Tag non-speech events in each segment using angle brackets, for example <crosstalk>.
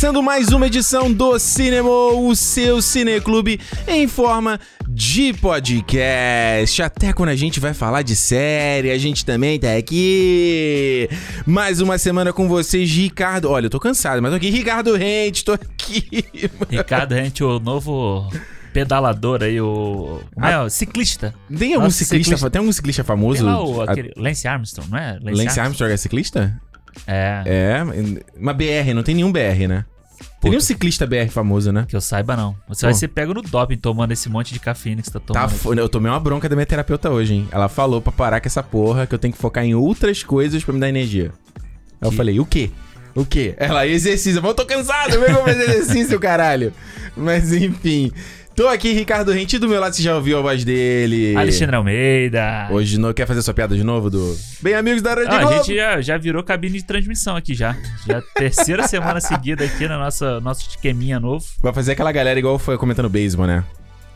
Começando mais uma edição do Cinema, o seu cineclube em forma de podcast. Até quando a gente vai falar de série, a gente também tá aqui. Mais uma semana com vocês, Ricardo. Olha, eu tô cansado, mas tô aqui. Ricardo Rente, tô aqui. Ricardo Rente, o novo pedalador aí, o. Como é? O ciclista. Tem algum ciclista, ciclista. tem algum ciclista famoso? Tem lá o, A- aquele, Lance Armstrong, não é? Lance Armstrong é ciclista? É, É, uma BR, não tem nenhum BR, né? Tem nenhum ciclista BR famoso, né? que eu saiba não. Você Pô. vai ser pego no doping tomando esse monte de cafeína que você tá Tá, tomando. fo- eu tomei uma bronca da minha terapeuta hoje, hein? Ela falou pra parar com essa porra, que eu tenho que focar em outras coisas pra me dar energia. Aí eu Que- falei, o quê? O quê? Ela, exercício. Eu tô cansado, eu vou fazer exercício, <laughs> caralho. Mas enfim. Tô aqui, Ricardo Rente, do meu lado você já ouviu a voz dele. Alexandre Almeida. Hoje não quer fazer sua piada de novo do Bem Amigos da Rede Ah, a Globo? gente já, já virou cabine de transmissão aqui já. Já terceira <laughs> semana seguida aqui na nossa nosso esqueminha novo. Vai fazer aquela galera igual foi comentando beisebol, né?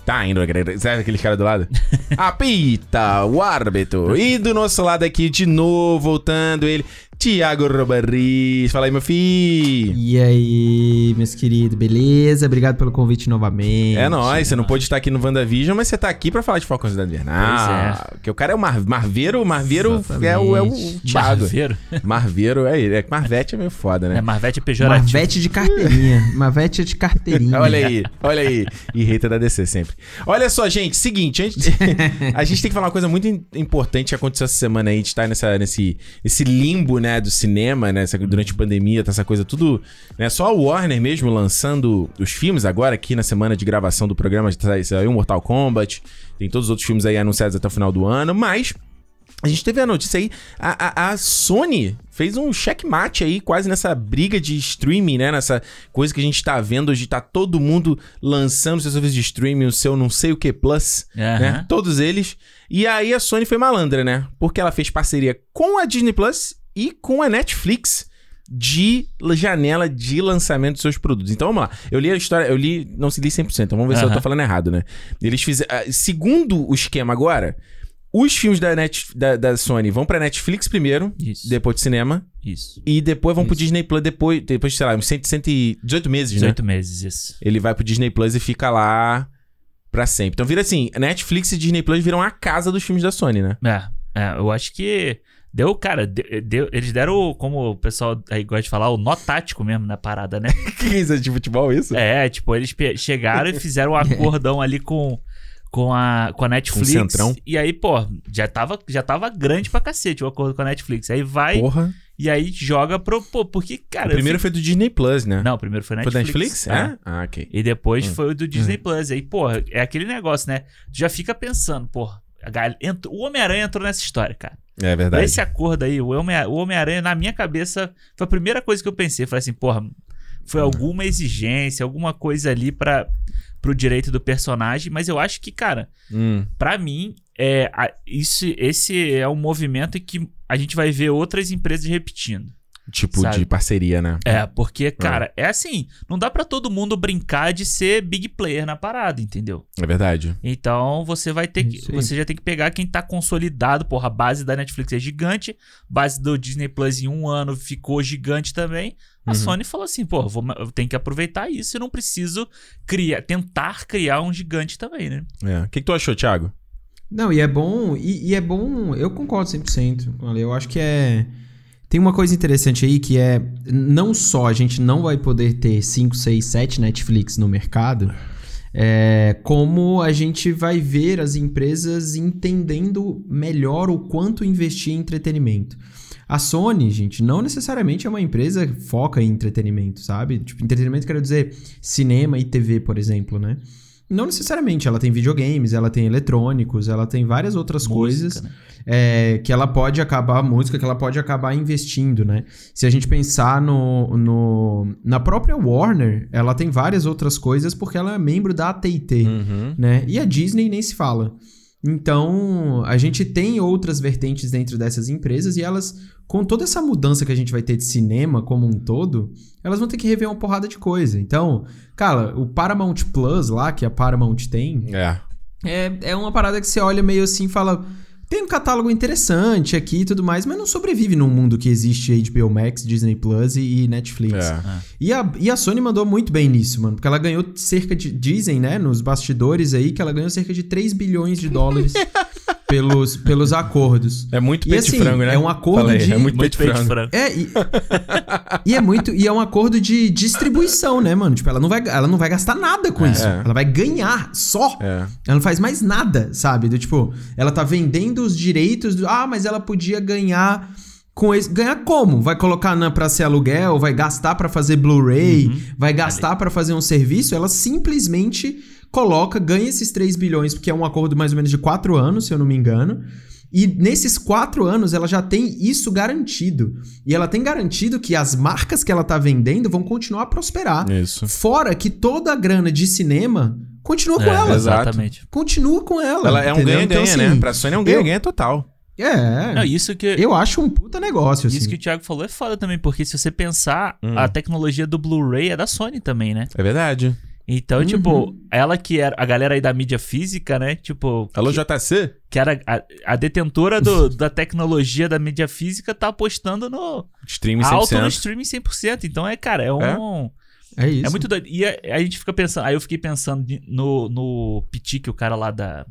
Tá indo. Sabe aqueles caras do lado? <laughs> Apita, o árbitro. E do nosso lado aqui, de novo, voltando ele, Tiago Robarris. Fala aí, meu filho. E aí, meus queridos, beleza? Obrigado pelo convite novamente. É nóis, você não pôde estar aqui no WandaVision, mas você tá aqui pra falar de Falcão Cidade Invernal. Pois Porque o cara é o Mar Marveiro, o Marveiro é o, é o. Thiago. Marveiro. <laughs> Marveiro, é ele. É que Marvete é meio foda, né? É, Marvete é pejorativo. Marvete de carteirinha. <laughs> Marvete de carteirinha. Olha aí, olha aí. E hater da DC sempre. Olha só, gente, seguinte, a gente, <laughs> a gente tem que falar uma coisa muito im- importante que aconteceu essa semana aí. A gente tá nessa, nesse, nesse limbo, né, do cinema, né, durante a pandemia, tá essa coisa tudo, né, só a Warner mesmo lançando os filmes agora, aqui na semana de gravação do programa, saiu Mortal Kombat, tem todos os outros filmes aí anunciados até o final do ano, mas... A gente teve a notícia aí, a, a, a Sony fez um checkmate aí, quase nessa briga de streaming, né? Nessa coisa que a gente tá vendo hoje, tá todo mundo lançando seus serviços de streaming, o seu não sei o que Plus, Aham. né? Todos eles. E aí a Sony foi malandra, né? Porque ela fez parceria com a Disney Plus e com a Netflix de janela de lançamento dos seus produtos. Então vamos lá. Eu li a história, eu li, não se li 100%, então vamos ver se eu tô falando errado, né? Eles fizeram, ah, segundo o esquema agora, os filmes da, Net, da, da Sony vão pra Netflix primeiro, Isso. depois de cinema, Isso. e depois vão pro Isso. Disney Plus depois, depois sei lá, uns 100, 118 meses, né? 18 meses, isso. Ele vai pro Disney Plus e fica lá pra sempre. Então vira assim, Netflix e Disney Plus viram a casa dos filmes da Sony, né? É, é, eu acho que deu, cara, de- deu- eles deram, como o pessoal aí gosta de falar, o nó tático mesmo na parada, né? <laughs> que é isso? É de futebol isso? É, tipo, eles chegaram e fizeram um <laughs> acordão ali com, com, a, com a Netflix. E aí, pô, já tava, já tava grande pra cacete o acordo com a Netflix. Aí vai Porra. e aí joga pro. Pô, porque, cara. o primeiro fico- foi do Disney Plus, né? Não, o primeiro foi foi Netflix. da Netflix? É? Ah, ok. E depois Hum. foi o do Disney Plus. Aí, porra, é aquele negócio, né? Tu já fica pensando, a entrou- O Homem-Aranha entrou nessa história, cara. É verdade. Esse acordo aí, o Homem- o Homem-Aranha, na minha cabeça, foi a primeira coisa que eu pensei. Falei assim, porra, foi alguma exigência, alguma coisa ali para pro direito do personagem, mas eu acho que, cara, Hum. pra mim, é, a- isso, esse é um movimento em que a gente vai ver outras empresas repetindo. Tipo Sabe? de parceria, né? É, porque, cara, é assim, não dá pra todo mundo brincar de ser big player na parada, entendeu? É verdade. Então você vai ter que. Isso aí. Você já tem que pegar quem tá consolidado. Porra, a base da Netflix é gigante. Base do Disney Plus em um ano ficou gigante também. A Uhum. Sony falou assim, pô, vou, eu tenho que aproveitar isso e não preciso criar, tentar criar um gigante também, né? É. O que, que tu achou, Thiago? Não, e é bom, e, e é bom, eu concordo 100% com a Lê. Eu acho que é. Tem uma coisa interessante aí que é. Não só a gente não vai poder ter 5, 6, 7 Netflix no mercado, é, como a gente vai ver as empresas entendendo melhor o quanto investir em entretenimento. A Sony, gente, não necessariamente é uma empresa que foca em entretenimento, sabe? Tipo, entretenimento quero dizer cinema e TV, por exemplo, né? Não necessariamente, ela tem videogames, ela tem eletrônicos, ela tem várias outras Música, coisas né? é, que ela pode acabar, música que ela pode acabar investindo, né? Se a gente pensar no, no, na própria Warner, ela tem várias outras coisas porque ela é membro da AT&T, Uhum. né? E a Disney nem se fala. Então, a gente tem outras vertentes dentro dessas empresas e elas, com toda essa mudança que a gente vai ter de cinema como um todo, elas vão ter que rever uma porrada de coisa. Então, cara, o Paramount Plus lá, que a Paramount tem, É. é, é uma parada que você olha meio assim e fala. Tem um catálogo interessante aqui e tudo mais, mas não sobrevive num mundo que existe HBO Max, Disney Plus e Netflix. É. E, a, e a Sony mandou muito bem nisso, mano, porque ela ganhou cerca de. Dizem, né, nos bastidores aí, que ela ganhou cerca de 3 bilhões de dólares <laughs> pelos, pelos acordos. É muito peito de assim, frango, né? é um acordo Fala aí, de- É muito peito Muito de frango. frango. É, e, e é muito. E é um acordo de distribuição, né, mano? Tipo, ela não vai, ela não vai gastar nada com isso. Ela vai ganhar só. É. Ela não faz mais nada, sabe? Do tipo, ela tá vendendo os direitos do. Ah, mas ela podia ganhar. Com esse, ganhar como? Vai colocar na pra ser aluguel, vai gastar pra fazer Blu-ray, vai gastar pra fazer um serviço? Ela simplesmente coloca, ganha esses 3 bilhões, porque é um acordo mais ou menos de 4 anos, se eu não me engano. E nesses 4 anos ela já tem isso garantido. E ela tem garantido que as marcas que ela tá vendendo vão continuar a prosperar. Isso. Fora que toda a grana de cinema continua com É, ela. exatamente. Continua com ela. Ela é um ganha-ganha, Então, né? assim, Pra Sony é um ganha-ganha total. É. Não, isso que, Eu acho um puta negócio, assim. isso que o Thiago falou é foda também, porque se você pensar, Hum. a tecnologia do Blu-ray é da Sony também, né? É verdade. Então, Uhum. tipo, ela que era a galera aí da mídia física, né? Tipo, Alô, que, JC? que era a, a detentora do- <laughs> da tecnologia da mídia física, tá apostando no Streaming alto no 100%. streaming 100%. Então, é, cara, é um. É isso. É muito doido. E a, a gente fica pensando. Aí eu fiquei pensando no, no piti que o cara lá da.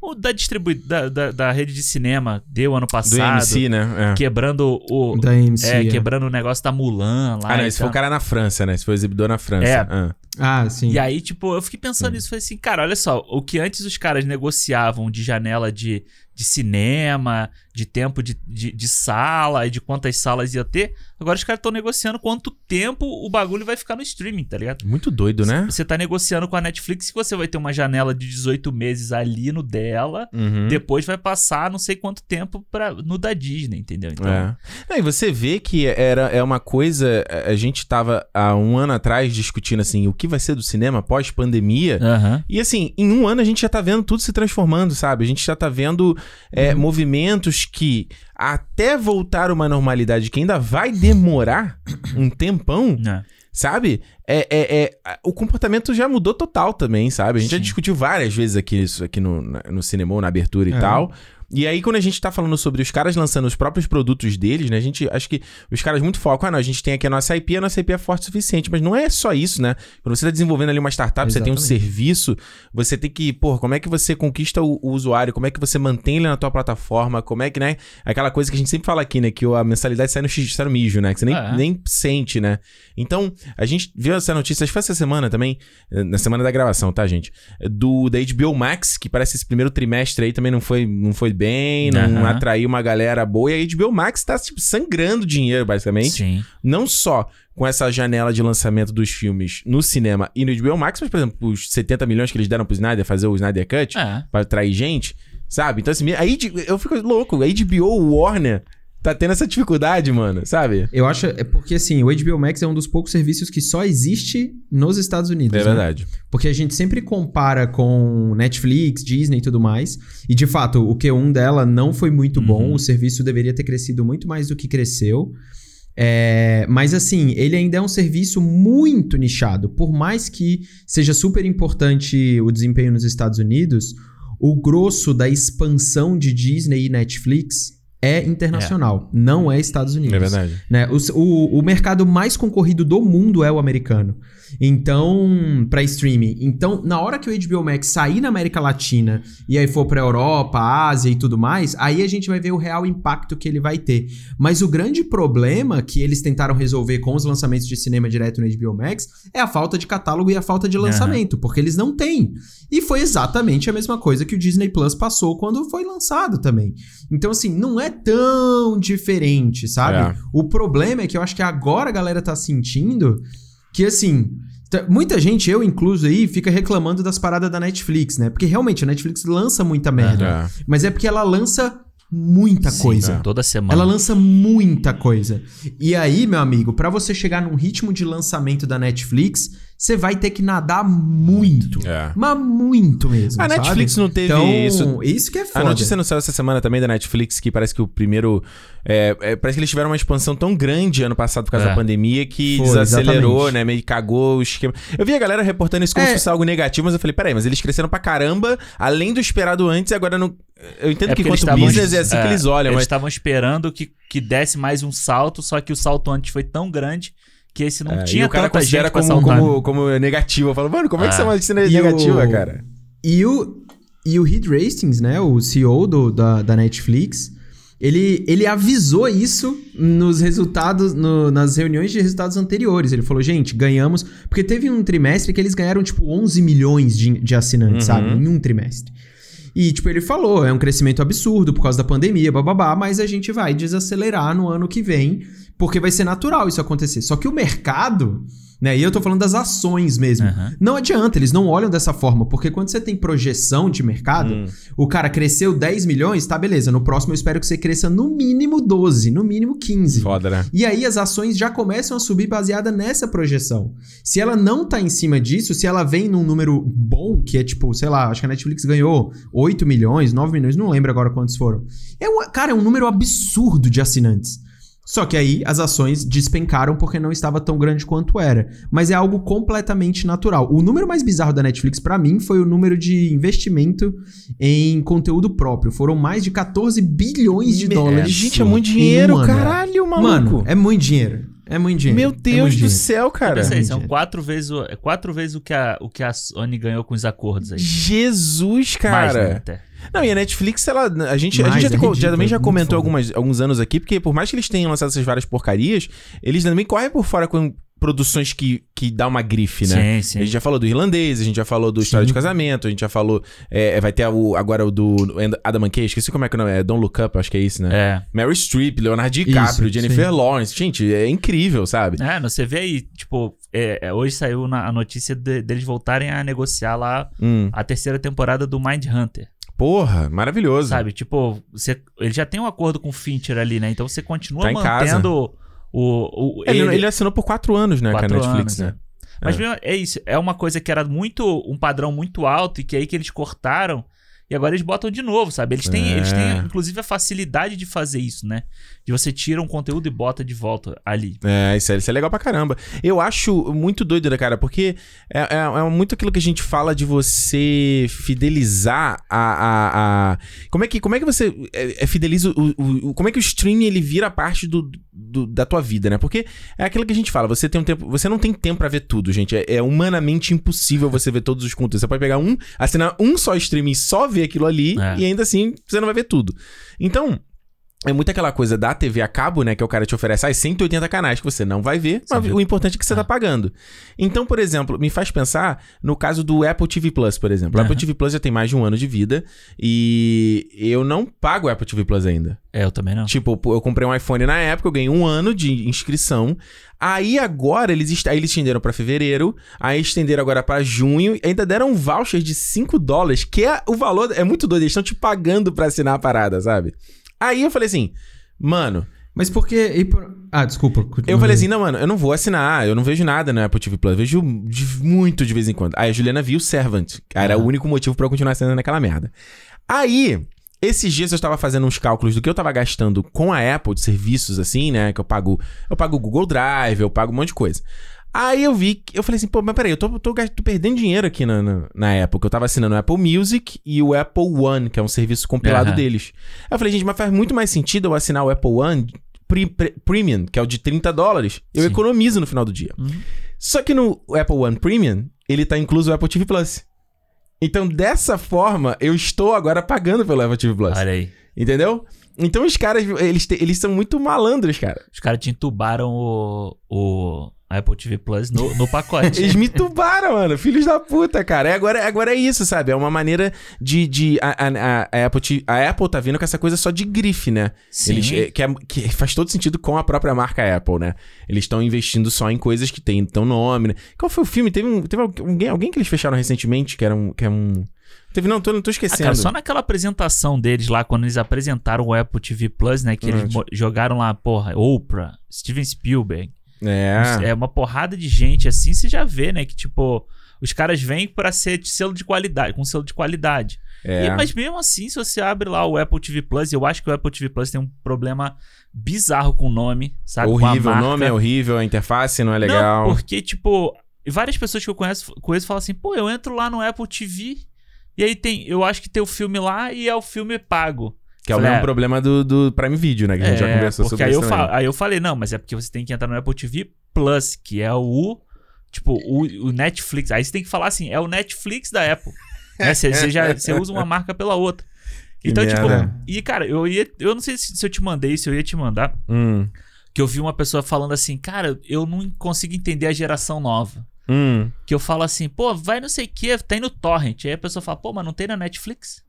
O da distribui da, da, da rede de cinema deu ano Do passado. MC, né? É. Quebrando o. Da MC. é, é. quebrando o negócio da Mulan lá. Ah, não, esse foi o cara na França, né? Esse foi o exibidor na França. É. Ah. Ah, sim. E aí, tipo, eu fiquei pensando nisso. Falei assim, cara, olha só. O que antes os caras negociavam de janela de, de cinema, de tempo de, de, de sala e de quantas salas ia ter, agora os caras estão negociando quanto tempo o bagulho vai ficar no streaming, tá ligado? Muito doido, né? Você tá negociando com a Netflix que você vai ter uma janela de 18 meses ali no dela, Uhum. depois vai passar não sei quanto tempo pra, no da Disney, entendeu? Então, É. Não, e você vê que era, é uma coisa. A gente tava há um ano atrás discutindo assim, o que vai ser do cinema pós-pandemia. Aham. E assim, em um ano a gente já tá vendo tudo se transformando, sabe? A gente já tá vendo é, movimentos que, até voltar uma normalidade que ainda vai demorar <coughs> um tempão, É. sabe? É, é, é- o comportamento já mudou total também, sabe? A gente já Sim. discutiu várias vezes aqui isso aqui no, no cinema, ou na abertura e É. tal. E aí, quando a gente tá falando sobre os caras lançando os próprios produtos deles, né? A gente acho que os caras muito focam, ah, não, a gente tem aqui a nossa IP, a nossa IP é forte o suficiente. Mas não é só isso, né? Quando você tá desenvolvendo ali uma startup, você tem um Exatamente. serviço, você tem que, pô, como é que você conquista o, o usuário? Como é que você mantém ele na tua plataforma? Como é que, né? Aquela coisa que a gente sempre fala aqui, né? Que a mensalidade sai no, xixi, sai no mijo, né? Que você nem, É. nem sente, né? Então, a gente viu essa notícia, acho que foi essa semana também, eh, na semana da gravação, tá, gente? Do da HBO Max, que parece esse primeiro trimestre aí também não foi, não foi bem, não Aham. atraiu uma galera boa. E a HBO Max tá, tipo, sangrando dinheiro, basicamente. Sim. Não só com essa janela de lançamento dos filmes no cinema e no HBO Max, mas, por exemplo, os 70 milhões que eles deram pro Snyder fazer o Snyder Cut É. pra atrair gente, sabe? Então, assim, aí eu fico louco. A HBO, o Warner, tá tendo essa dificuldade, mano, sabe? Eu acho. É porque, assim, o HBO Max é um dos poucos serviços que só existe nos Estados Unidos. É né? verdade. Porque a gente sempre compara com Netflix, Disney e tudo mais. E de fato, o Q1 dela não foi muito bom. Uhum. O serviço deveria ter crescido muito mais do que cresceu. É, mas assim, ele ainda é um serviço muito nichado. Por mais que seja super importante o desempenho nos Estados Unidos, o grosso da expansão de Disney e Netflix é internacional, não é Estados Unidos É verdade. né? O, o, o mercado mais concorrido do mundo é o americano. Então, para streaming. Então, na hora que o HBO Max sair na América Latina e aí for pra Europa, Ásia e tudo mais, aí a gente vai ver o real impacto que ele vai ter. Mas o grande problema que eles tentaram resolver com os lançamentos de cinema direto no HBO Max é a falta de catálogo e a falta de lançamento, porque eles não têm. E foi exatamente a mesma coisa que o Disney Plus passou quando foi lançado também. Então, assim, não é tão diferente, sabe? É. O problema é que eu acho que agora a galera tá sentindo que, assim. t- Muita gente, eu incluso aí, fica reclamando das paradas da Netflix, né? Porque realmente a Netflix lança muita merda. É. Mas é porque ela lança muita Sim, coisa. Toda semana. Ela lança muita coisa. E aí, meu amigo, pra você chegar num ritmo de lançamento da Netflix, você vai ter que nadar muito. É. Mas muito mesmo. A sabe? Netflix não teve então, isso. Isso que é A foda. notícia não saiu essa semana também da Netflix que parece que o primeiro. é, é, parece que eles tiveram uma expansão tão grande ano passado por causa É. da pandemia que Foi, desacelerou, exatamente. né? Meio que cagou o esquema. Eu vi a galera reportando isso como É. se fosse algo negativo, mas eu falei, peraí, mas eles cresceram pra caramba, além do esperado antes, e agora não. Eu entendo É que quanto business é assim que é, eles olham, Eles mas. estavam esperando que, que desse mais um salto, só que o salto antes foi tão grande que esse não É, tinha e o cara tanta gente pra como, saltar. como, como negativo. Eu falo, mano, como é que Ah. notícia é E o- negativa, cara? E o, e o Reed Hastings, né, o CEO do, da, da Netflix, ele, ele avisou isso nos resultados, no- nas reuniões de resultados anteriores. Ele falou, gente, ganhamos... Porque teve um trimestre que eles ganharam, tipo, 11 milhões de, de assinantes, Uhum. sabe? Em um trimestre. E, tipo, ele falou, é um crescimento absurdo por causa da pandemia, bababá, mas a gente vai desacelerar no ano que vem, porque vai ser natural isso acontecer. Só que o mercado, né, e eu tô falando das ações mesmo, Aham. não adianta, eles não olham dessa forma, porque quando você tem projeção de mercado, Hum. o cara cresceu 10 milhões, tá beleza, no próximo eu espero que você cresça no mínimo 12, no mínimo 15. Foda, né? E aí as ações já começam a subir baseada nessa projeção. Se ela não tá em cima disso, se ela vem num número bom, que é tipo, sei lá, acho que a Netflix ganhou 8 milhões, 9 milhões, não lembro agora quantos foram. É um, cara, é um número absurdo de assinantes. Só que aí as ações despencaram porque não estava tão grande quanto era. Mas é algo completamente natural. O número mais bizarro da Netflix pra mim foi o número de investimento em conteúdo próprio. Foram mais de 14 bilhões de dólares. Gente, é muito um dinheiro, ano. caralho, maluco. Mano, é muito dinheiro. É muito dinheiro. Meu É Deus muito do dinheiro. céu, cara. Aí, muito são dinheiro. quatro vezes, o, é quatro vezes o, que a, o que a Sony ganhou com os acordos aí. Jesus, Mais, né, cara. até. Não, e a Netflix, ela. A gente, a gente já, é co- já ridículo, também já é comentou algumas, alguns anos aqui, porque por mais que eles tenham lançado essas várias porcarias, eles também correm por fora com produções que, que dá uma grife, né? Sim, sim. A gente já falou do irlandês, a gente já falou do História Sim. de Casamento, a gente já falou. é, vai ter o- agora o do Adam McKay, esqueci como é que é o nome é. Don't Look Up, acho que é isso, né? É. Mary Streep, Leonardo DiCaprio, Isso, Jennifer. Lawrence. Gente, é incrível, sabe? É, você vê aí, tipo, é, é, hoje saiu na- a notícia de- deles voltarem a negociar lá Hum, a terceira temporada do Mind Hunter, porra, maravilhoso. sabe? Tipo, você, ele já tem um acordo com o Fincher ali, né? Então você continua Tá mantendo o, o Ele, ele, ele assinou por quatro anos, né, quatro com a Netflix, anos, né? é. Mas mesmo, é isso, é uma coisa que era muito um padrão muito alto e que aí que eles cortaram e agora eles botam de novo, sabe? Eles têm, É. eles têm inclusive a facilidade de fazer isso, né? De você tira um conteúdo e bota de volta ali. É, isso é, isso é legal pra caramba. Eu acho muito doido, né, cara? Porque é, é- é muito aquilo que a gente fala de você fidelizar a. a, a- Como, é que, como é que você é, é, fideliza o, o- o- Como é que o streaming ele vira parte do, do- da tua vida, né? Porque é aquilo que a gente fala, você tem um tempo. Você não tem tempo pra ver tudo, gente. É, é humanamente impossível você ver todos os conteúdos. Você pode pegar um, assinar um só streaming, só ver aquilo ali, É. e ainda assim você não vai ver tudo. Então. É muito aquela coisa da TV a cabo, né? Que o cara te oferece ah, 180 canais que você não vai ver, mas Sim. o importante é que você tá pagando. Então, por exemplo, me faz pensar no caso do Apple TV Plus, por exemplo. O Apple Aham. TV Plus já tem mais de um ano de vida e eu não pago o Apple TV Plus ainda. É, eu também não. Tipo, eu comprei um iPhone na época, eu ganhei um ano de inscrição. Aí agora eles, aí eles estenderam pra fevereiro, aí estenderam agora pra junho, e ainda deram um voucher de 5 dólares, que é o valor. É muito doido, eles estão te pagando pra assinar a parada, sabe? Aí eu falei assim, mano. Mas por que... por- Ah, desculpa. Eu falei assim, não, mano, eu não vou assinar, eu não vejo nada no Apple TV Plus, eu vejo muito de vez em quando. Aí a Juliana viu Servant, era o único motivo pra eu continuar assinando naquela merda. Aí, esses dias eu estava fazendo uns cálculos do que eu tava gastando com a Apple de serviços assim, né, que eu pago, eu pago o Google Drive, eu pago um monte de coisa. Aí eu vi, que- eu falei assim, pô, mas peraí, eu tô, tô, tô perdendo dinheiro aqui na, na, na Apple, que eu tava assinando o Apple Music e o Apple One, que é um serviço compilado Aham. deles. Aí eu falei, gente, mas faz muito mais sentido eu assinar o Apple One Pre- Pre- Premium, que é o de 30 dólares. Eu Sim. economizo no final do dia. Uhum. Só que no Apple One Premium, ele tá incluso o Apple TV Plus. Então, dessa forma, eu estou agora pagando pelo Apple TV Plus. Olha aí. Entendeu? Então, os caras, eles, te- eles são muito malandros, cara. Os caras te entubaram o, o Apple TV Plus no, no pacote. <laughs> Eles me tubaram, mano. Filhos da puta, cara. E agora, agora é isso, sabe? É uma maneira de. de a, a, a- Apple, a Apple tá vindo com essa coisa só de grife, né? Sim. Eles, é, que, é- que faz todo sentido com a própria marca Apple, né? Eles estão investindo só em coisas que tem tão nome, né? Qual foi o filme? Teve, um, teve alguém, alguém que eles fecharam recentemente que era um. Que é um teve, não, tô, não tô Ah, esquecendo. cara, só naquela apresentação deles lá, quando eles apresentaram o Apple TV Plus, né? Que Hum, eles mo- jogaram lá, porra, Oprah, Steven Spielberg, É. É uma porrada de gente assim, você já vê, né? Que tipo, os caras vêm pra ser selo de qualidade, com selo de qualidade. É. E- mas mesmo assim, se você abre lá o Apple TV Plus, eu acho que o Apple TV Plus tem um problema bizarro com o nome, sabe? Horrível, o nome é horrível, a interface não é legal. Não, porque, tipo, várias pessoas que eu conheço, conheço falam assim, pô, eu entro lá no Apple TV e aí tem, eu acho que tem o filme lá e é o filme pago. Que é o mesmo é. problema do, do Prime Video, né? Que a gente já É, conversou sobre aí isso eu, também. aí eu falei, não, mas é porque você tem que entrar no Apple TV Plus, que é o, tipo, o, o Netflix. Aí você tem que falar assim, é o Netflix da Apple. <laughs> né? Você, você já você usa uma marca pela outra. Que Então, tipo, merda. e cara, eu ia, eu não sei se, se eu te mandei, se eu ia te mandar, Hum, que eu vi uma pessoa falando assim, cara, eu não consigo entender a geração nova. hum. Que eu falo assim, pô, vai não sei o que, tem no Torrent. Aí a pessoa fala, pô, mas não tem na Netflix?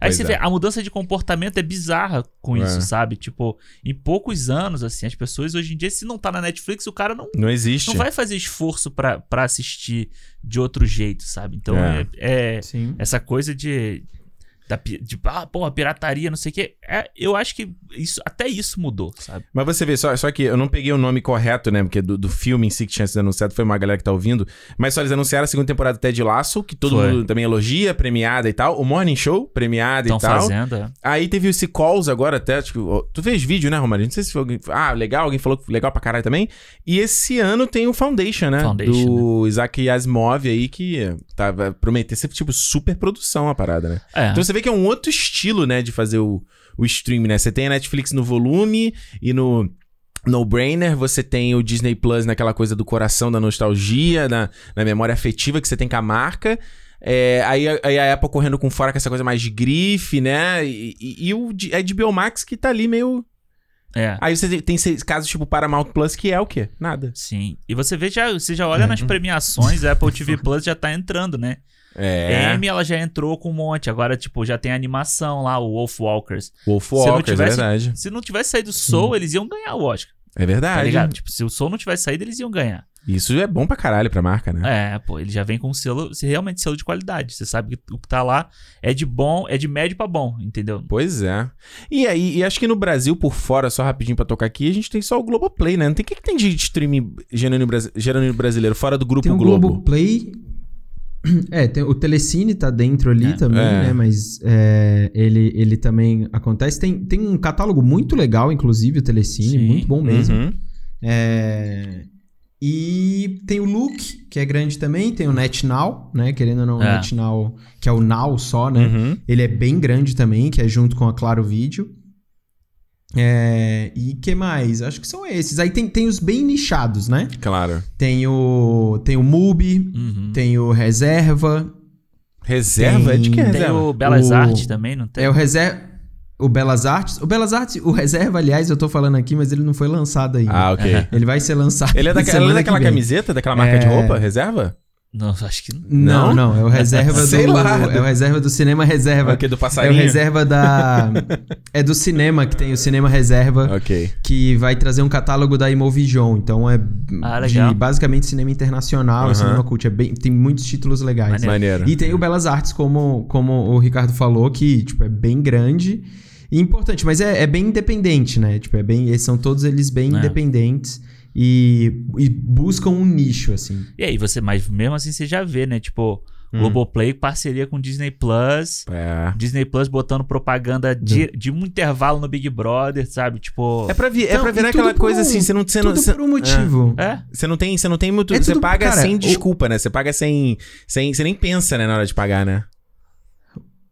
Aí Pois você é. vê, a mudança de comportamento é bizarra com É. isso, sabe? Tipo, em poucos anos, assim, as pessoas hoje em dia, se não tá na Netflix, o cara não, Não existe. não vai fazer esforço pra, pra assistir de outro jeito, sabe? Então É. é, é Sim. essa coisa de. Da, de ah, porra, pirataria, não sei o quê. É, eu acho que isso, até isso mudou, sabe? Mas você vê, só, só que eu não peguei o nome correto, né? Porque do, do filme em si que tinha sido anunciado foi uma galera que tá ouvindo. Mas só eles anunciaram a segunda temporada do Ted Lasso, que todo Foi. mundo também elogia, premiada e tal. O Morning Show, premiada Estão e tal. fazendo. é. Aí teve esse Calls agora até, tipo, tu fez vídeo, né, Romário? Não sei se foi alguém. Ah, legal, alguém falou que legal pra caralho também. E esse ano tem o Foundation, né? Foundation, do Isaac Asimov aí, que tava prometer ser, tipo, super produção a parada, né? É. Então você vê que é um outro estilo, né, de fazer o, o stream, né? Você tem a Netflix no volume e no No Brainer, você tem o Disney Plus naquela coisa do coração, da nostalgia, na, na memória afetiva que você tem com a marca. É, aí, a- aí a Apple correndo com fora com essa coisa mais de grife, né? E, e, e o de- a HBO Max que tá ali meio. é. Aí você tem esses casos tipo Paramount Plus que é o quê? Nada. Sim. E você vê já, você já olha nas premiações, a Apple TV Plus já tá entrando, né? É. M, ela já entrou com um monte. Agora, tipo, já tem animação lá, o Wolf Walkers. Wolf Walkers, tivesse- é verdade. Se não tivesse saído o Soul, eles iam ganhar o Oscar. É Tá verdade. ligado? Tipo, se o Soul não tivesse saído, eles iam ganhar. Isso é bom pra caralho pra marca, né? É, pô, ele já vem com um selo, realmente selo de qualidade. Você sabe que o que tá lá é de bom, é de médio pra bom, entendeu? Pois é. E aí, e acho que no Brasil, por fora, só rapidinho pra tocar aqui, a gente tem só o Globoplay, né? Não tem o que, que tem de streaming genuíno brasileiro, fora do grupo Tem o Globo. Globoplay. <clears throat> É, tem, o Telecine tá dentro ali É. também, É. né? Mas é, ele, ele também acontece. Tem, tem um catálogo muito legal, inclusive, o Telecine, Sim. muito bom mesmo. Uhum. É, e tem o Look, que é grande também. Tem o NetNow, né? Querendo ou não, o É. NetNow, que é o Now só, né? Uhum. Ele é bem grande também, que é junto com a Claro Vídeo. É, e que mais? Acho que são esses. Aí tem, tem os bem nichados, né? Claro. Tem o, tem o Mubi, Uhum. tem o Reserva. Reserva? Tem- De que Tem reserva? o Belas O- Artes também, não tem? É o Reserva. O Belas Artes. O Belas Artes, o Reserva, aliás, eu tô falando aqui, mas ele não foi lançado ainda. Ah, ok. Ele vai ser lançado. Ele é, <laughs> daquela, ele é que daquela camiseta, daquela marca de É. roupa? Reserva? Não, acho que não. Não, Não? não, é o reserva <laughs> do. Sei lá. É o reserva do cinema reserva. Ok, do É o passarinho? reserva da. <laughs> é do cinema que tem o cinema reserva. Ok. que vai trazer um catálogo da Imovision. Então é Ah, de basicamente cinema internacional, cinema cult. É bem, tem muitos títulos legais. Maneiro. Maneiro. E tem o Belas Artes, como, como o Ricardo falou, que tipo, é bem grande e importante, mas é, é bem independente, né? Tipo, é bem, eles são todos eles bem É. independentes e, e buscam um nicho, assim. E aí, você, mas mesmo assim você já vê, né? Tipo, Hum. Globoplay parceria com Disney Plus. É. Disney Plus botando propaganda de, de um intervalo no Big Brother, sabe? Tipo. É pra, vi, é Então, pra e virar aquela coisa um- assim, você não... Você não Tudo você, por um motivo. É? você não tem, você não tem muito... É você tudo- paga cara, sem o- desculpa, né? Você paga sem, sem... Você nem pensa, né, na hora de pagar, né?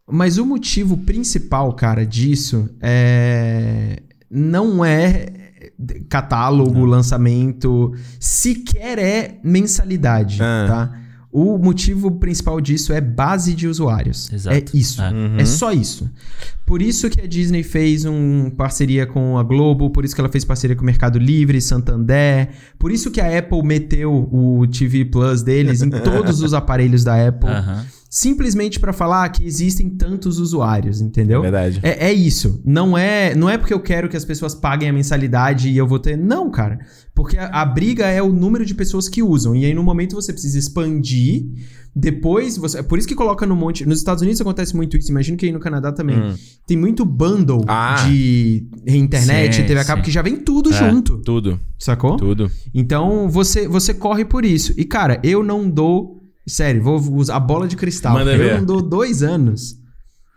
Mas o motivo principal, cara, disso é. Não é catálogo, lançamento, sequer é mensalidade, Ah. tá? O motivo principal disso é base de usuários. Exato. É isso. É. Uhum. É só isso. Por isso que a Disney fez uma parceria com a Globo, por isso que ela fez parceria com o Mercado Livre, Santander, por isso que a Apple meteu o TV Plus deles em <laughs> todos os aparelhos da Apple Aham. Simplesmente pra falar que existem tantos usuários, entendeu? Verdade. É, é isso. Não é, não é porque eu quero que as pessoas paguem a mensalidade e eu vou ter. Não, cara. Porque a, a briga é o número de pessoas que usam. E aí, no momento, você precisa expandir. Depois, você. É por isso que coloca no monte. Nos Estados Unidos acontece muito isso. Imagino que aí no Canadá também. Hum. Tem muito bundle Ah. de internet, Sim, TV a cabo, que já vem tudo É. junto. Tudo, Sacou? tudo. Então você, você corre por isso. E, cara, eu não dou. Sério, vou usar a bola de cristal. Manda eu ver. não dou dois anos.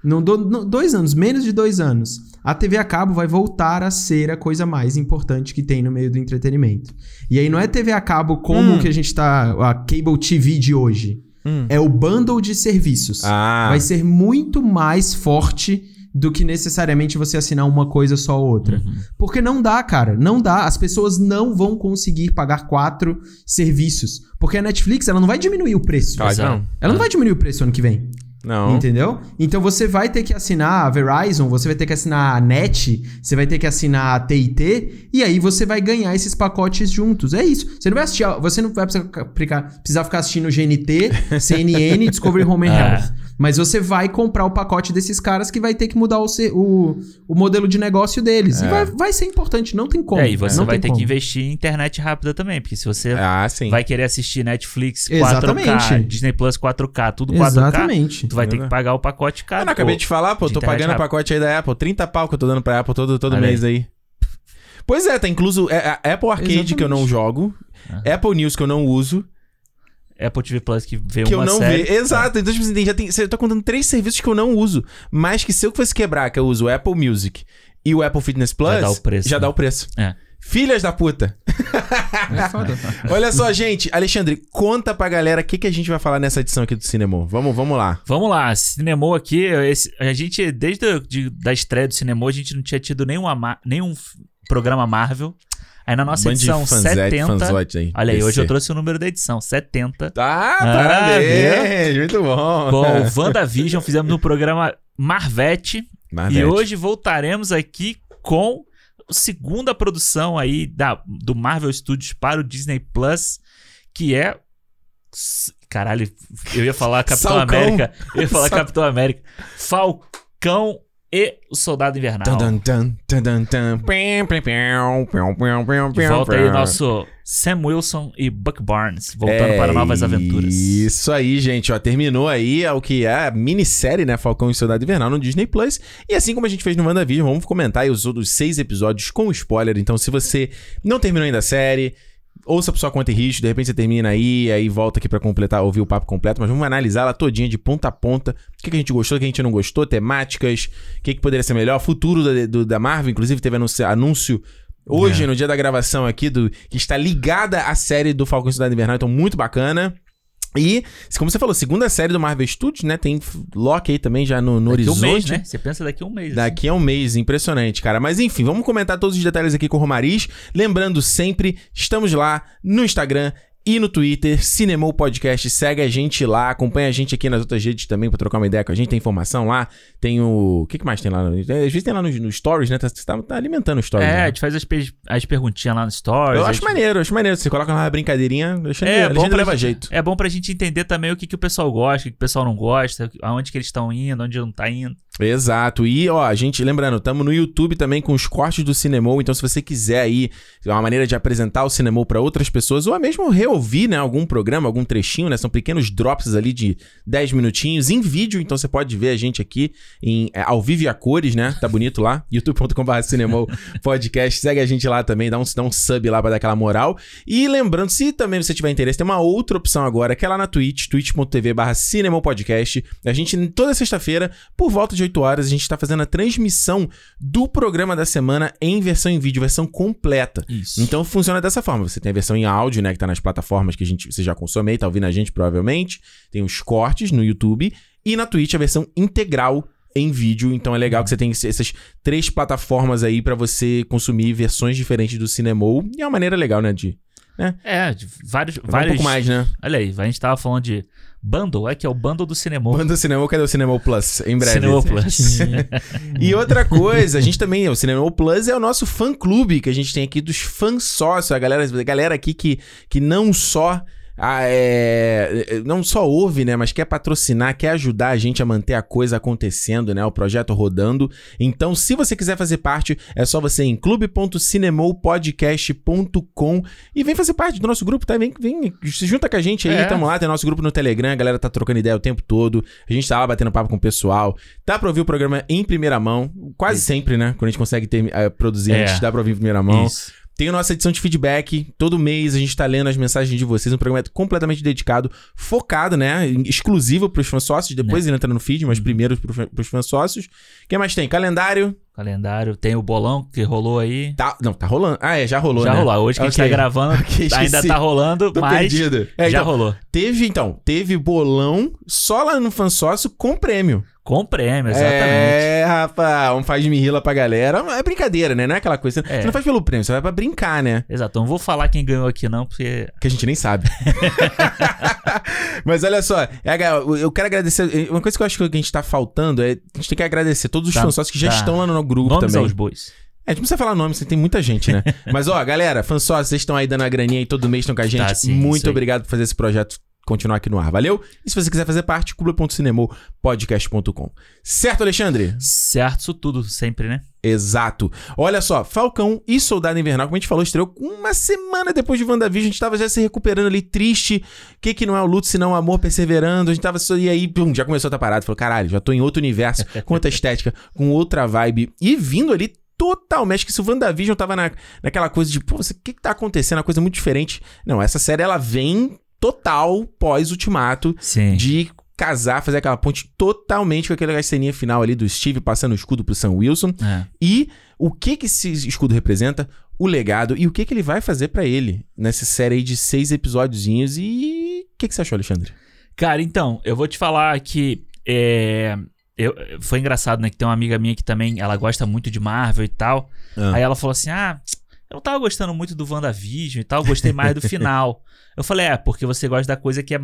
Não dou não- dois anos, menos de dois anos. A TV a cabo vai voltar a ser a coisa mais importante que tem no meio do entretenimento. E aí não é TV a cabo como Hum. que a gente tá. A cable TV de hoje. Hum. É o bundle de serviços. Ah, Vai ser muito mais forte do que necessariamente você assinar uma coisa só ou outra. Uhum. Porque não dá, cara. Não dá. As pessoas não vão conseguir pagar quatro serviços. Porque a Netflix, ela não vai diminuir o preço. claro não. Ela não vai diminuir o preço ano que vem. Não. Entendeu? Então você vai ter que assinar a Verizon, você vai ter que assinar a NET, você vai ter que assinar a TIT, e aí você vai ganhar esses pacotes juntos. É isso. Você não vai assistir, você não vai precisar ficar, assistindo GNT, <laughs> CNN, Discovery Home and É. Health. Mas você vai comprar o pacote desses caras que vai ter que mudar o, o, o modelo de negócio deles. E É. vai, vai ser importante, não tem como. É, e você não vai ter como. que investir em internet rápida também, porque se você Ah, vai querer assistir Netflix 4K, Exatamente. Disney Plus 4K, tudo 4K, Exatamente. Tu vai ter que pagar o pacote caro. Ah, não, acabei pô. de falar, pô, tô pagando o pacote aí da Apple, 30 pau que eu tô dando pra Apple todo, todo mês aí. Pois é, tá incluso é, a Apple Arcade que eu não Exatamente. jogo, Ah. Apple News que eu não uso, Apple TV Plus que veio que uma eu não vejo. Exato, então tipo assim, já tem, você tá contando três serviços que eu não uso, mas que se eu fosse quebrar, que eu uso o Apple Music e o Apple Fitness Plus, Já dá o preço, já né? dá o preço. É. Filhas da puta. É foda. <laughs> Olha só, gente, Alexandre, conta pra galera o que, que a gente vai falar nessa edição aqui do Cinema. Vamos, vamos lá. Vamos lá, Cinemô aqui, esse- a gente, desde a de- da estreia do Cinemô, a gente não tinha tido nenhum, nenhum programa Marvel. Aí na nossa Band edição fanzete, 70... fanzote aí. Olha aí, hoje eu trouxe o número da edição, 70. Tá, Ah, parabéns, muito bom. Com o WandaVision, fizemos no programa Marvete. Marvete. E hoje voltaremos aqui com segunda produção aí da, do Marvel Studios para o Disney Plus, que é. Caralho, eu ia falar Capitão Salcão. América. Eu ia falar Sal- Capitão América. Falcão e o Soldado Invernal. Pim, pim, pim, De pim, volta aí o nosso Sam Wilson e Buck Barnes, voltando para novas aventuras. É Isso aí, gente. Ó, terminou aí o que é a minissérie, né? Falcão e Soldado Invernal no Disney Plus. E assim como a gente fez no WandaVision, vamos comentar aí os outros seis episódios com spoiler. Então, se você não terminou ainda a série, ouça por sua conta e risco. De repente você termina aí, aí volta aqui pra completar, ouvir o papo completo. Mas vamos analisar ela todinha de ponta a ponta. O que, que a gente gostou, o que a gente não gostou, temáticas, o que, que poderia ser melhor. Futuro da, do- da Marvel, inclusive teve anúncio, anúncio Hoje, É. no dia da gravação aqui, do, que está ligada à série do Falcão Cidade Invernal, então muito bacana. E, como você falou, segunda série do Marvel Studios, né? Tem Loki aí também já no, no Daqui a um horizonte. mês, né? Você pensa daqui a um mês. assim. Daqui a um mês, impressionante, cara. Mas enfim, vamos comentar todos os detalhes aqui com o Romariz. Lembrando sempre, estamos lá no Instagram e no Twitter, Cinemou Podcast. Segue a gente lá, acompanha a gente aqui nas outras redes também pra trocar uma ideia com a gente. Tem informação lá, tem o. O que, que mais tem lá? Às vezes tem lá nos no Stories, né? Tá, você tá, tá alimentando o Stories. É, né? a gente faz as, pe- as perguntinhas lá no Stories. Eu acho gente- maneiro, acho maneiro. Você coloca uma brincadeirinha, Alexandre, É, Alexandre bom pra leva gente- jeito. É bom pra gente entender também o que, que o pessoal gosta, o que, que o pessoal não gosta, aonde que eles estão indo, onde não tá indo. Exato. E, ó, a gente, lembrando, estamos no YouTube também com os cortes do Cinemou. Então, se você quiser aí, é uma maneira de apresentar o Cinemou para outras pessoas, ou mesmo reouvir, né, algum programa, algum trechinho, né? São pequenos drops ali de 10 minutinhos em vídeo. Então, você pode ver a gente aqui em, é, ao vivo e a cores, né? Tá bonito lá. <laughs> youtube.com.br Cinemou Podcast. Segue a gente lá também, dá um, dá um sub lá pra dar aquela moral. E lembrando, se também você tiver interesse, tem uma outra opção agora, que é lá na Twitch, twitch.tv barra Cinemou Podcast. A gente, toda sexta-feira, por volta de 8 horas, a gente tá fazendo a transmissão do programa da semana em versão em vídeo, versão completa. Isso. Então funciona dessa forma. Você tem a versão em áudio, né? Que tá nas plataformas que a gente, você já consome aí, tá ouvindo a gente provavelmente. Tem os cortes no YouTube. E na Twitch a versão integral em vídeo. Então é legal que você tem essas três plataformas aí pra você consumir versões diferentes do Cinemou. E é uma maneira legal, né? De. É, de vários. Vai vários um pouco mais, né? Olha aí, a gente tava falando de bundle, é que é o bundle do cinema. Manda o Cinemou, cadê o Cinemou Plus? Em breve. Cinema Plus. <laughs> E outra coisa, a gente também, o Cinema Plus é o nosso fã clube que a gente tem aqui dos fãs sócios, a galera, a galera aqui que, que não só ah, é, não só ouve, né, mas quer patrocinar, quer ajudar a gente a manter a coisa acontecendo, né, o projeto rodando. Então, se você quiser fazer parte, é só você ir em clube.cinemopodcast.com e vem fazer parte do nosso grupo, tá? Vem, vem se junta com a gente aí, É. tamo lá, tem nosso grupo no Telegram, a galera tá trocando ideia o tempo todo. A gente tá lá batendo papo com o pessoal. Dá pra ouvir o programa em primeira mão, quase sempre, né? Quando a gente consegue ter, eh, produzir É. antes, dá pra ouvir em primeira mão. Isso. Tem a nossa edição de feedback. Todo mês a gente tá lendo as mensagens de vocês. Um programa completamente dedicado, focado, né? Exclusivo pros fãs sócios. Depois ele entra no feed, mas primeiro pros, fã- pros fãs sócios. O que mais tem? Calendário. Calendário. Tem o bolão que rolou aí. Tá, não, tá rolando. Ah, é, já rolou, já né? rolou. Hoje que a gente tá gravando, <laughs> ainda tá rolando, Tô mas perdido. É, já então, rolou. Teve, então, teve bolão só lá no fã sócio com prêmio. Com prêmio, exatamente. É, rapaz, um faz me rila pra galera. É brincadeira, né? Não é aquela coisa. Você É. não faz pelo prêmio, você vai pra brincar, né? Exato. Não vou falar quem ganhou aqui, não, porque. Que a gente nem sabe. <laughs> Mas olha só, é, eu quero agradecer. Uma coisa que eu acho que a gente tá faltando é. A gente tem que agradecer todos os Tá, fãs sócios que já tá. estão lá no grupo Nomes também. aos bois. É, a gente não precisa falar nome, você tem muita gente, né? <laughs> Mas ó, galera, fãs sócios, vocês estão aí dando a graninha aí todo mês, estão com a gente. Tá, sim, Muito obrigado por fazer esse projeto continuar aqui no ar. Valeu? E se você quiser fazer parte, clube.cinemopodcast.com. Certo, Alexandre? Certo, isso tudo, sempre, né? Exato. Olha só, Falcão e Soldado Invernal, como a gente falou, estreou uma semana depois de WandaVision. A gente tava já se recuperando ali, triste. O que que não é o luto, senão o amor perseverando. A gente tava só... E aí, pum, já começou a estar parado. Falou, caralho, já tô em outro universo, <laughs> com outra estética, com outra vibe. E vindo ali totalmente, que se o WandaVision tava na, naquela coisa de, pô, o que que tá acontecendo? Uma coisa muito diferente. Não, essa série, ela vem total pós-ultimato de casar, fazer aquela ponte totalmente com aquela ceninha final ali do Steve passando o escudo pro Sam Wilson. É. E o que que esse escudo representa, o legado e o que que ele vai fazer pra ele nessa série aí de seis episódiozinhos. E o que que você achou, Alexandre? Cara, então, eu vou te falar que é, eu- foi engraçado, né? Que tem uma amiga minha que também, ela gosta muito de Marvel e tal. Ah. Aí ela falou assim: Ah, eu não tava gostando muito do WandaVision e tal, gostei mais do <laughs> final. Eu falei, é, porque você gosta da coisa que é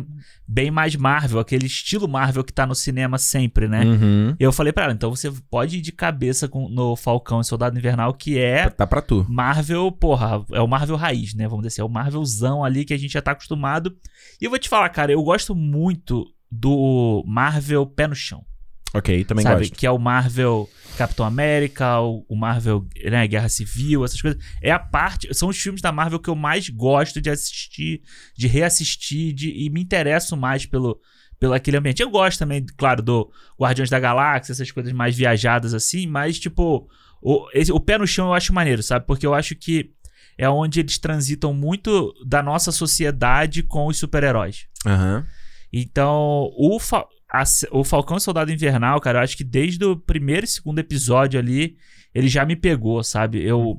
bem mais Marvel, aquele estilo Marvel que tá no cinema sempre, né? Uhum. E eu falei pra ela, então você pode ir de cabeça com- no Falcão e Soldado Invernal, que é Tá pra tu. Marvel, porra, é o Marvel raiz, né? Vamos dizer assim, é o Marvelzão ali que a gente já tá acostumado. E eu vou te falar, cara, eu gosto muito do Marvel pé no chão. Ok, também sabe? gosto. Que é o Marvel Capitão América, o, o Marvel né, Guerra Civil, essas coisas. É a parte. São os filmes da Marvel que eu mais gosto de assistir, de reassistir, de, e me interesso mais pelo, pelo aquele ambiente. Eu gosto também, claro, do Guardiões da Galáxia, essas coisas mais viajadas assim, mas, tipo, o, esse- o pé no chão eu acho maneiro, sabe? Porque eu acho que é onde eles transitam muito da nossa sociedade com os super-heróis. Aham. Então, o, a o Falcão e Soldado Invernal, cara, eu acho que desde o primeiro e segundo episódio ali, ele já me pegou, sabe? Eu.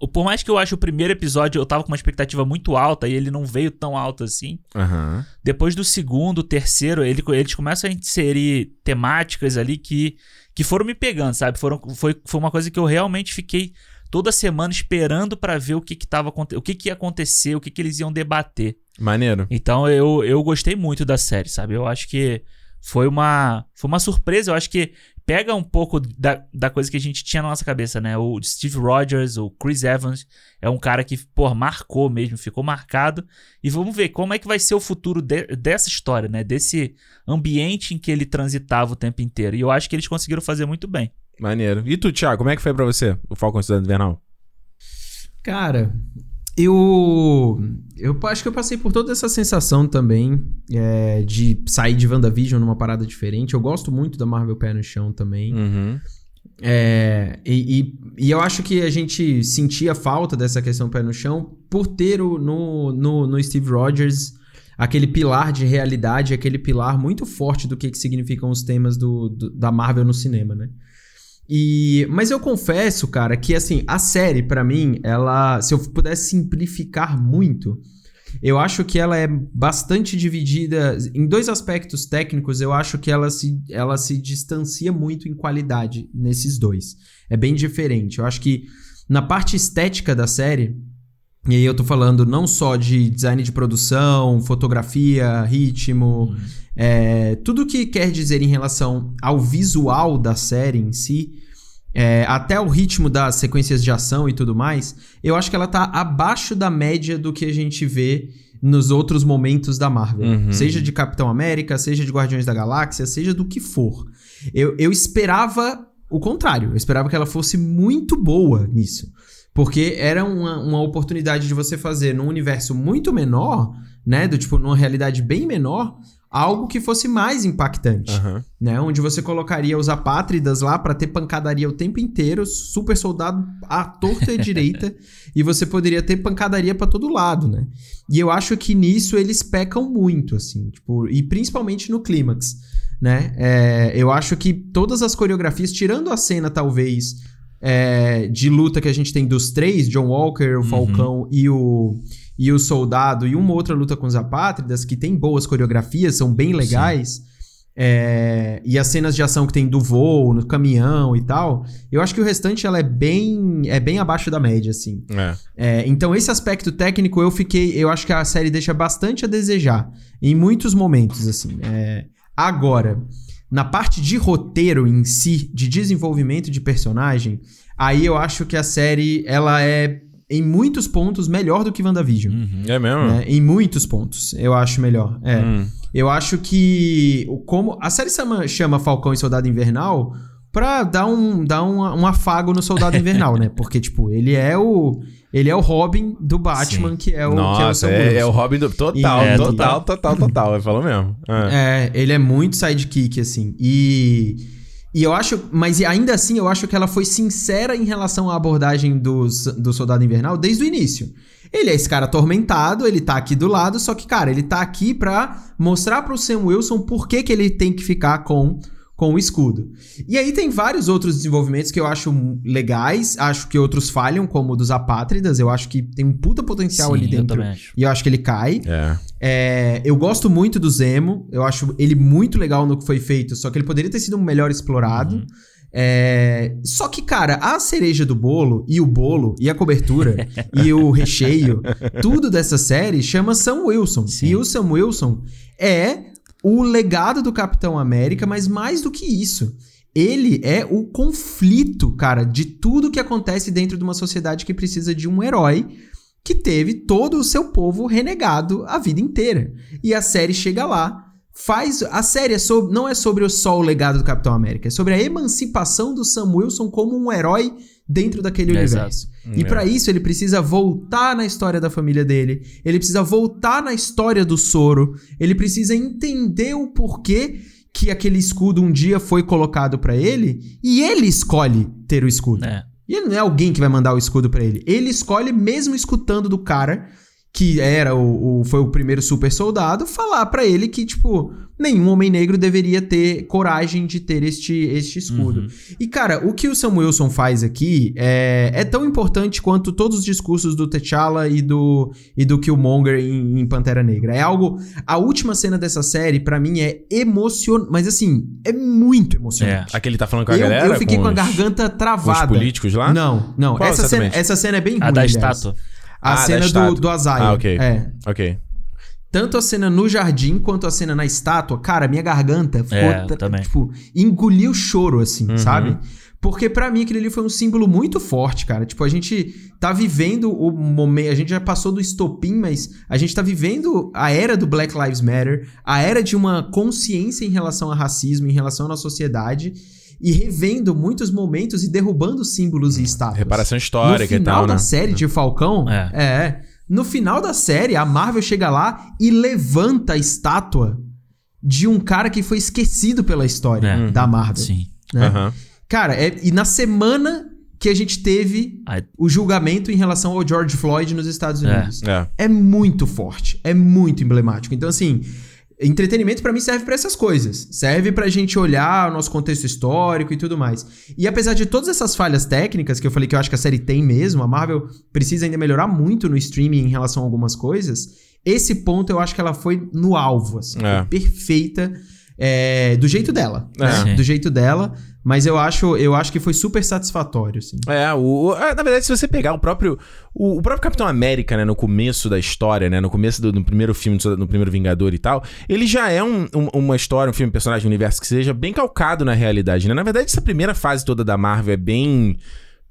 o- Por mais que eu ache o primeiro episódio, eu tava com uma expectativa muito alta e ele não veio tão alto assim. Aham. Depois do segundo, terceiro, ele, eles começam a inserir temáticas ali que, que foram me pegando, sabe? Foram, foi, foi uma coisa que eu realmente fiquei toda semana esperando pra ver o que que tava o que que ia acontecer, o que que eles iam debater. Maneiro. Então eu, eu gostei muito da série, sabe? Eu acho que foi uma, foi uma surpresa. Eu acho que pega um pouco da, da coisa que a gente tinha na nossa cabeça, né? O Steve Rogers, o Chris Evans, é um cara que, pô, marcou mesmo, ficou marcado. E vamos ver como é que vai ser o futuro de- dessa história, né? Desse ambiente em que ele transitava o tempo inteiro. E eu acho que eles conseguiram fazer muito bem. Maneiro. E tu, Thiago, como é que foi pra você, o Falcão e Soldado Invernal? Cara, eu. Eu acho que eu passei por toda essa sensação também é, de sair de WandaVision numa parada diferente. Eu gosto muito da Marvel Pé no Chão também. Uhum. É, e, e- e eu acho que a gente sentia falta dessa questão pé no chão por ter o- no, no, no Steve Rogers aquele pilar de realidade, aquele pilar muito forte do que, que significam os temas do, do- da Marvel no cinema, né? E, mas eu confesso, cara, que assim, a série, pra mim, ela. Se eu pudesse simplificar muito, eu acho que ela é bastante dividida. Em dois aspectos técnicos, eu acho que ela se, ela se distancia muito em qualidade nesses dois. É bem diferente. Eu acho que na parte estética da série. E aí eu tô falando não só de design de produção, fotografia, ritmo, é, tudo que quer dizer em relação ao visual da série em si, é, até o ritmo das sequências de ação e tudo mais, eu acho que ela tá abaixo da média do que a gente vê nos outros momentos da Marvel. Uhum. Seja de Capitão América, seja de Guardiões da Galáxia, seja do que for. Eu, eu esperava o contrário. Eu esperava que ela fosse muito boa nisso. Porque era uma, uma oportunidade de você fazer num universo muito menor, né? Do tipo, numa realidade bem menor, algo que fosse mais impactante. Aham. Né? Onde você colocaria os apátridas lá pra ter pancadaria o tempo inteiro, super soldado à torta e à direita, <laughs> e você poderia ter pancadaria pra todo lado, né? E eu acho que nisso eles pecam muito, assim, tipo, e principalmente no clímax, né? É, eu acho que todas as coreografias, tirando a cena, talvez, é, de luta que a gente tem dos três, John Walker, o Falcão e o e o Soldado, e uma outra luta com os apátridas, que tem boas coreografias, são bem legais. é, e as cenas de ação que tem do voo, no caminhão e tal, eu acho que o restante ela é bem é bem abaixo da média, assim. É. É, então, esse aspecto técnico, eu fiquei. Eu acho que a série deixa bastante a desejar. Em muitos momentos, assim. É, agora, na parte de roteiro em si, de desenvolvimento de personagem, aí eu acho que a série ela é, em muitos pontos, melhor do que WandaVision. Uhum. É mesmo? né? Em muitos pontos, eu acho melhor. É. Hum. Eu acho que como a série chama, chama Falcão e Soldado Invernal pra dar um, dar um, um afago no Soldado Invernal, né? <laughs> Porque tipo, ele é o ele é o Robin do Batman, Sim. que é o que é o Nossa, é, é o Robin do. Total, É, total, total, total. Ele falou mesmo. É. É, ele é muito sidekick, assim. E. E eu acho. Mas ainda assim, eu acho que ela foi sincera em relação à abordagem dos, do Soldado Invernal desde o início. Ele é esse cara atormentado, ele tá aqui do lado, só que, cara, ele tá aqui pra mostrar pro Sam Wilson por que, que ele tem que ficar com, com o escudo. E aí tem vários outros desenvolvimentos que eu acho legais, acho que outros falham, como o dos apátridas, eu acho que tem um puta potencial Sim, ali eu dentro. acho. E eu acho que ele cai. É. É, eu gosto muito do Zemo, eu acho ele muito legal no que foi feito, só que ele poderia ter sido melhor explorado. Uhum. É, só que, cara, a cereja do bolo, e o bolo, e a cobertura, <laughs> e o recheio, tudo dessa série chama Sam Wilson. Sim. E o Sam Wilson é o legado do Capitão América, mas mais do que isso. Ele é o conflito, cara, de tudo que acontece dentro de uma sociedade que precisa de um herói que teve todo o seu povo renegado a vida inteira. E a série chega lá, faz. A série é sobre, não é sobre o só o legado do Capitão América, é sobre a emancipação do Sam Wilson como um herói dentro daquele É, universo. E É. pra isso ele precisa voltar na história da família dele, ele precisa voltar na história do Soro, ele precisa entender o porquê que aquele escudo um dia foi colocado pra ele e ele escolhe ter o escudo. É. E ele não é alguém que vai mandar o escudo pra ele. Ele escolhe, mesmo escutando do cara, que era o, o- foi o primeiro super soldado, falar pra ele que, tipo, nenhum homem negro deveria ter coragem de ter este, este escudo. Uhum. E, cara, o que o Sam Wilson faz aqui é, é tão importante quanto todos os discursos do T'Challa e do, e do Killmonger em, em Pantera Negra. É algo... A última cena dessa série, pra mim, é emocionante. Mas, assim, é muito emocionante. Aquele tá falando com a Eu, galera? eu fiquei com, a os- garganta Com os travada. políticos lá? Não, não. Qual Essa cena, exatamente? essa cena é bem ruim. A da aliás. estátua. A Ah, cena do, do Azaia. Ah, ok. É. Ok. Tanto a cena no jardim quanto a cena na estátua, cara, minha garganta ficou. É, também. Tipo, engoliu choro, assim, Uhum. sabe? Porque pra mim aquele ali foi um símbolo muito forte, cara. Tipo, a gente tá vivendo o momento. A gente já passou do estopim, mas a gente tá vivendo a era do Black Lives Matter, a era de uma consciência em relação a racismo, em relação à sociedade. E revendo muitos momentos e derrubando símbolos e estátuas. Reparação histórica no e tal, final da né? série de Falcão, É. é. No final da série, a Marvel chega lá e levanta a estátua de um cara que foi esquecido pela história É. da Marvel. Sim. né? Aham. Cara, é- e na semana que a gente teve o julgamento em relação ao George Floyd nos Estados É. Unidos. É. É muito forte, é muito emblemático. Então, assim, entretenimento pra mim serve pra essas coisas. Serve pra gente olhar o nosso contexto histórico e tudo mais. E apesar de todas essas falhas técnicas que eu falei que eu acho que a série tem mesmo, a Marvel precisa ainda melhorar muito no streaming em relação a algumas coisas. Esse ponto eu acho que ela foi no alvo, assim, É. foi perfeita. é, do jeito dela, É. né? Sim. do jeito dela, mas eu acho, eu acho que foi super satisfatório, assim. É, o, é, na verdade, se você pegar o próprio. O, o próprio Capitão América, né, no começo da história, né? No começo do no primeiro filme, no primeiro Vingador e tal, ele já é um- um- uma história, um filme, personagem, um universo que seja bem calcado na realidade, né? Na verdade, essa primeira fase toda da Marvel é bem.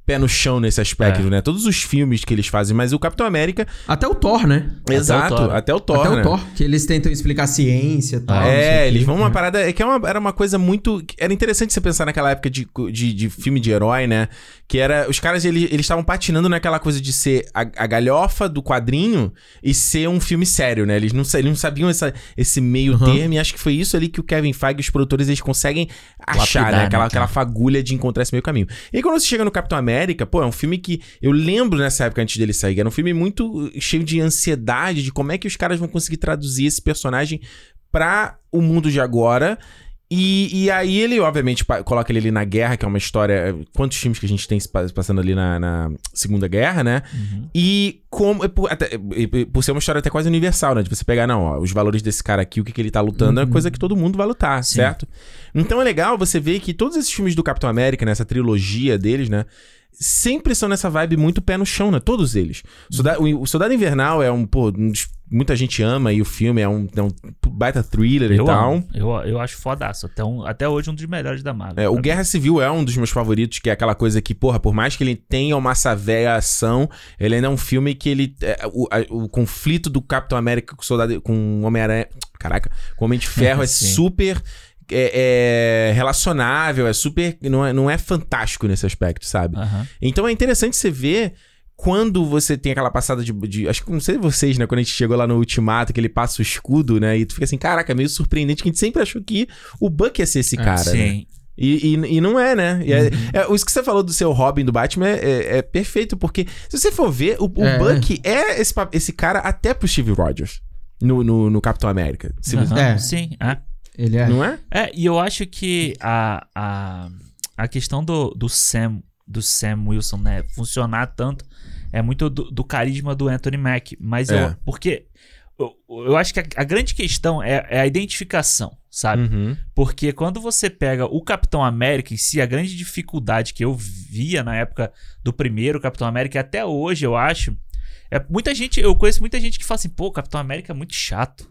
Pé no chão nesse aspecto, É. né? Todos os filmes que eles fazem, mas o Capitão América. Até o Thor, né? exato, Thor. até o Thor. Até né? o Thor, que eles tentam explicar ciência e tal. o É, eles vão uma né? parada. É que é uma- era uma coisa muito. Era interessante você pensar naquela época de, de, de filme de herói, né? Que era. Os caras eles estavam patinando naquela coisa de ser a, a galhofa do quadrinho e ser um filme sério, né? Eles não, eles não sabiam essa, esse meio Uhum. termo e acho que foi isso ali que o Kevin Feige e os produtores eles conseguem achar, Lapidar, né? né, Aquela, cara? aquela fagulha de encontrar esse meio caminho. E aí, quando você chega no Capitão América, pô, é um filme que eu lembro nessa época antes dele sair, era um filme muito cheio de ansiedade, de como é que os caras vão conseguir traduzir esse personagem pra o mundo de agora. E, e aí ele, obviamente, coloca ele ali na guerra, que é uma história. Quantos filmes que a gente tem passando ali na, na Segunda Guerra, né? Uhum. E como. é Por, até- por ser uma história até quase universal, né? De você pegar, não, ó, os valores desse cara aqui, o que, que ele tá lutando, é coisa que todo mundo vai lutar, Sim. certo? Então é legal você ver que todos esses filmes do Capitão América, nessa trilogia deles, né? Sempre são nessa vibe muito pé no chão, né? Todos eles. Soldado- o, Soldado Invernal é um, pô, um dos- muita gente ama e o filme é um, é um baita thriller e Eu, tal. amo. eu, eu acho fodaço. Até, um, até hoje, um dos melhores da Marvel. É, o Guerra Civil é um dos meus favoritos, que é aquela coisa que, porra, por mais que ele tenha uma savéia ação, ele ainda é um filme que ele. é, o, a- o conflito do Capitão América com o Soldado. com Homem-Aranha. Caraca, com o Homem de Ferro é <laughs> Sim. super. É, é relacionável, é super. Não é, não é fantástico nesse aspecto, sabe? Aham. Então é interessante você ver quando você tem aquela passada de, de- Acho que não sei vocês, né? Quando a gente chegou lá no Ultimato, que ele passa o escudo, né? E tu fica assim, caraca, é meio surpreendente que a gente sempre achou que o Buck ia ser esse É, cara. né? Sim. E, e, e não é, né? E é, é- isso que você falou do seu Robin do Batman é, é- é perfeito, porque se você for ver, o, o É. Buck é esse, esse cara até pro Steve Rogers no, no, no Capitão América. Se você- Aham. É. Sim. É. Ele é. Não é? É, e eu acho que a, a, a questão do, do Sam do Sam Wilson, né, funcionar tanto é muito do, do carisma do Anthony Mack, mas É. eu porque eu, eu acho que a, a grande questão é, é a identificação, sabe? Uhum. Porque quando você pega o Capitão América em si, a grande dificuldade que eu via na época do primeiro Capitão América, e até hoje eu acho, é muita gente, eu conheço muita gente que fala assim, pô, o Capitão América é muito chato.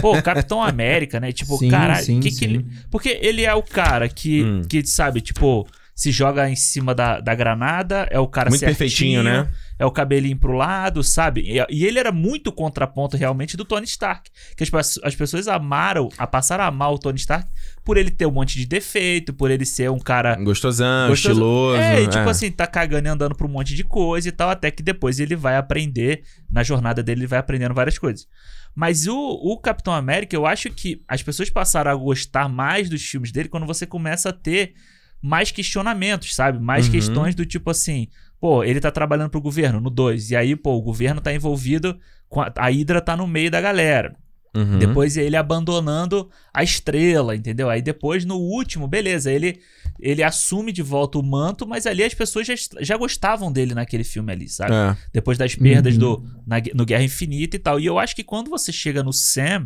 Pô, o Capitão América, né? Tipo, Sim, caralho, sim, que que sim. ele. Porque ele é o cara que, Hum. que sabe, tipo, se joga em cima da, da granada, é o cara Muito certinho, perfeitinho, né? É o cabelinho pro lado, sabe? E, e ele era muito contraponto realmente do Tony Stark. Que as, as pessoas amaram, a passaram a amar o Tony Stark por ele ter um monte de defeito, por ele ser um cara Gostosão, Gostoso. estiloso. É, e tipo é. assim, tá cagando e andando pra um monte de coisa e tal, até que depois ele vai aprender, na jornada dele, ele vai aprendendo várias coisas. Mas o, o Capitão América, eu acho que as pessoas passaram a gostar mais dos filmes dele quando você começa a ter mais questionamentos, sabe? Mais Uhum. questões do tipo assim, pô, ele tá trabalhando pro governo, no 2, e aí, pô, o governo tá envolvido, a, a Hydra tá no meio da galera. Uhum. Depois ele abandonando a estrela, entendeu? Aí depois, no último, beleza, ele, ele assume de volta o manto, mas ali as pessoas já, já gostavam dele naquele filme ali, sabe? É. Depois das perdas Uhum. do, na, no Guerra Infinita e tal. E eu acho que quando você chega no Sam.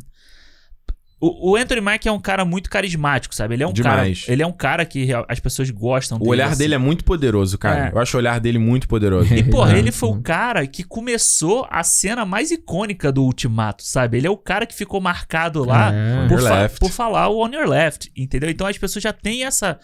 O, o Anthony Mack é um cara muito carismático, sabe? Ele é um Demais. cara. Ele é um cara que as pessoas gostam O olhar dele é muito poderoso, cara. É. Eu acho o olhar dele muito poderoso. E, porra, É. ele foi o cara que começou a cena mais icônica do Ultimato, sabe? Ele é o cara que ficou marcado lá É. Por, fa- left. por falar o On Your Left, entendeu? Então as pessoas já têm essa,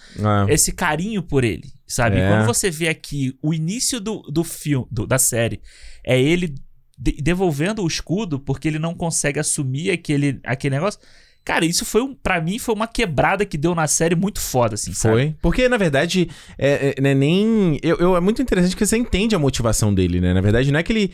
É. esse carinho por ele, sabe? É. Quando você vê aqui o início do, do filme, do- da série, é ele de- devolvendo o escudo porque ele não consegue assumir aquele, aquele negócio. Cara, isso foi um, para mim foi uma quebrada que deu na série muito foda, assim, sabe? Foi. Porque, na verdade, é, é, é nem. Eu, eu- é muito interessante que você entende a motivação dele, né? Na verdade, não é que ele.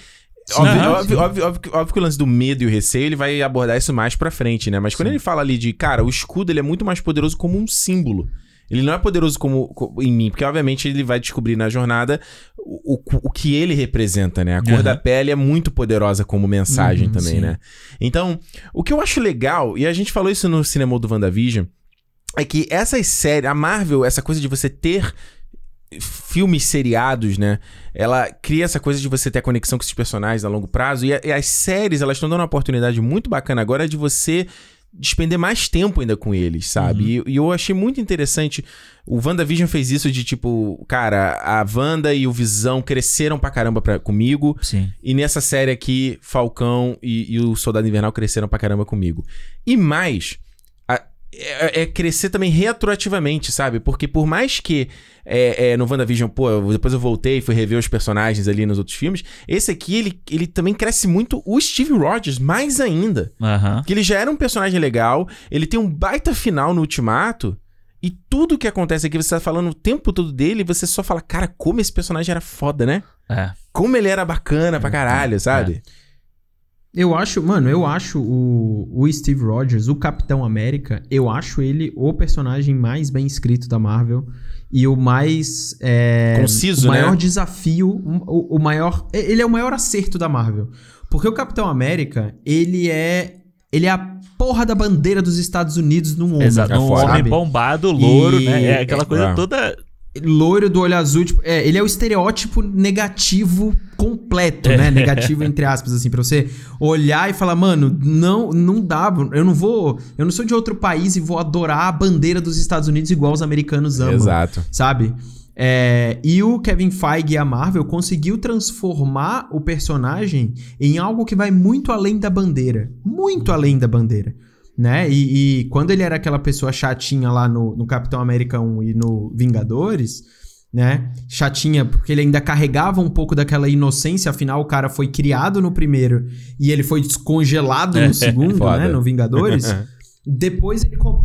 Óbvio, Não, óbvio, óbvio- óbvio que- óbvio que o lance do medo e o receio ele vai abordar isso mais pra frente, né? Mas quando Sim. ele fala ali de, cara, o escudo ele é muito mais poderoso como um símbolo. Ele não é poderoso como, co- em mim, porque obviamente ele vai descobrir na jornada o, o, o que ele representa, né? A cor Aham. da pele é muito poderosa como mensagem Uhum, também, sim. né? Então, o que eu acho legal, e a gente falou isso no cinema do WandaVision, é que essas séries, a Marvel, essa coisa de você ter filmes seriados, né? Ela cria essa coisa de você ter a conexão com esses personagens a longo prazo. E, a- e as séries, elas estão dando uma oportunidade muito bacana agora de você despender mais tempo ainda com eles, sabe? E, e eu achei muito interessante. O WandaVision fez isso de tipo, cara, a Wanda e o Visão cresceram pra caramba pra, comigo. Sim. E nessa série aqui, Falcão e, e o Soldado Invernal cresceram pra caramba comigo. E mais, é, é crescer também retroativamente, sabe? Porque por mais que é, é, no WandaVision, pô, eu- depois eu voltei e fui rever os personagens ali nos outros filmes, esse aqui, ele, ele também cresce muito o Steve Rogers, mais ainda. Aham. Que ele já era um personagem legal, ele tem um baita final no Ultimato, e tudo que acontece aqui, você tá falando o tempo todo dele, e você só fala, cara, como esse personagem era foda, né? É. Como ele era bacana pra caralho, sabe? Eu acho, mano, eu acho o, o Steve Rogers, o Capitão América, eu acho ele o personagem mais bem escrito da Marvel e o mais. é, Conciso, o maior né? desafio, o, o maior. Ele é o maior acerto da Marvel. Porque o Capitão América, ele é. Ele é a porra da bandeira dos Estados Unidos num ombro. Exato. É Um homem sabe? bombado, louro, E- né? É aquela coisa É. toda. Loiro do olho azul, tipo, é, ele é o estereótipo negativo completo, né? Negativo entre aspas assim, pra você olhar e falar, mano, não, não dá, eu não vou, eu não sou de outro país e vou adorar a bandeira dos Estados Unidos igual os americanos amam, Exato. sabe? É, e o Kevin Feige e a Marvel conseguiu transformar o personagem em algo que vai muito além da bandeira, muito além da bandeira né? E, e quando ele era aquela pessoa chatinha lá no, no Capitão América 1 e no Vingadores, né? Chatinha porque ele ainda carregava um pouco daquela inocência, afinal o cara foi criado no primeiro e ele foi descongelado no <laughs> segundo, Foda. né? No Vingadores. <laughs> Depois ele com-.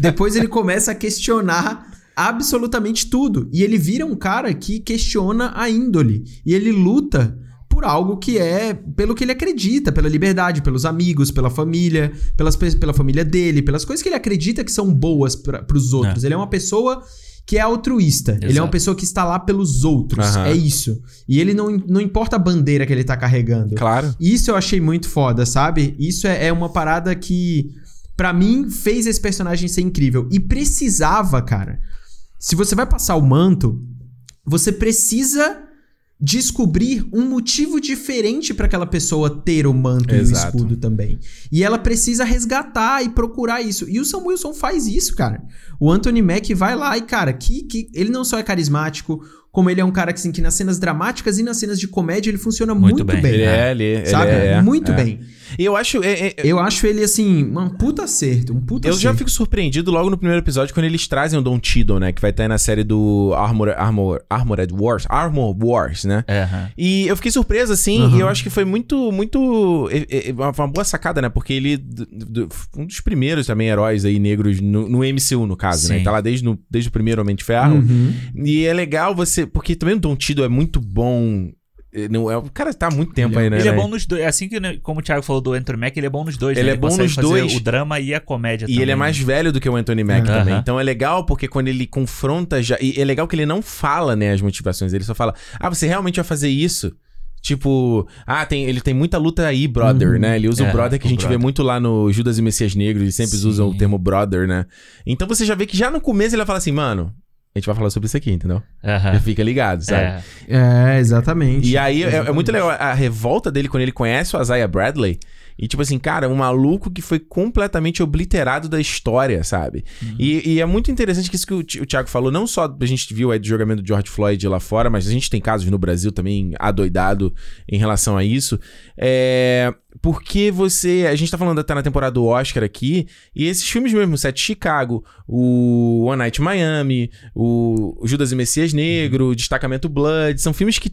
Depois ele começa a questionar absolutamente tudo. E ele vira um cara que questiona a índole. E ele luta por algo que é pelo que ele acredita, pela liberdade, pelos amigos, pela família, pelas, pe- pela família dele, pelas coisas que ele acredita que são boas para os outros. Ele é uma pessoa que é altruísta. Ele é uma Exato. pessoa que está lá pelos outros. Aham. É isso. E ele não, não importa a bandeira que ele tá carregando. Claro. Isso eu achei muito foda, sabe? Isso é, é uma parada que, pra mim, fez esse personagem ser incrível. E precisava, cara. Se você vai passar o manto, você precisa descobrir um motivo diferente pra aquela pessoa ter o manto e o Exato. escudo também. E ela precisa resgatar e procurar isso. E o Sam Wilson faz isso, cara. O Anthony Mack vai lá e, cara, que, que ele não só é carismático, como ele é um cara que, assim, que nas cenas dramáticas e nas cenas de comédia ele funciona muito, Muito bem. bem. Ele É. é, ele, ele Sabe? é. muito é. bem. E eu acho. é- é- Eu acho ele, assim, um puta acerto. Um puta eu já acerto. fico surpreendido logo no primeiro episódio quando eles trazem o Don Cheadle, né? Que vai estar aí na série do Armor, Armor, Armored Wars. Armor Wars, né? É, aham. E eu fiquei surpreso, assim, Aham. e eu acho que foi muito, muito. é- é- Uma boa sacada, né? Porque ele. do- do- Um dos primeiros também heróis aí negros no, no MCU, no caso, né? Sim. Tá lá desde, no, desde o primeiro Homem de Ferro. Uhum. E é legal você. Porque também o Don Cheadle é muito bom. é, Não, é, o cara tá há muito tempo aí, né? Ele é né? bom nos dois. Assim que, né, como o Thiago falou do Anthony Mack, ele é bom nos dois. Ele né? é bom nos dois. O drama e a comédia E também. ele é mais velho do que o Anthony Mack Aham. também. Então é legal porque quando ele confronta já. E é legal que ele não fala, né, as motivações. Ele só fala: Ah, você realmente vai fazer isso? Tipo, ah, tem, ele tem muita luta aí, brother, Uhum. né? Ele usa É, o brother que a gente vê brother. muito lá no Judas e Messias Negros, eles sempre Sim. usam o termo brother, né? Então você já vê que já no começo ele vai falar assim, mano, a gente vai falar sobre isso aqui, entendeu? Já fica ligado, sabe? É. É, exatamente. E aí é- é, muito legal a revolta dele quando ele conhece o Isaiah Bradley. E tipo assim, cara, um maluco que foi completamente obliterado da história, sabe? E, e é muito interessante que isso que o, o Thiago falou, não só a gente viu aí do julgamento do George Floyd lá fora, mas a gente tem casos no Brasil também adoidado em relação a isso. É. Porque você. A gente tá falando até na temporada do Oscar aqui, e esses filmes mesmo, Sete Chicago, o One Night Miami, o Judas e Messias Negro, o Destacamento Blood, são filmes que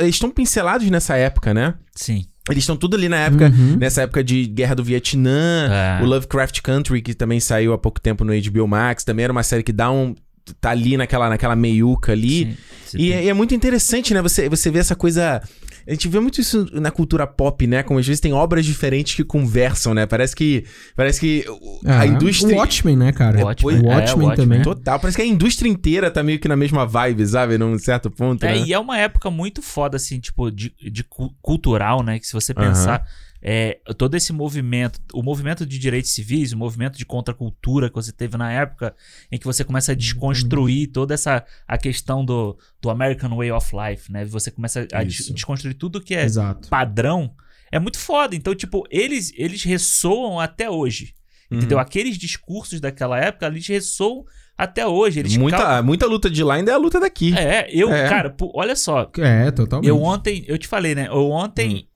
estão pincelados nessa época, né? Sim. Eles estão tudo ali na época, Uhum. nessa época de Guerra do Vietnã, É. o Lovecraft Country, que também saiu há pouco tempo no HBO Max, também era uma série que dá um. tá ali naquela, naquela meiuca ali. Sim. E é, é muito interessante, né? Você, você vê essa coisa. A gente vê muito isso na cultura pop, né? Como às vezes tem obras diferentes que conversam, né? Parece que. Parece que o- É, a indústria. O Watchmen, né, cara? O Watchmen, o é, Watchmen o Watchmen. também. Total. Parece que a indústria inteira tá meio que na mesma vibe, sabe? Num certo ponto. É, né? e é uma época muito foda, assim, tipo, de, de cu- cultural, né? Que se você pensar, é, todo esse movimento, o movimento de direitos civis, o movimento de contracultura que você teve na época, em que você começa a desconstruir toda essa a questão do, do American Way of Life, né? Você começa a des- desconstruir tudo que é Exato. padrão, é muito foda. Então, tipo, eles, eles ressoam até hoje. Uhum. Entendeu? Aqueles discursos daquela época, eles ressoam até hoje. Eles muita, cal- muita luta de lá ainda é a luta daqui. É, eu, É. cara, pô, olha só, É, totalmente. eu ontem, eu te falei, né? Eu ontem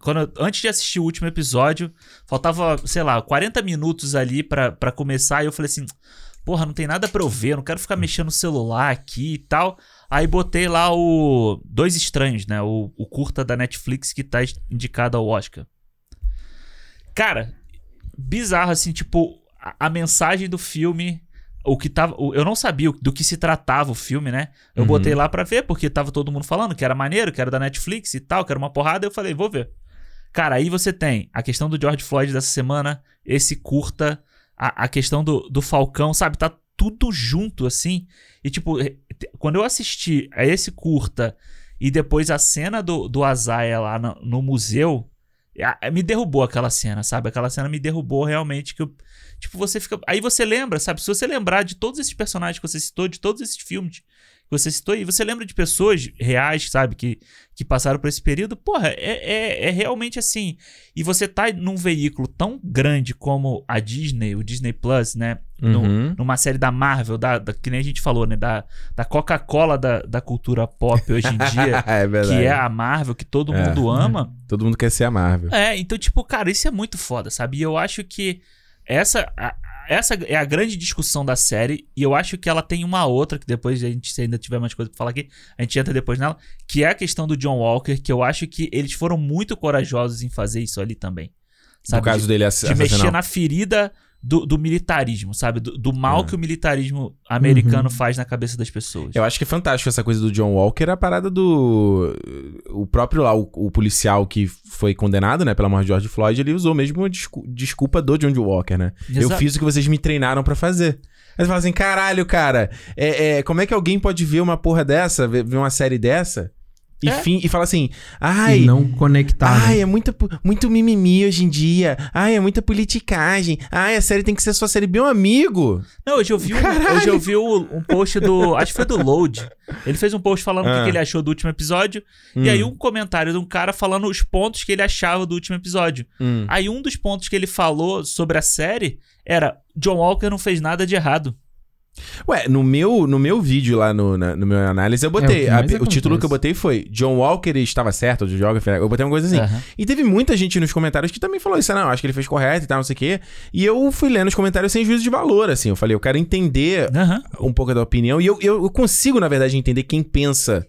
quando antes de assistir o último episódio, faltava, sei lá, 40 minutos ali pra, pra começar, e eu falei assim, porra, não tem nada pra eu ver, não quero ficar mexendo no celular aqui e tal. Aí botei lá o Dois Estranhos, né? O, o curta da Netflix que tá indicado ao Oscar. Cara, bizarro assim, tipo, a, a mensagem do filme, o que tava, eu não sabia do que se tratava o filme, né? Eu Uhum. botei lá pra ver porque tava todo mundo falando que era maneiro, que era da Netflix e tal, que era uma porrada, eu falei, vou ver. Cara, aí você tem a questão do George Floyd dessa semana, esse curta, a, a questão do, do Falcão, sabe? Tá tudo junto, assim. E, tipo, eh, quando eu assisti a esse curta e depois a cena do, do Azaia lá no, no museu, a- me derrubou aquela cena, sabe? Aquela cena me derrubou realmente. que eu, Tipo, você fica. Aí você lembra, sabe? Se você lembrar de todos esses personagens que você citou, de todos esses filmes você citou, e você lembra de pessoas reais, sabe? Que, que passaram por esse período, porra, é, é, é realmente assim. E você tá num veículo tão grande como a Disney, o Disney Plus, né? No- Uhum. numa série da Marvel, da, da- que nem a gente falou, né? Da, da Coca-Cola da, da cultura pop hoje em dia, <laughs> é verdade. que é a Marvel, que todo É. mundo ama. Todo mundo quer ser a Marvel. É, então, tipo, cara, isso é muito foda, sabe? E eu acho que essa, a- essa é a grande discussão da série. E eu acho que ela tem uma outra, que depois a gente, se ainda tiver mais coisa pra falar aqui, a gente entra depois nela, que é a questão do John Walker, que eu acho que eles foram muito corajosos em fazer isso ali também. No Sabe? caso de, dele ass de assassinar. mexer na ferida do, do militarismo, sabe? Do, do mal É. que o militarismo americano Uhum. faz na cabeça das pessoas. Eu acho que é fantástico essa coisa do John Walker, a parada do. O próprio lá, o, o policial que foi condenado, né, pela morte de George Floyd, ele usou mesmo a descu- desculpa do John Walker, né? Eu fiz o que vocês me treinaram pra fazer. Aí você fala assim, caralho, cara, é, é, como é que alguém pode ver uma porra dessa, ver uma série dessa, e, É. fim, e fala assim, ai, E não conectar. Ai, né? é muita, muito mimimi hoje em dia. Ai, é muita politicagem. Ai, a série tem que ser sua série. Meu amigo. Não, hoje eu vi, um, Caralho. hoje eu vi um post do. Acho que foi do Load. Ele fez um post falando o que Ah. que ele achou do último episódio. E aí um comentário de um cara falando os pontos que ele achava do último episódio. Hum. Aí um dos pontos que ele falou sobre a série era: John Walker não fez nada de errado. Ué, no meu, no meu vídeo lá no, na- no meu análise, eu botei. É, o a- o, título que eu botei foi John Walker estava certo, o joga, eu botei uma coisa assim. Aham. E teve muita gente nos comentários que também falou isso, não, acho que ele fez correto e tal, não sei o quê. E eu fui lendo os comentários sem juízo de valor, assim. Eu falei, eu quero entender Aham. um pouco da opinião. E eu, eu, eu consigo, na verdade, entender quem pensa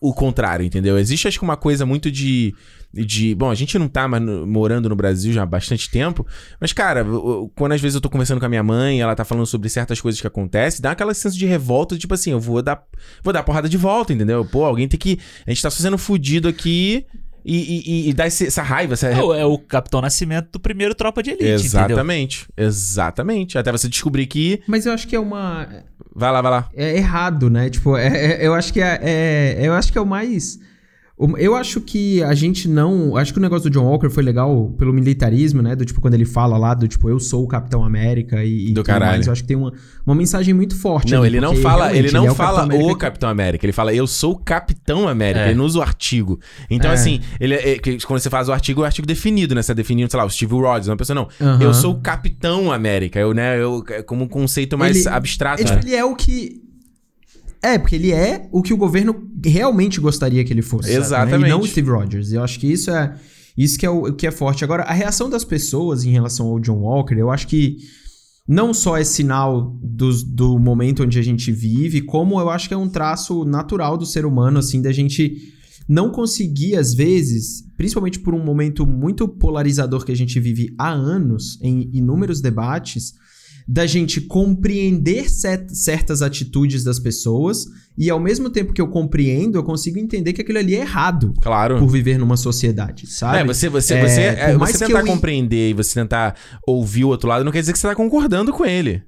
o, o contrário, entendeu? Existe, acho que, uma coisa muito de. De bom, a gente não tá mais no- morando no Brasil já há bastante tempo. Mas, cara, eu- quando às vezes eu tô conversando com a minha mãe, ela tá falando sobre certas coisas que acontecem, dá aquela sensação de revolta, tipo assim, eu vou dar. Vou dar porrada de volta, entendeu? Pô, alguém tem que. A gente tá sendo fudido aqui. E, e, e- dá esse- essa raiva, essa É, o- é o Capitão Nascimento do primeiro Tropa de Elite, entendeu? Exatamente, exatamente. Até você descobrir que. Mas eu acho que é uma. Vai lá, vai lá. É errado, né? Tipo, é- é- eu acho que é, é- Eu acho que é o mais. Eu acho que a gente não. Acho que o negócio do John Walker foi legal pelo militarismo, né? Do tipo, quando ele fala lá do tipo, eu sou o Capitão América e, Do caralho. mais. Eu acho que tem uma, uma mensagem muito forte. Não, ali, ele não fala, ele não é o fala Capitão o América Capitão América, ele fala eu sou o Capitão América, É. ele não usa o artigo. Então, É. assim, ele, é- quando você faz o artigo, é o artigo definido, né? Você tá definindo, sei lá, o Steve Rogers, uma pessoa, não. Eu sou o Capitão América, eu, né, eu, é como um conceito mais Ele- abstrato. É, né? tipo, ele é o que. É, porque ele é o que o governo realmente gostaria que ele fosse. sabe, né? Exatamente. E não o Steve Rogers. Eu acho que isso é. Isso que é o que é forte. Agora, a reação das pessoas em relação ao John Walker, eu acho que não só é sinal dos- do momento onde a gente vive, como eu acho que é um traço natural do ser humano, assim, da gente não conseguir, às vezes, principalmente por um momento muito polarizador que a gente vive há anos, em inúmeros debates, da gente compreender certas atitudes das pessoas e ao mesmo tempo que eu compreendo, eu consigo entender que aquilo ali é errado Claro. por viver numa sociedade, sabe? É, você, você, É, você, é, mais você que tentar eu- compreender e você tentar ouvir o outro lado, não quer dizer que você tá concordando com ele.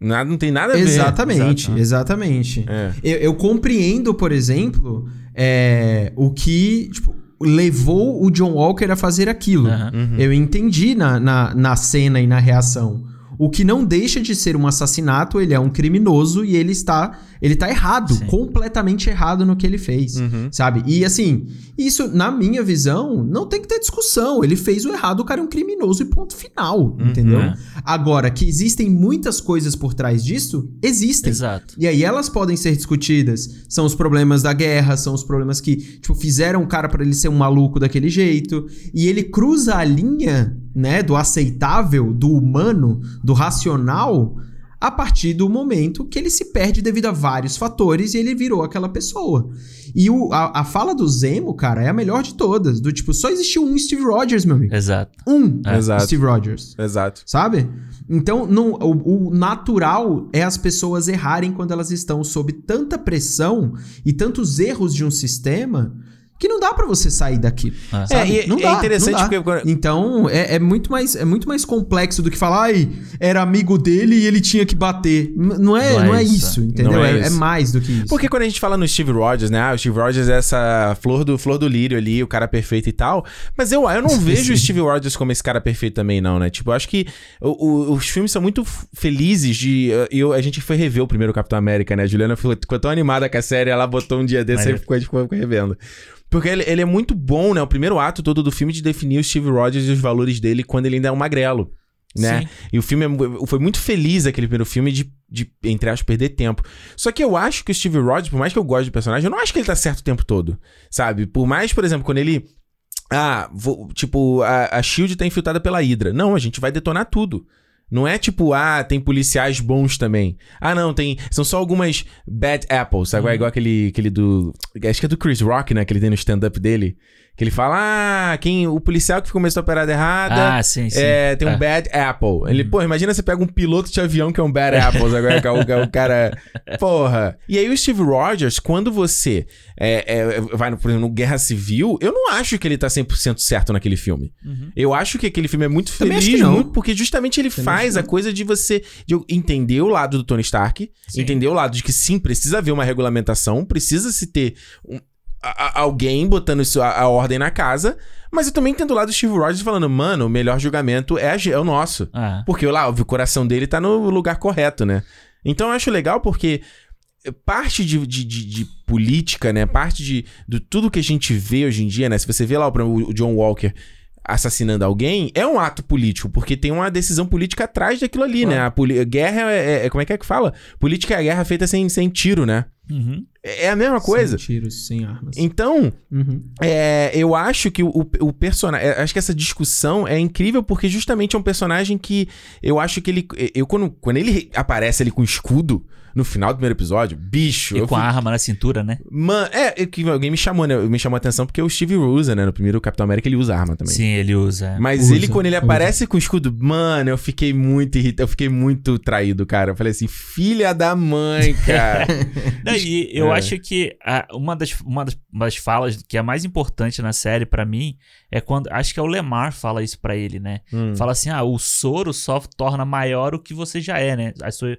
Nada, não tem nada a ver. Exatamente, Exato. exatamente. É. Eu, eu compreendo, por exemplo, é, o que tipo, levou o John Walker a fazer aquilo. Uhum. Eu entendi na, na, na cena e na reação. O que não deixa de ser um assassinato, ele é um criminoso e ele está. Ele tá errado, Sim. completamente errado no que ele fez. Uhum. Sabe? E assim, isso, na minha visão, não tem que ter discussão. Ele fez o errado, o cara é um criminoso e ponto final. entendeu? é. Agora, que existem muitas coisas por trás disso, existem. Exato. E aí elas podem ser discutidas. São os problemas da guerra, são os problemas que, tipo, fizeram o cara pra ele ser um maluco daquele jeito. E ele cruza a linha, né, do aceitável, do humano, do racional, a partir do momento que ele se perde devido a vários fatores e ele virou aquela pessoa. E o, a, a fala do Zemo, cara, é a melhor de todas. Do tipo, só existiu um Steve Rogers, meu amigo. Exato. Um É. Exato. Steve Rogers Exato. sabe? Então, não, o, o natural é as pessoas errarem quando elas estão sob tanta pressão e tantos erros de um sistema que não dá pra você sair daqui. Ah. sabe? É, e- não é dá, interessante não dá. porque agora- Então, é, é muito mais, é muito mais complexo do que falar, ai, era amigo dele e ele tinha que bater. Não é, Não não é é, isso. entendeu? Não é é, é isso. mais do que isso. Porque quando a gente fala no Steve Rogers, né? Ah, o Steve Rogers é essa flor do, flor do lírio ali, o cara perfeito e tal. Mas eu, eu não vejo o Steve Rogers como esse cara perfeito também, não, né? Tipo, eu acho que o- o- os filmes são muito felizes de. Eu, a gente foi rever o primeiro Capitão América, né? A Juliana ficou, ficou tão animada com a série, ela botou um dia desse e ficou ficou revendo. Porque ele, ele é muito bom, né? O primeiro ato todo do filme de definir o Steve Rogers e os valores dele quando ele ainda é um magrelo. Né? Sim. E o filme é foi muito feliz aquele primeiro filme de, de, entre aspas, perder tempo. Só que eu acho que o Steve Rogers, por mais que eu goste do personagem, eu não acho que ele tá certo o tempo todo. Sabe? Por mais, por exemplo, quando ele. Ah, vou- tipo, a, a Shield tá infiltrada pela Hydra. Não, a gente vai detonar tudo. Não é tipo, ah, tem policiais bons também. Ah, não, tem. São só algumas bad apples, sabe? É igual aquele, aquele do. Acho que é do Chris Rock, né? Que ele tem no stand-up dele. Que ele fala, ah, quem, o policial que começou a operada errada. Ah, sim, sim. É, tem um É. bad apple. Ele, pô, imagina você pega um piloto de avião que é um bad apple, agora que é o, é o cara. Porra. E aí o Steve Rogers, quando você é, é, vai, no, por exemplo, no Guerra Civil, eu não acho que ele tá 100% certo naquele filme. Uhum. Eu acho que aquele filme é muito Também feliz, muito, porque justamente ele Também faz a coisa de você de entender o lado do Tony Stark, Sim. entender o lado de que sim, precisa haver uma regulamentação, precisa se ter um- a- alguém botando isso, a, a ordem na casa, mas eu também entendo o lado do Steve Rogers falando, mano, o melhor julgamento é, é o nosso. Ah, Porque lá, o coração dele tá no lugar correto, né? Então eu acho legal porque parte de, de, de- de política, né? Parte de, de tudo que a gente vê hoje em dia, né? Se você vê lá o, o John Walker assassinando alguém, é um ato político, porque tem uma decisão política atrás daquilo ali, né? A guerra é, é- é- Como é que é que fala? Política é a guerra feita sem, sem tiro, né? uhum. É a mesma coisa. Sem tiros, sem armas. Então, Uhum. é, eu acho que o, o, personagem. Acho que essa discussão é incrível porque justamente é um personagem que eu acho que ele. Eu, quando, quando ele aparece ali com escudo no final do primeiro episódio, bicho. E eu com a fui- arma na cintura, né? Mano, é, é que alguém me chamou, né? Me chamou a atenção porque o Steve usa, né? No primeiro Capitão América ele usa arma também. Sim, ele usa. Mas Usa, ele, quando ele usa. aparece com o escudo, mano, eu fiquei muito irritado, eu fiquei muito traído, cara. Eu falei assim, filha da mãe, cara. <laughs> Não, e eu É. acho que a- uma, das, uma, das, das falas que é mais importante na série pra mim é quando. Acho que é o Lemar fala isso pra ele, né? Hum. Fala assim: ah, o soro só torna maior o que você já é, né? A sua,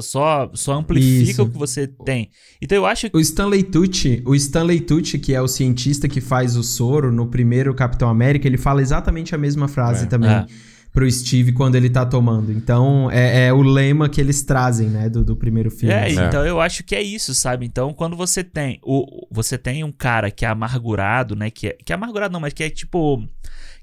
só, só amplifica Isso. o que você tem. Então eu acho que. O Stanley Tucci, o Stanley Tucci, que é o cientista que faz o soro no primeiro Capitão América, ele fala exatamente a mesma frase É. também É. pro Steve quando ele tá tomando. Então, é, é o lema que eles trazem, né, do, do primeiro filme. É, É. então eu acho que é isso, sabe? Então, quando você tem o você tem um cara que é amargurado, né, que é, que é amargurado não, mas que é tipo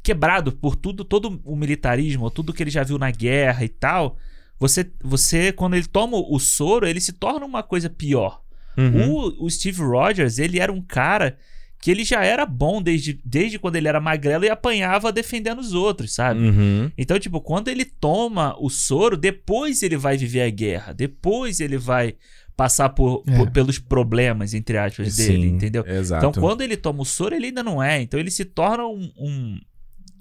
quebrado por tudo, todo o militarismo, tudo que ele já viu na guerra e tal, você você quando ele toma o soro, ele se torna uma coisa pior. Uhum. O, o Steve Rogers, ele era um cara que ele já era bom desde, desde quando ele era magrelo e apanhava defendendo os outros, sabe? Uhum. Então, tipo, quando ele toma o soro, depois ele vai viver a guerra. Depois ele vai passar por, É. por- pelos problemas, entre aspas, dele, Sim, entendeu? Exato. Então, quando ele toma o soro, ele ainda não é. Então, ele se torna um, um,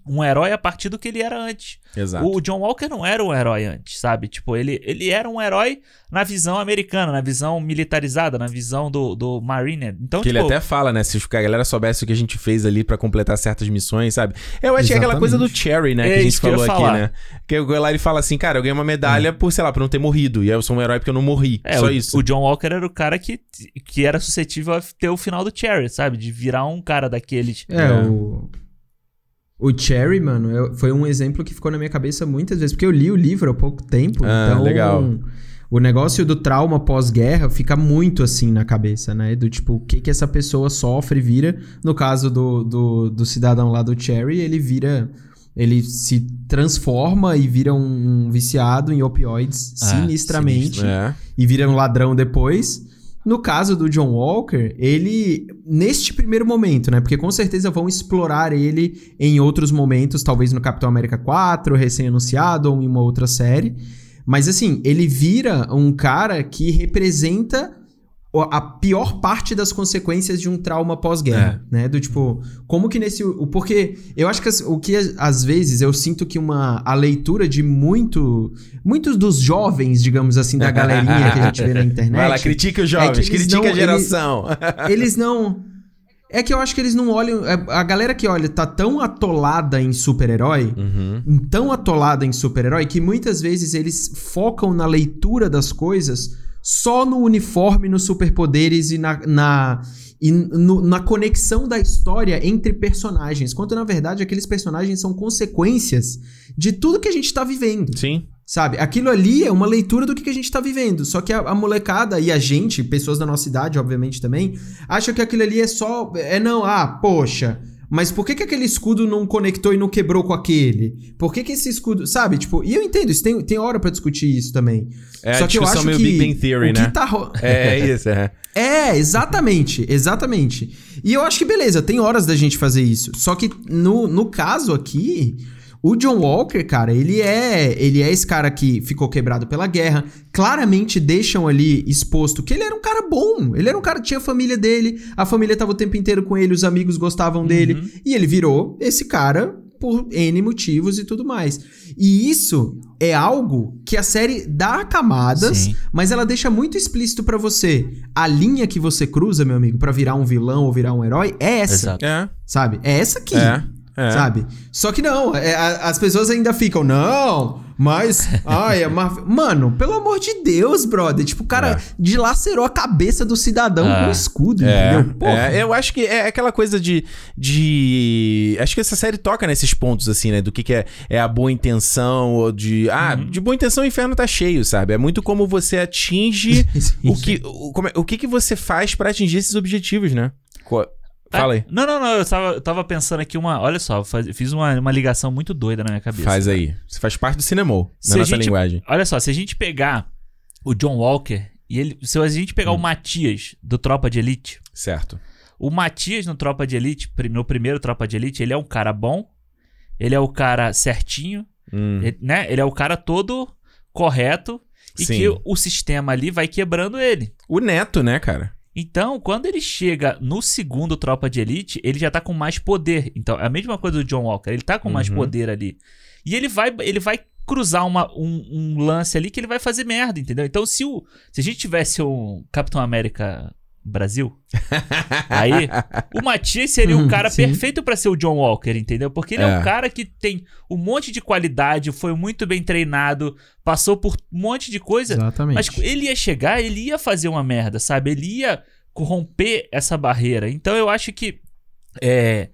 um herói a partir do que ele era antes. Exato. O John Walker não era um herói antes, sabe? Tipo, ele, ele era um herói na visão americana, na visão militarizada, na visão do, do Marine. Então, Que tipo, ele até fala, né? Se a galera soubesse o que a gente fez ali pra completar certas missões, sabe? Eu acho que é aquela coisa do. Cherry, né? É que a gente eu ia falou aqui, né? Que lá ele fala assim, cara, eu ganhei uma medalha por, sei lá, por não ter morrido. E eu sou um herói porque eu não morri. É, Só o, isso. o John Walker era o cara que, que era suscetível a ter o final do Cherry, sabe? De virar um cara daqueles. É, É. o. O Cherry, mano, eu- foi um exemplo que ficou na minha cabeça muitas vezes, porque eu li o livro há pouco tempo, Ah, então legal. o negócio do trauma pós-guerra fica muito assim na cabeça, né? Do tipo, o que que essa pessoa sofre e vira. No caso do, do, do cidadão lá do Cherry, ele vira. Ele se transforma e vira um, um viciado em opioides Ah, sinistramente É. e vira um ladrão depois. No caso do John Walker, ele, neste primeiro momento, né? Porque com certeza vão explorar ele em outros momentos, talvez no Capitão América 4, recém-anunciado, ou em uma outra série. Mas assim, ele vira um cara que representa a pior parte das consequências de um trauma pós-guerra, né? Do tipo, como que nesse... o- Porque eu acho que as- o que às vezes eu sinto que uma a leitura de muito muitos dos jovens, digamos assim, da galerinha que a gente vê na <laughs> internet... Vai lá, critica os jovens, é que eles critica não- a geração. <laughs> eles não. É que eu acho que eles não olham. é, A galera que olha tá tão atolada em super-herói, Uhum. tão atolada em super-herói, que muitas vezes eles focam na leitura das coisas só no uniforme, nos superpoderes e na. na e no- na conexão da história entre personagens, quando na verdade aqueles personagens são consequências de tudo que a gente tá vivendo. Sim. Sabe? Aquilo ali é uma leitura do que, que a gente tá vivendo. Só que a, a molecada e a gente, pessoas da nossa idade, obviamente também, acham que aquilo ali é só. É não, ah, poxa. Mas por que, que aquele escudo não conectou e não quebrou com aquele? Por que, que esse escudo. Sabe? Tipo, e eu entendo, isso tem, tem hora pra discutir isso também. É Só que eu acho meio que. Big Bang Theory, o né? que tá ro- É <laughs> isso, é. é, exatamente, exatamente. E eu acho que beleza, tem horas da gente fazer isso. Só que no, no caso aqui, o John Walker, cara, ele é, ele é esse cara que ficou quebrado pela guerra. Claramente deixam ali exposto que ele era um cara bom. Ele era um cara que tinha a família dele, a família tava o tempo inteiro com ele, os amigos gostavam dele, e ele virou esse cara por N motivos e tudo mais. E isso é algo que a série dá camadas, Sim. mas ela deixa muito explícito pra você. A linha que você cruza, meu amigo, pra virar um vilão ou virar um herói é essa, Exato. É, sabe? É essa aqui. é, é. Sabe? Só que não, é, a- as pessoas ainda ficam, não, mas. <laughs> Ai, a Marvel. Mano, pelo amor de Deus, brother. Tipo, o cara É. dilacerou a cabeça do cidadão com escudo, É, entendeu? Porra. é, eu acho que é aquela coisa de, de. Acho que essa série toca nesses pontos, assim, né? Do que, que é, é a boa intenção, ou de. Ah, de boa intenção o inferno tá cheio, sabe? É muito como você atinge <laughs> o que. O, como é- o que, que você faz pra atingir esses objetivos, né? Co- Fala aí. Não, não, não. Eu tava, eu tava pensando aqui uma. Olha só, faz- fiz uma, uma ligação muito doida na minha cabeça. Faz aí. Você faz parte do cinema, na nossa gente- linguagem. Olha só, se a gente pegar o John Walker e ele. Se a gente Hum. pegar o Matias do Tropa de Elite. Certo. O Matias no Tropa de Elite, no primeiro Tropa de Elite, ele é um cara bom. Ele é o cara certinho. Hum, ele- né? Ele é o cara todo correto. E Sim. que o sistema ali vai quebrando ele. O neto, né, cara? Então, quando ele chega no segundo Tropa de Elite, ele já tá com mais poder. Então, é a mesma coisa do John Walker. Ele tá com mais Uhum. poder ali. E ele vai, ele vai cruzar uma- um, um lance ali que ele vai fazer merda, entendeu? Então, se, o, se a gente tivesse um Capitão América Brasil, aí o Matias seria um Uhum, cara sim. perfeito pra ser o John Walker, entendeu? Porque ele é. É. um cara que tem um monte de qualidade, foi muito bem treinado, passou por um monte de coisa. Exatamente. Mas ele ia chegar, ele ia fazer uma merda, sabe? Ele ia corromper essa barreira. Então eu acho que. É.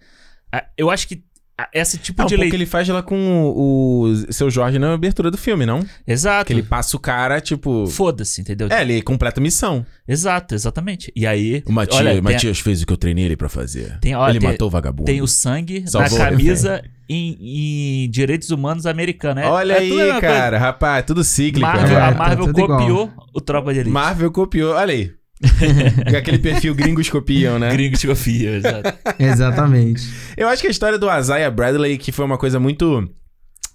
Eu acho que esse tipo um de pouco leitura. ele faz lá com o, o seu Jorge na abertura do filme, não? Exato. Que ele passa o cara, tipo. Foda-se, entendeu? É, ele completa a missão. Exato, exatamente. E aí. O Matias, olha, tem- Matias fez o que eu treinei ele pra fazer. Tem- olha, ele tem- matou o vagabundo. Tem o sangue Salvou na camisa <laughs> em, em direitos humanos americanos. É, Olha é aí, cara. Rapaz, tudo coisa. cíclico. Marvel, a tá Marvel igual. copiou o Tropa de Elite. Marvel copiou. Olha aí. <laughs> Aquele perfil gringos copiam, né? Gringos copiam, exato. <laughs> Exatamente. Eu acho que a história do Isaiah Bradley, que foi uma coisa muito.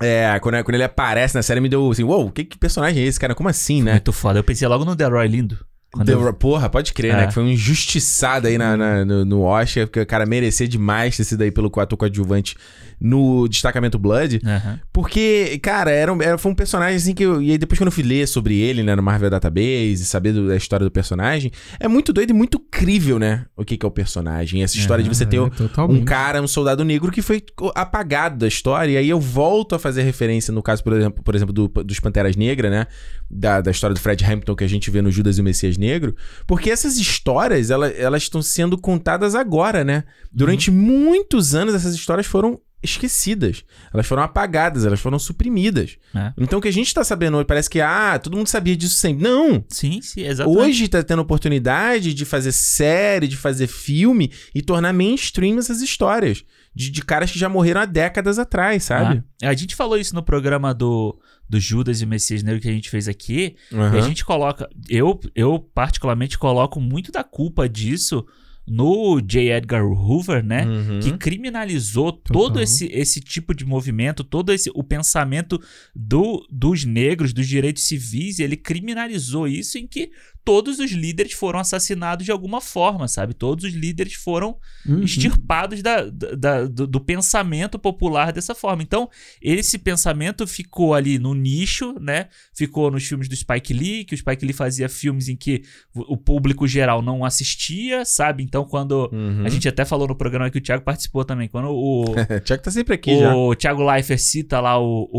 É, quando, quando ele aparece na série, me deu assim: Uou, que, que personagem é esse, cara? Como assim, né? Muito foda. Eu pensei logo no Delroy Lindo. Quando eu- Porra, pode crer, É. né? Que foi um injustiçado aí na, na- no, no Oscar, porque o cara merecia demais ter sido aí pelo ator coadjuvante no destacamento Blood. Aham. Porque, cara, era, um- era- foi um personagem assim que eu. E aí depois quando eu fui ler sobre ele, né, no Marvel Database, e saber do- da história do personagem, é muito doido e muito crível, né? O que, que é o personagem. Essa história de você ter É, um totalmente. cara, um soldado negro que foi apagado da história. E aí eu volto a fazer referência, no caso, por exemplo, por exemplo do- dos Panteras Negras, né? Da, da história do Fred Hampton que a gente vê no Judas e o Messias Negro. Porque essas histórias, ela- elas estão sendo contadas agora, né? Durante muitos anos, essas histórias foram esquecidas. Elas foram apagadas, elas foram suprimidas. É. Então o que a gente tá sabendo hoje parece que, ah, todo mundo sabia disso sempre. Não! Sim, sim, exatamente. Hoje tá tendo oportunidade de fazer série, de fazer filme e tornar mainstream essas histórias. De, de caras que já morreram há décadas atrás, sabe? Ah, a gente falou isso no programa do, do Judas e o Messias Negro que a gente fez aqui. Aham. E a gente coloca. Eu, eu, particularmente, coloco muito da culpa disso no J. Edgar Hoover, né? Uhum. Que criminalizou todo Total. esse, esse tipo de movimento, todo esse o pensamento do, dos negros, dos direitos civis, e ele criminalizou isso em que todos os líderes foram assassinados de alguma forma, sabe? Todos os líderes foram Uhum. extirpados da, da- da- do, do pensamento popular dessa forma. Então, esse pensamento ficou ali no nicho, né? Ficou nos filmes do Spike Lee, que o Spike Lee fazia filmes em que o o público geral não assistia, sabe? Então, quando. Uhum. A gente até falou no programa que o Thiago participou também. Quando o, <laughs> Tiago tá sempre aqui já. o Thiago Leifert cita lá o,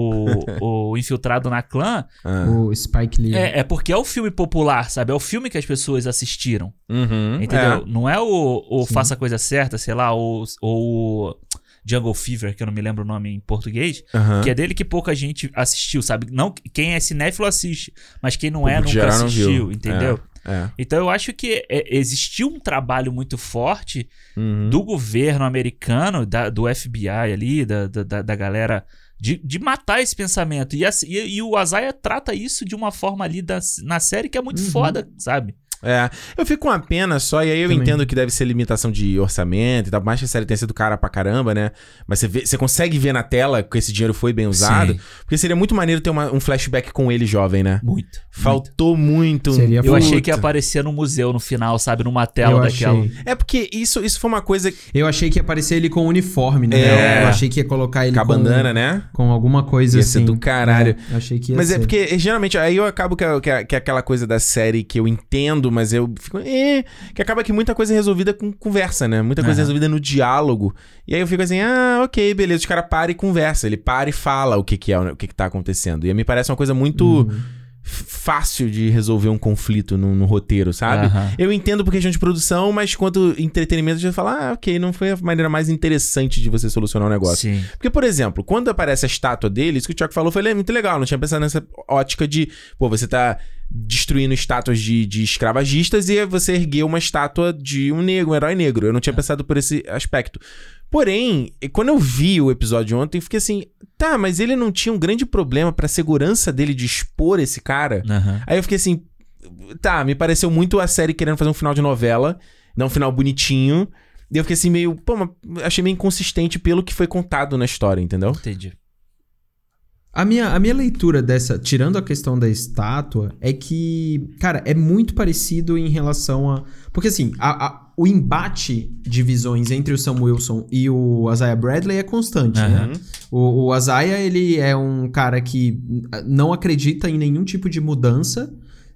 o, <laughs> o Infiltrado na Clã, Ah. O Spike Lee. é, é porque é o filme popular, sabe? É o filme que as pessoas assistiram. Uhum. Entendeu? É. Não é o, o Sim. Faça a Coisa Certa, sei lá, ou o Jungle Fever, que eu não me lembro o nome em português, Aham. que é dele que pouca gente assistiu, sabe? Não, quem é cinéfilo assiste, mas quem não é nunca assistiu, entendeu? É. Então eu acho que é, existiu um trabalho muito forte Uhum. do governo americano, da- do FBI ali, da, da, da- galera, de, de matar esse pensamento. E, assim- e- e o Azaia trata isso de uma forma ali da- na série que é muito Uhum. foda, sabe? É, eu fico com uma pena só, e aí eu Também. entendo que deve ser limitação de orçamento e tal, mais que a série tenha sido cara pra caramba, né? Mas você, vê- você consegue ver na tela que esse dinheiro foi bem usado, Sim. porque seria muito maneiro ter uma- um flashback com ele jovem, né? Muito. muito. Faltou muito. Seria Eu achei que ia aparecer no museu no final, sabe? Numa tela eu daquela. achei. É porque isso, isso foi uma coisa Eu achei que ia aparecer ele com uniforme, né? É. Eu achei que ia colocar ele com a com, bandana, né? com alguma coisa Ia assim. ser do caralho. É, eu achei que ia Mas ser. é porque, geralmente, aí eu acabo que é, que, é, que é aquela coisa da série que eu entendo, mas eu fico. Eh, que acaba que muita coisa é resolvida com conversa, né? Muita coisa é resolvida no diálogo. E aí eu fico assim, ah, ok, beleza. Os caras param e conversa. Ele para e fala o que, que é, o que, que tá acontecendo. E me parece uma coisa muito Uhum. Fácil de resolver um conflito no, no roteiro, sabe? Aham. Eu entendo por questão de produção, mas quanto entretenimento, eu falo, ah, ok, não foi a maneira mais interessante de você solucionar o negócio. Sim. Porque, por exemplo, quando aparece a estátua dele, isso que o Tiago falou foi muito legal. Não tinha pensado nessa ótica de, pô, você tá destruindo estátuas de, de escravagistas e você ergueu uma estátua de um negro, um herói negro. Eu não tinha pensado por esse aspecto. Porém, quando eu vi o episódio ontem, eu fiquei assim, tá, mas ele não tinha um grande problema pra segurança dele de expor esse cara? Aham. Aí eu fiquei assim, tá, me pareceu muito a série querendo fazer um final de novela, não um final bonitinho. E eu fiquei assim, meio, pô, mas achei meio inconsistente pelo que foi contado na história, entendeu? Entendi. A minha, a minha leitura dessa, tirando a questão da estátua, é que, cara, é muito parecido em relação a. Porque assim, a- a- o embate de visões entre o Sam Wilson e o Isaiah Bradley é constante, né? Aham. O, o Isaiah, ele é um cara que não acredita em nenhum tipo de mudança.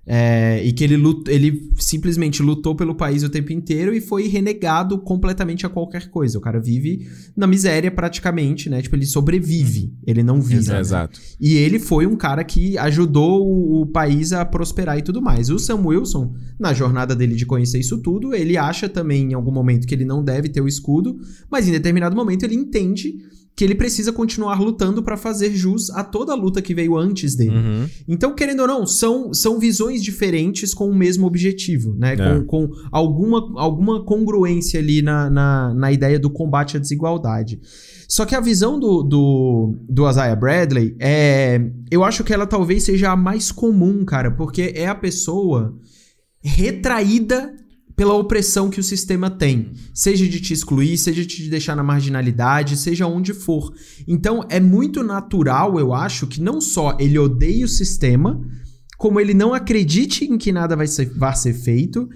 É, e que ele, lut- ele simplesmente lutou pelo país o tempo inteiro e foi renegado completamente a qualquer coisa. O cara vive na miséria praticamente, né? Tipo, ele sobrevive, ele não vive. né? Exato. E ele foi um cara que ajudou o, o país a prosperar e tudo mais. O Sam Wilson, na jornada dele de conhecer isso tudo, ele acha também em algum momento que ele não deve ter o escudo, mas em determinado momento ele entende que ele precisa continuar lutando pra fazer jus a toda a luta que veio antes dele. Uhum. Então, querendo ou não, são, são visões diferentes com o mesmo objetivo, né? É. Com, com alguma, alguma congruência ali na, na, na ideia do combate à desigualdade. Só que a visão do, do, do Isaiah Bradley é. Eu acho que ela talvez seja a mais comum, cara, porque é a pessoa retraída pela opressão que o sistema tem. Seja de te excluir, seja de te deixar na marginalidade, seja onde for. Então é muito natural, eu acho, que não só ele odeie o sistema, como ele não acredite em que nada vai ser, vai ser feito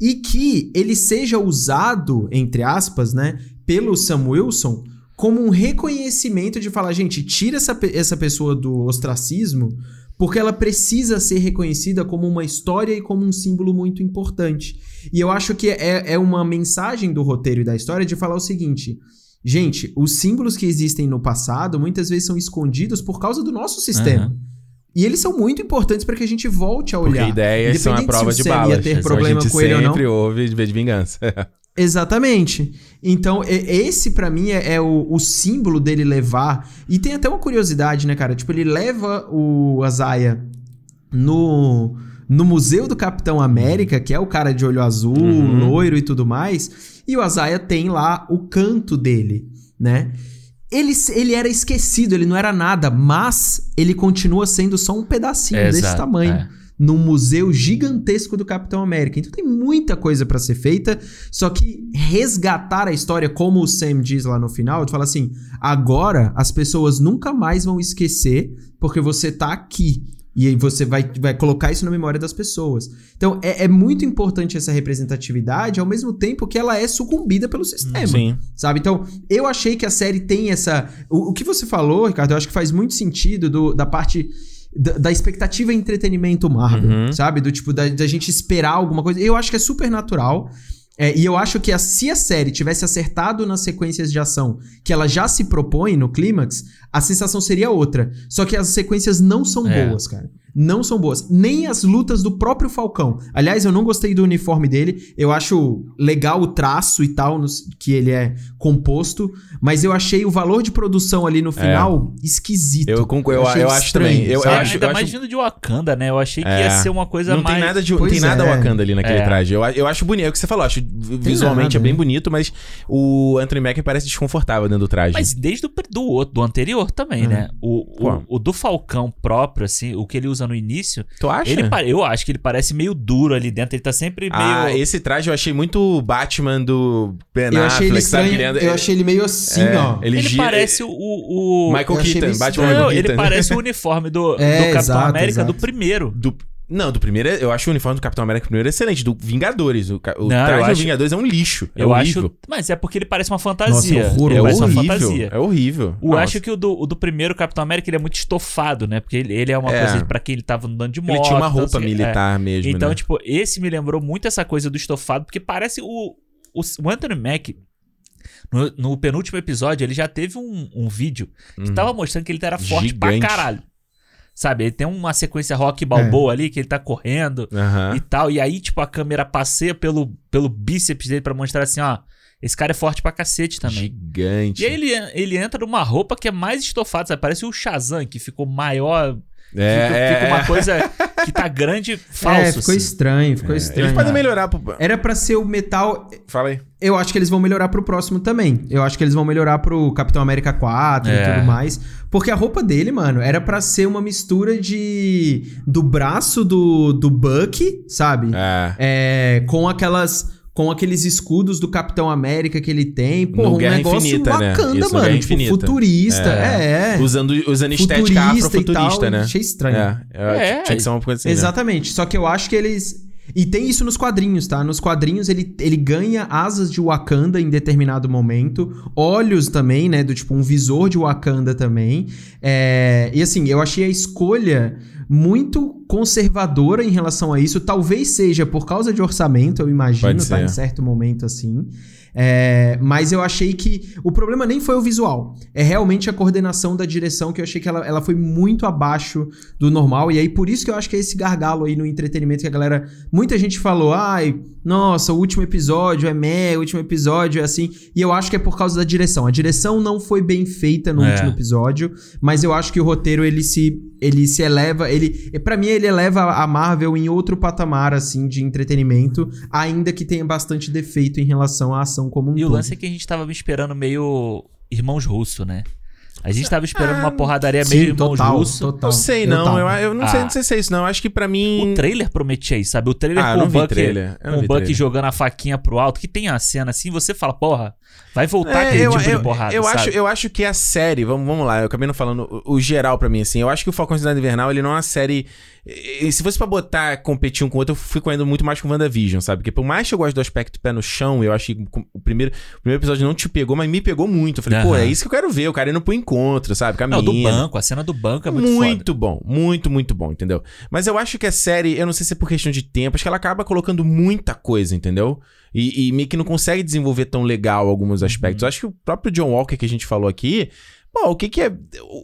e que ele seja usado, entre aspas, né, pelo Sam Wilson como um reconhecimento de falar, gente, tira essa, essa pessoa do ostracismo porque ela precisa ser reconhecida como uma história e como um símbolo muito importante. E eu acho que é, é uma mensagem do roteiro e da história de falar o seguinte. Gente, os símbolos que existem no passado muitas vezes são escondidos por causa do nosso sistema. Aham. E eles são muito importantes para que a gente volte a Porque olhar. ideias são a prova de Sam ia balas. ter problema a gente com ele ou não. sempre ouve de vez de vingança. <laughs> Exatamente. Então, esse pra mim é, é o, o símbolo dele levar. E tem até uma curiosidade, né, cara? Tipo, ele leva o Azaia no, no Museu do Capitão América, que é o cara de olho azul, Uhum. loiro e tudo mais. E o Azaia tem lá o canto dele, né? Ele, ele era esquecido, ele não era nada, mas ele continua sendo só um pedacinho desse Exato, tamanho é. num museu gigantesco do Capitão América. Então tem muita coisa pra ser feita, só que resgatar a história, como o Sam diz lá no final, tu fala assim: agora as pessoas nunca mais vão esquecer porque você tá aqui. E aí você vai, vai colocar isso na memória das pessoas. Então é, é muito importante essa representatividade, ao mesmo tempo que ela é sucumbida pelo sistema Sim. sabe? Então, eu achei que a série tem essa. O, o que você falou, Ricardo, eu acho que faz muito sentido do- da parte. Da, da expectativa em entretenimento Marvel, Uhum. sabe? Do tipo, da, da gente esperar alguma coisa. Eu acho que é super natural. É, e eu acho que a- se a série tivesse acertado nas sequências de ação que ela já se propõe no clímax, a sensação seria outra. Só que as sequências não são É. boas, cara. Não são boas. Nem as lutas do próprio Falcão. Aliás, eu não gostei do uniforme dele. Eu acho legal o traço e tal, nos- que ele é composto. Mas eu achei o valor de produção ali no final esquisito. Eu, concordo, eu, achei eu acho estranho, também. Eu, eu? É, acho, ainda eu mais acho vindo de Wakanda, né? Eu achei que É. ia ser uma coisa não mais. tem nada de Pois tem nada é. Wakanda ali naquele É. traje. Eu, eu acho bonito, é o que você falou. Acho visualmente nada, é bem né? bonito, mas o Anthony Mackie parece desconfortável dentro do traje. Mas desde o do outro, do anterior também, Uhum. né? O, o, o do Falcão próprio, assim, o que ele usa no início, tu acha? ele, eu acho que ele parece meio duro ali dentro. Ele tá sempre meio. Ah, esse traje eu achei muito Batman do Ben Eu achei ele Affleck, sabe? estranho. Ele- Eu achei ele meio assim, é, ó. Ele, Ele gira- parece o. o... Michael Keaton, Batman. Não, Michael ele Keaton. parece o <laughs> uniforme do, do É, Capitão exato, América do exato. primeiro. Do- Não, do primeiro, eu acho o uniforme do Capitão América primeiro excelente. Do Vingadores. O, o Não, traje do acho- Vingadores é um lixo. É eu horrível. acho. Mas é porque ele parece uma fantasia. Nossa, é ele É parece uma horrível. fantasia. É horrível. Eu Nossa. acho que o do, o do primeiro Capitão América ele é muito estofado, né? Porque ele, ele é uma É. coisa pra quem ele tava andando de moto. Ele tinha uma roupa assim, é. militar mesmo, Então, né? tipo, esse me lembrou muito essa coisa do estofado, porque parece o, o, o Anthony Mack. No, no penúltimo episódio, ele já teve um, um vídeo que Uhum. tava mostrando que ele era forte pra Gigante. caralho. Sabe, ele tem uma sequência rock balboa ali que ele tá correndo Aham. e tal. E aí, tipo, a câmera passeia pelo, pelo bíceps dele pra mostrar assim, ó. Esse cara é forte pra cacete também. Gigante. E aí ele, ele entra numa roupa que é mais estofada, sabe? Parece o Shazam, que ficou maior. É, fica, é, fica uma é. coisa que tá grande <laughs> falso. é, ficou assim. estranho, ficou estranho. Eles podem melhorar. Pro... Era pra ser o metal. Fala aí. Eu acho que eles vão melhorar pro próximo também. Eu acho que eles vão melhorar pro Capitão América 4 e É. tudo mais. Porque a roupa dele, mano, era pra ser uma mistura de. do braço do, do Bucky, sabe? É. É, com aquelas. Com aqueles escudos do Capitão América que ele tem. Pô, No um Guerra negócio Infinita, né? bacana, Isso, no mano. Tipo, Infinita. futurista. É, é. Usando, usando estética Futurista e afrofuturista, né? Achei estranho. É, é, tinha que ser uma coisa assim, né? Exatamente. Só que eu acho que eles. E tem isso nos quadrinhos, tá? Nos quadrinhos ele, ele ganha asas de Wakanda em determinado momento, olhos também, né? Do tipo um visor de Wakanda também. É, E assim, eu achei a escolha muito conservadora em relação a isso. Talvez seja por causa de orçamento, eu imagino, tá? Em certo momento assim. É, mas eu achei que o problema nem foi o visual, é realmente a coordenação da direção que eu achei que ela, ela foi muito abaixo do normal. E aí, por isso que eu acho que é esse gargalo aí no entretenimento que a galera. Muita gente falou, ai, nossa, o último episódio é meh, o último episódio é assim. E eu acho que é por causa da direção. A direção não foi bem feita no É. último episódio, mas eu acho que o roteiro ele se. Ele se eleva, ele, para mim ele eleva a Marvel em outro patamar assim de entretenimento, ainda que tenha bastante defeito em relação à ação como um E o todo. lance é que a gente tava me esperando meio irmãos russo, né? A gente tava esperando Ah, uma porradaria Sim, meio irmãos total, russo. total. Não sei, não. Eu, eu não, sei, Ah. não sei se é isso, não. Eu acho que pra mim. O trailer prometia isso, sabe? O trailer Ah, eu com não o com o trailer. jogando a faquinha pro alto, que tem a cena assim, você fala, porra, vai voltar É, aquele eu, tipo eu- de porrada, eu sabe? acho, eu acho que a série, vamos, vamos lá, eu acabei não falando o, o geral pra mim, assim. Eu acho que o Falcão Cidade Invernal, ele não é uma série. E- Se fosse pra botar, competir um com o outro, eu fico indo muito mais com WandaVision, sabe? Porque por mais que eu goste do aspecto pé no chão, eu acho que o primeiro, o primeiro episódio não te pegou, mas me pegou muito. Eu falei, pô, Aham. é isso que eu quero ver. O cara indo pro encontro, sabe? Não, do banco, a cena do banco é muito, muito, foda. bom, muito, muito bom, entendeu? Mas eu acho que a série, eu não sei se é por questão de tempo, acho que ela acaba colocando muita coisa, entendeu? E, e meio que não consegue desenvolver tão legal alguns aspectos. Eu acho que o próprio John Walker que a gente falou aqui, pô, o que que é.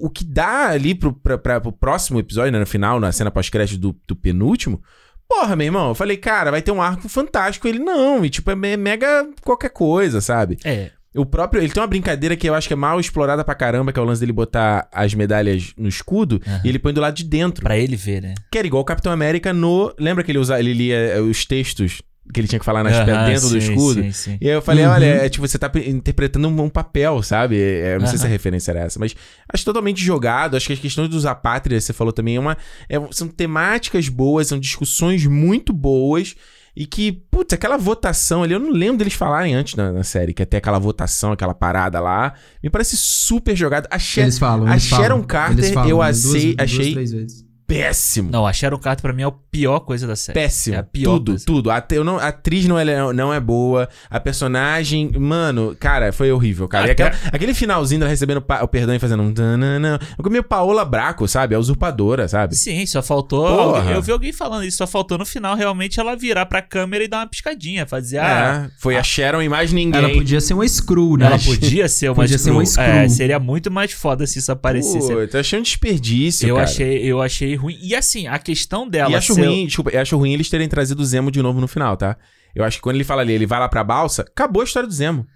O que dá ali pro, pra, pra- pro próximo episódio, né, no final, na cena pós-crédito do, do penúltimo. Porra, meu irmão, eu falei, cara, vai ter um arco fantástico. Ele, não, e tipo, é me- mega qualquer coisa, sabe? É. O próprio. Ele tem uma brincadeira que eu acho que é mal explorada pra caramba, que é o lance dele botar as medalhas no escudo Aham. e ele põe do lado de dentro. Pra ele ver, né? Que era igual o Capitão América no. Lembra que ele usa, ele lia os textos que ele tinha que falar nas pedras dentro do sim, escudo? Sim, sim. E aí eu falei, Uhum. olha, é tipo, você tá interpretando um, um papel, sabe? É, eu não sei se a referência era essa, mas acho totalmente jogado. Acho que as questões dos apátridas, você falou também, é uma, é- são temáticas boas, são discussões muito boas. E que, putz, aquela votação ali, eu não lembro deles falarem antes na, na série, que até aquela votação, aquela parada lá, me parece super jogado. A Eles falam, a eles falam. Sharon Carter, Eles falam eu duas- achei, duas, achei três vezes. Péssimo. Não, a Sharon Carter pra mim é a pior coisa da série. Péssimo. É a pior tudo, coisa. tudo. A, eu não, a atriz não é, não é boa. A personagem, mano, cara, foi horrível, cara. E aquela- aquele finalzinho dela recebendo pa- o perdão e fazendo um. tananã. Eu meio Paola Braco, sabe? A usurpadora, sabe? Sim, só faltou. Porra. Eu vi alguém falando isso, só faltou no final realmente ela virar pra câmera e dar uma piscadinha, fazer a. É, foi a Sharon e mais ninguém. Ela podia ser uma screw, né? Ela podia ser uma Podia ser screw. uma screw. É, seria muito mais foda se isso aparecesse. Pô, eu achei um desperdício, eu cara. achei, eu achei ruim. E assim, a questão dela E acho ser- ruim, desculpa, eu acho ruim eles terem trazido o Zemo de novo no final, tá? Eu acho que quando ele fala ali, ele vai lá pra balsa, acabou a história do Zemo.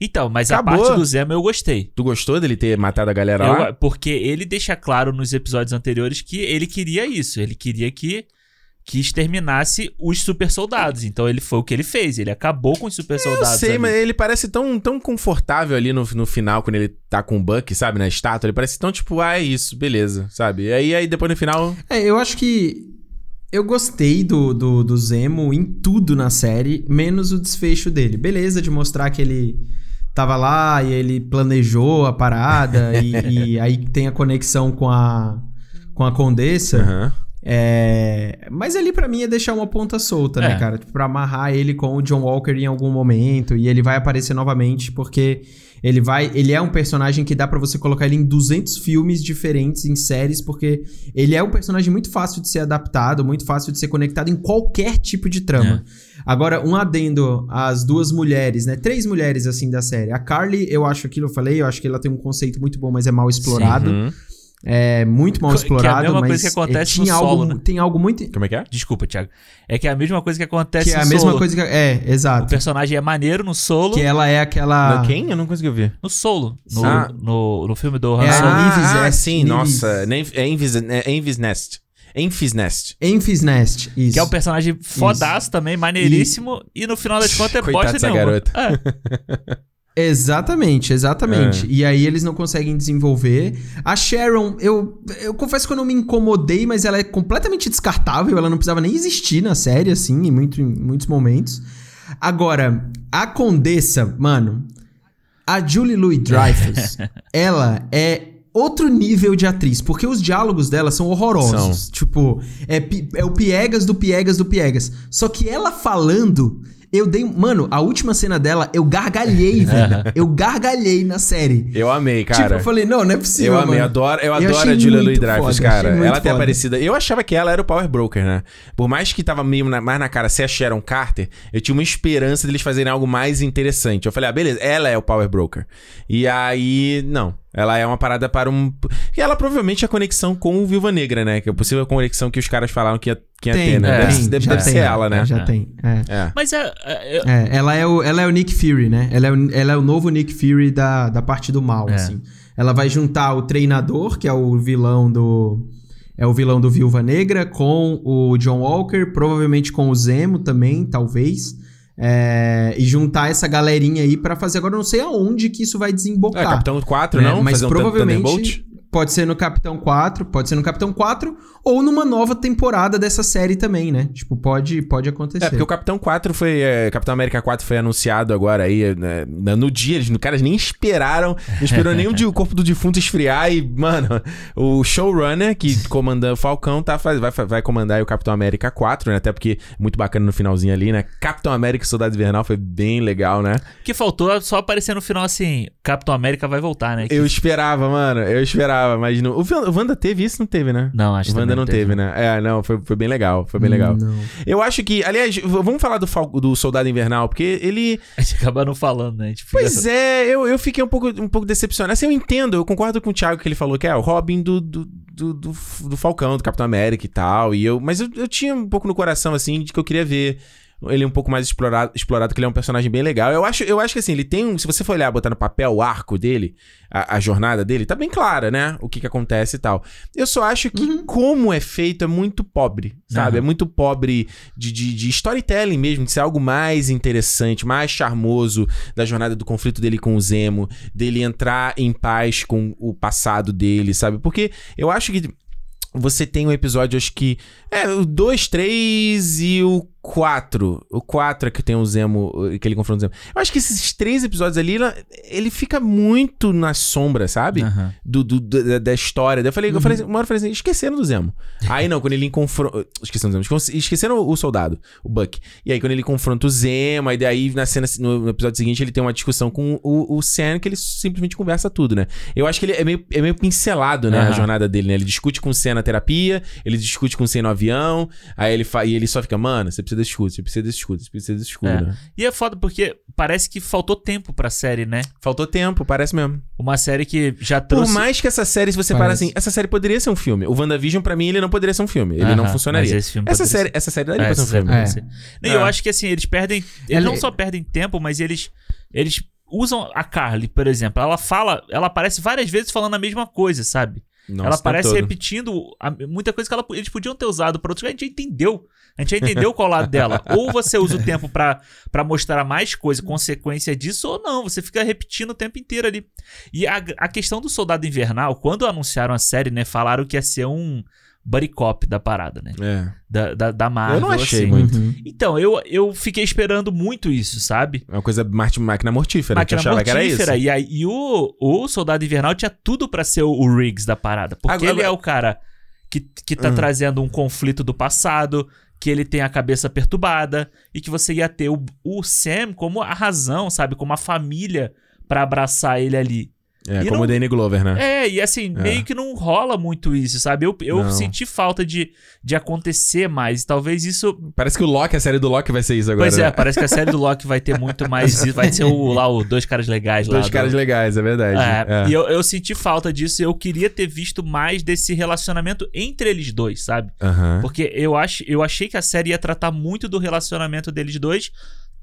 Então, mas Acabou. a parte do Zemo eu gostei. Tu gostou dele ter matado a galera Eu- lá? porque ele deixa claro nos episódios anteriores que ele queria isso. Ele queria que, que exterminasse os super soldados. Então ele foi o que ele fez. Ele acabou com os super Eu soldados. sei, ali. mas ele parece tão, tão confortável ali no, no final, quando ele tá com o Buck, sabe, na estátua. Ele parece tão tipo, ah, é isso, beleza, sabe? E aí, aí depois no final. É, eu acho que eu gostei do, do, do Zemo em tudo na série, menos o desfecho dele. Beleza, de mostrar que ele tava lá e ele planejou a parada e, <laughs> e aí tem a conexão com a, com a Condessa. Aham. É, mas ali pra mim é deixar uma ponta solta, né, É. cara? Tipo, pra amarrar ele com o John Walker em algum momento e ele vai aparecer novamente porque ele vai, ele é um personagem que dá pra você colocar ele em 200 filmes diferentes, em séries, porque ele é um personagem muito fácil de ser adaptado, muito fácil de ser conectado em qualquer tipo de trama. Agora, um adendo às duas mulheres, né? Três mulheres assim da série. A Carly, eu acho aquilo, eu falei, eu acho que ela tem um conceito muito bom, mas é mal explorado. Uhum. É muito mal Que é a explorado, mesma mas coisa que acontece é, tinha no algo, solo, né? tem algo muito Como é que é? Desculpa, Thiago. É que é a mesma coisa que acontece que é a mesma solo. coisa que é, O exato. personagem é maneiro no solo. Que ela é aquela No Quem? Eu não consegui ouvir. No solo. No, Ah. no, no filme do Han É Solo. Ah, Est- sim, Nives- nossa. É Envis, é Envis Nest. Enfys Nest. Enfys Nest, isso. Que é um personagem fodaço também, maneiríssimo. E, no final das contas é Coitada bosta dessa nenhuma. garota. É. <laughs> Exatamente, exatamente. É. E aí eles não conseguem desenvolver. A Sharon, eu, eu confesso que eu não me incomodei, mas ela é completamente descartável. Ela não precisava nem existir na série, assim, em, muito, em muitos momentos. Agora, a Condessa, mano, a Julie Louis Dreyfus, <laughs> ela é outro nível de atriz, porque os diálogos dela são horrorosos. Tipo, é, é o Piegas do Piegas do Piegas. Só que ela falando, eu dei. Mano, a última cena dela, eu gargalhei, <laughs> velho. Eu gargalhei na série. Eu amei, cara. Tipo, eu falei, não, não é possível. Eu amei, mano. adoro, eu Eu adoro a Julia Louis Dreyfus, cara. Ela tem foda. aparecido. Eu achava que ela era o Power Broker, né? Por mais que tava meio na- mais na cara ser a Sharon Carter, eu tinha uma esperança deles fazerem algo mais interessante. Eu falei, ah, beleza, ela é o Power Broker. E aí, não. Ela é uma parada para um. E ela provavelmente é a conexão com o Viúva Negra, né? Que é a possível conexão que os caras falaram que ia, que ia Tem, ter, né? é, deve deve, deve tem, ser ela, né? Já É. tem, é. É. Mas é, é, É, ela é, o, ela é o Nick Fury, né? Ela é o, ela é o novo Nick Fury da, da parte do mal, É. assim. Ela vai juntar o treinador, que é o vilão do. É o vilão do Viúva Negra, com o John Walker, provavelmente com o Zemo também, talvez. É, e juntar essa galerinha aí pra fazer. Agora eu não sei aonde que isso vai É, desembocar. Capitão 4, né? não? Mas um provavelmente pode ser no Capitão 4, pode ser no Capitão 4 ou numa nova temporada dessa série também, né? Tipo, pode, pode acontecer. É, porque o Capitão 4 foi. é, Capitão América 4 foi anunciado agora aí, né, no dia. Eles, caras nem esperaram. Não esperou nem <laughs> o, corpo do defunto esfriar. E, mano, o showrunner que comanda o Falcão tá, vai, vai comandar aí o Capitão América 4, né? Até porque muito bacana no finalzinho ali, né? Capitão América e Soldado Invernal foi bem legal, né? que faltou só aparecer no final assim: Capitão América vai voltar, né? Eu esperava, mano. Eu esperava. Esperava, mas não. O, Wanda teve isso? Não teve, né? Não, acho O que Wanda não teve, né? É, não, foi, foi bem legal. Foi bem legal. Não. Eu acho que, aliás, vamos falar do, do Soldado Invernal, porque ele. A gente acaba não falando, né? Fica- Pois é, eu, eu fiquei um pouco, um pouco decepcionado. Assim, eu entendo, eu concordo com o Thiago que ele falou que é o Robin do, do, do, do, do Falcão, do Capitão América e tal. E eu, mas eu, eu tinha um pouco no coração, assim, de que eu queria ver ele um pouco mais explorado, explorado, que ele é um personagem bem legal. Eu acho, eu acho que assim, ele tem um. Se você for olhar, botar no papel o arco dele, a, a jornada dele, tá bem clara, né? O que que acontece e tal. Eu só acho que como é feito é muito pobre, sabe? Aham. É muito pobre de, de, de storytelling mesmo, de ser algo mais interessante, mais charmoso da jornada do conflito dele com o Zemo, dele entrar em paz com o passado dele, sabe? Porque eu acho que você tem um episódio, acho que. É, o 2, 3 e o 4. O 4 é que tem o Zemo, que ele confronta o Zemo. Eu acho que esses três episódios ali, ele fica muito na sombra, sabe? Aham. do, do- da, da história. Daí eu falei, eu falei uma hora eu falei assim, esqueceram do Zemo. Aí não, quando ele confronta. Esqueceram do Zemo. esque- Esqueceram o, o soldado, o Buck. E aí, quando ele confronta o Zemo, aí daí na cena, no, episódio seguinte, ele tem uma discussão com o, o Sam, que ele simplesmente conversa tudo, né? Eu acho que ele é meio, é meio pincelado, né? A Aham. jornada dele, né? Ele discute com o Sam na terapia, ele discute com o Sam no avião, aí ele, fa... e ele só fica, mano, você precisa desse escudo, você precisa desse escudo, você precisa desse escudo, É. né? E é foda porque parece que faltou tempo pra série, né? Faltou tempo, parece mesmo. Uma série que já Por trouxe. mais que essa série, se você para Parece. assim, essa série poderia ser um filme. O WandaVision, pra mim, ele não poderia ser um filme. Ele não funcionaria. mas esse filme essa, poderia série, essa série daria É, pra ser um filme. É. E eu É. acho que assim, eles perdem. Eles Ela- não só perdem tempo, mas eles. Eles usam a Carly, por exemplo. Ela fala. Ela aparece várias vezes falando a mesma coisa, sabe? Nossa, ela tempo parece todo. repetindo a- muita coisa que ela- eles podiam ter usado pra outros. A gente já entendeu. A gente já entendeu qual lado dela. Ou você usa o tempo pra, pra mostrar mais coisa, consequência disso, ou não. Você fica repetindo o tempo inteiro ali. E a, a questão do Soldado Invernal, quando anunciaram a série, né, falaram que ia ser um buddy cop da parada, né? É. Da, da, da Marvel. Eu não achei assim. muito. Uhum. Então, eu, eu fiquei esperando muito isso, sabe? É uma coisa Marte- máquina mortífera. Máquina que eu achava que era isso. mortífera. E, aí, e o, o Soldado Invernal tinha tudo pra ser o, o Riggs da parada. Porque Agora- ele é o cara que, que tá Hum. trazendo um conflito do passado, que ele tem a cabeça perturbada, e que você ia ter o, o Sam como a razão, sabe? Como a família pra abraçar ele ali. É, E como não- o Danny Glover, né? É, e assim, É. meio que não rola muito isso, sabe? Eu, eu Não. senti falta de, de acontecer mais. Talvez isso Parece que o Loki, a série do Loki vai ser isso agora. Pois é, né? parece que a série do Loki vai ter muito mais. Vai ser o, lá, o Dois Caras Legais lá. Dois do- caras legais, é verdade. É, É. E eu, eu senti falta disso. Eu queria ter visto mais desse relacionamento entre eles dois, sabe? Porque eu, ach, eu achei que a série ia tratar muito do relacionamento deles dois.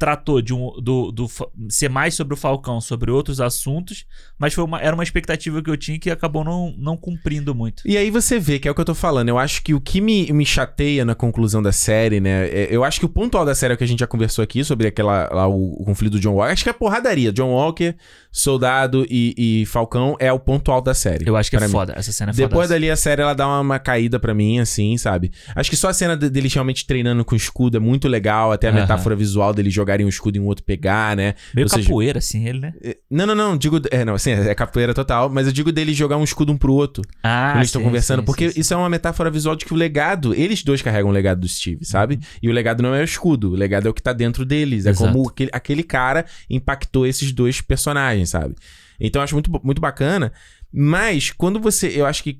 Tratou de um, do, do ser mais sobre o Falcão, sobre outros assuntos, mas foi uma, era uma expectativa que eu tinha que acabou não, não cumprindo muito. E aí você vê que é o que eu tô falando. Eu acho que o que me, me chateia na conclusão da série, né? é- eu acho que o ponto alto da série é o que a gente já conversou aqui sobre aquela lá, o, o conflito do John Walker. Acho que é porradaria. John Walker, Soldado e, e Falcão é o ponto alto da série. Eu acho que é mim. foda. Essa cena é foda. Depois dali a série ela dá uma, uma caída pra mim, assim, sabe? Acho que só a cena de- deles realmente treinando com o escudo é muito legal, até a metáfora visual deles jogarem o escudo e um outro pegar, né? Meio Ou seja, capoeira, assim, ele, né? é, Não, não, não, digo. É, não, assim, é capoeira total, mas eu digo deles jogar um escudo um pro outro. Ah, quando eles estão conversando, sim, porque sim, sim. isso é uma metáfora visual de que o legado, eles dois carregam o legado do Steve, sabe? Uhum. E o legado não é o escudo, o legado é o que tá dentro deles. É Exato. como aquele, aquele cara impactou esses dois personagens, sabe? Então eu acho muito, muito bacana. Mas quando você. Eu acho que.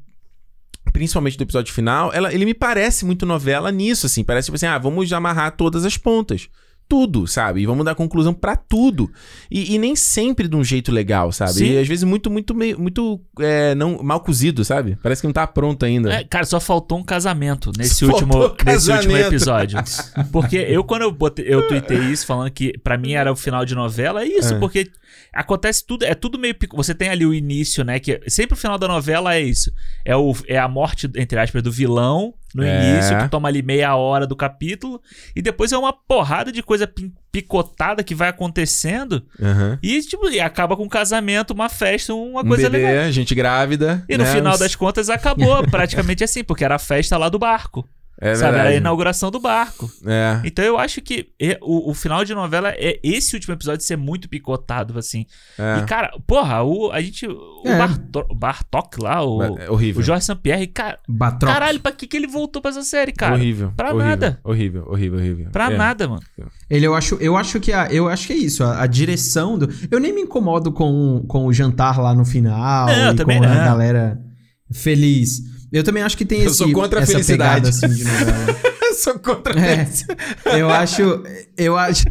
Principalmente do episódio final, ela, ele me parece muito novela nisso, assim. Parece tipo assim, ah, vamos amarrar todas as pontas. Tudo, sabe? E vamos dar conclusão pra tudo. E, e nem sempre de um jeito legal, sabe? Sim. E às vezes muito, muito, meio, muito é, não, mal cozido, sabe? Parece que não tá pronto ainda. É, cara, só faltou um casamento nesse, último, nesse último episódio. <laughs> Porque eu, quando eu, botei, eu tuitei isso, falando que pra mim era o final de novela, é isso, É. porque acontece tudo, é tudo meio. pico- Você tem ali o início, né? Que sempre o final da novela é isso. É, o, é a morte, entre aspas, do vilão no É. início, que toma ali meia hora do capítulo, e depois é uma porrada de coisa picotada que vai acontecendo, Aham. e, tipo, e acaba com um casamento, uma festa, uma Um coisa bebê, legal. gente grávida. E no né? final das contas acabou praticamente assim, porque era a festa lá do barco. É sabe? Era a inauguração do barco. É. Então eu acho que o, o final de novela é esse último episódio ser muito picotado, assim. É. E, cara, porra, o, a gente. O É. Barto- o Bartok lá, o, É horrível. o Jorge Sampierre, cara. Batroc. Caralho, pra que, que ele voltou pra essa série, cara? horrível. pra horrível, nada. Horrível, horrível, horrível. Pra É. nada, mano. Ele, eu acho, eu acho que a, eu acho que é isso, a, a direção do. Eu nem me incomodo com, com o jantar lá no final Não, eu e também com a não. galera. feliz. Eu também acho que tem Eu esse, sou contra a felicidade. pegada assim de novela. <laughs> Eu sou contra É, isso. eu acho. Eu acho.